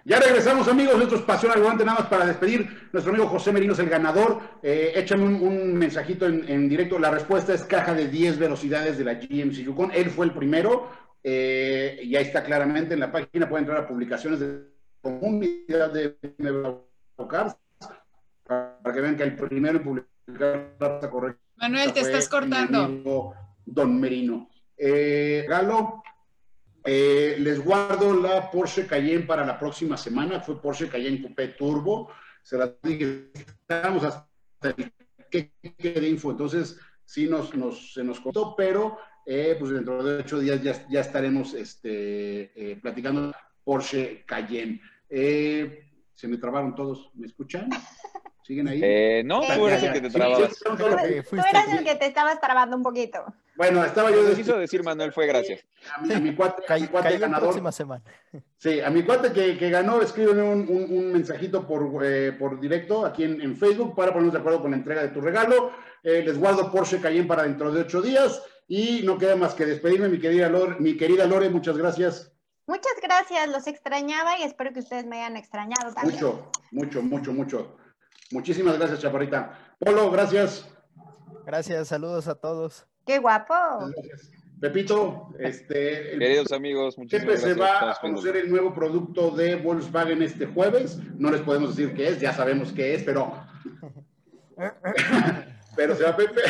Ya regresamos amigos, nuestro Pasión al Volante, nada más para despedir, nuestro amigo José Merino es el ganador, eh, échame un, mensajito en, en, directo, la respuesta es caja de 10 velocidades de la GMC Yukon, él fue el primero, eh, y ahí está claramente en la página, puede entrar a publicaciones de comunidad de Para que vean que el primero en publicar la correcta. Manuel, te estás cortando. Don Merino. Eh, Galo, eh, les guardo la Porsche Cayenne para la próxima semana. Fue Porsche Cayenne Coupé Turbo. Se la dije, estamos hasta el que de info. Entonces, sí nos, nos, se nos contó, pero eh, pues dentro de ocho días ya, ya estaremos este, eh, platicando Porsche Cayenne. Eh, se me trabaron todos, ¿me escuchan? ¿Siguen ahí? Eh, no, tú eres el que te trababas. tú eras el que te estabas trabando un poquito. Bueno, estaba yo... Lo quiso decir Manuel fue gracias. A mi, a mi cuate, a mi cuate ganador. próxima semana. Sí, a mi cuate que, que ganó, escríbeme un, un, un mensajito por, eh, por directo aquí en, en, Facebook para ponernos de acuerdo con la entrega de tu regalo. Eh, les guardo Porsche Cayenne para dentro de ocho días. Y no queda más que despedirme, mi querida Lore, mi querida Lore muchas gracias. Muchas gracias, los extrañaba y espero que ustedes me hayan extrañado también. Mucho, mucho, mucho, mucho. Muchísimas gracias, Chaparita. Polo, gracias. Gracias, saludos a todos. Qué guapo. Gracias. Pepito, este, queridos amigos, muchísimas gracias. se va a conocer el nuevo producto de Volkswagen este jueves. No les podemos decir qué es, ya sabemos qué es, pero pero se va Pepe.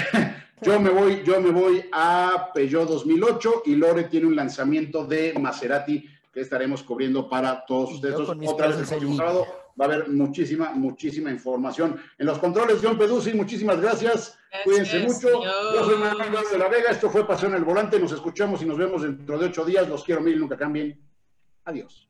Yo me voy, yo me voy a Peugeot 2008 y Lore tiene un lanzamiento de Maserati que estaremos cubriendo para todos ustedes. Otra vez el sábado va a haber muchísima, muchísima información. En los controles, John Peduzzi, muchísimas gracias. Cuídense mucho. Yo soy Manuel de la Vega. Esto fue Pasión el Volante. Nos escuchamos y nos vemos dentro de ocho días. Los quiero mil, nunca cambien. Adiós.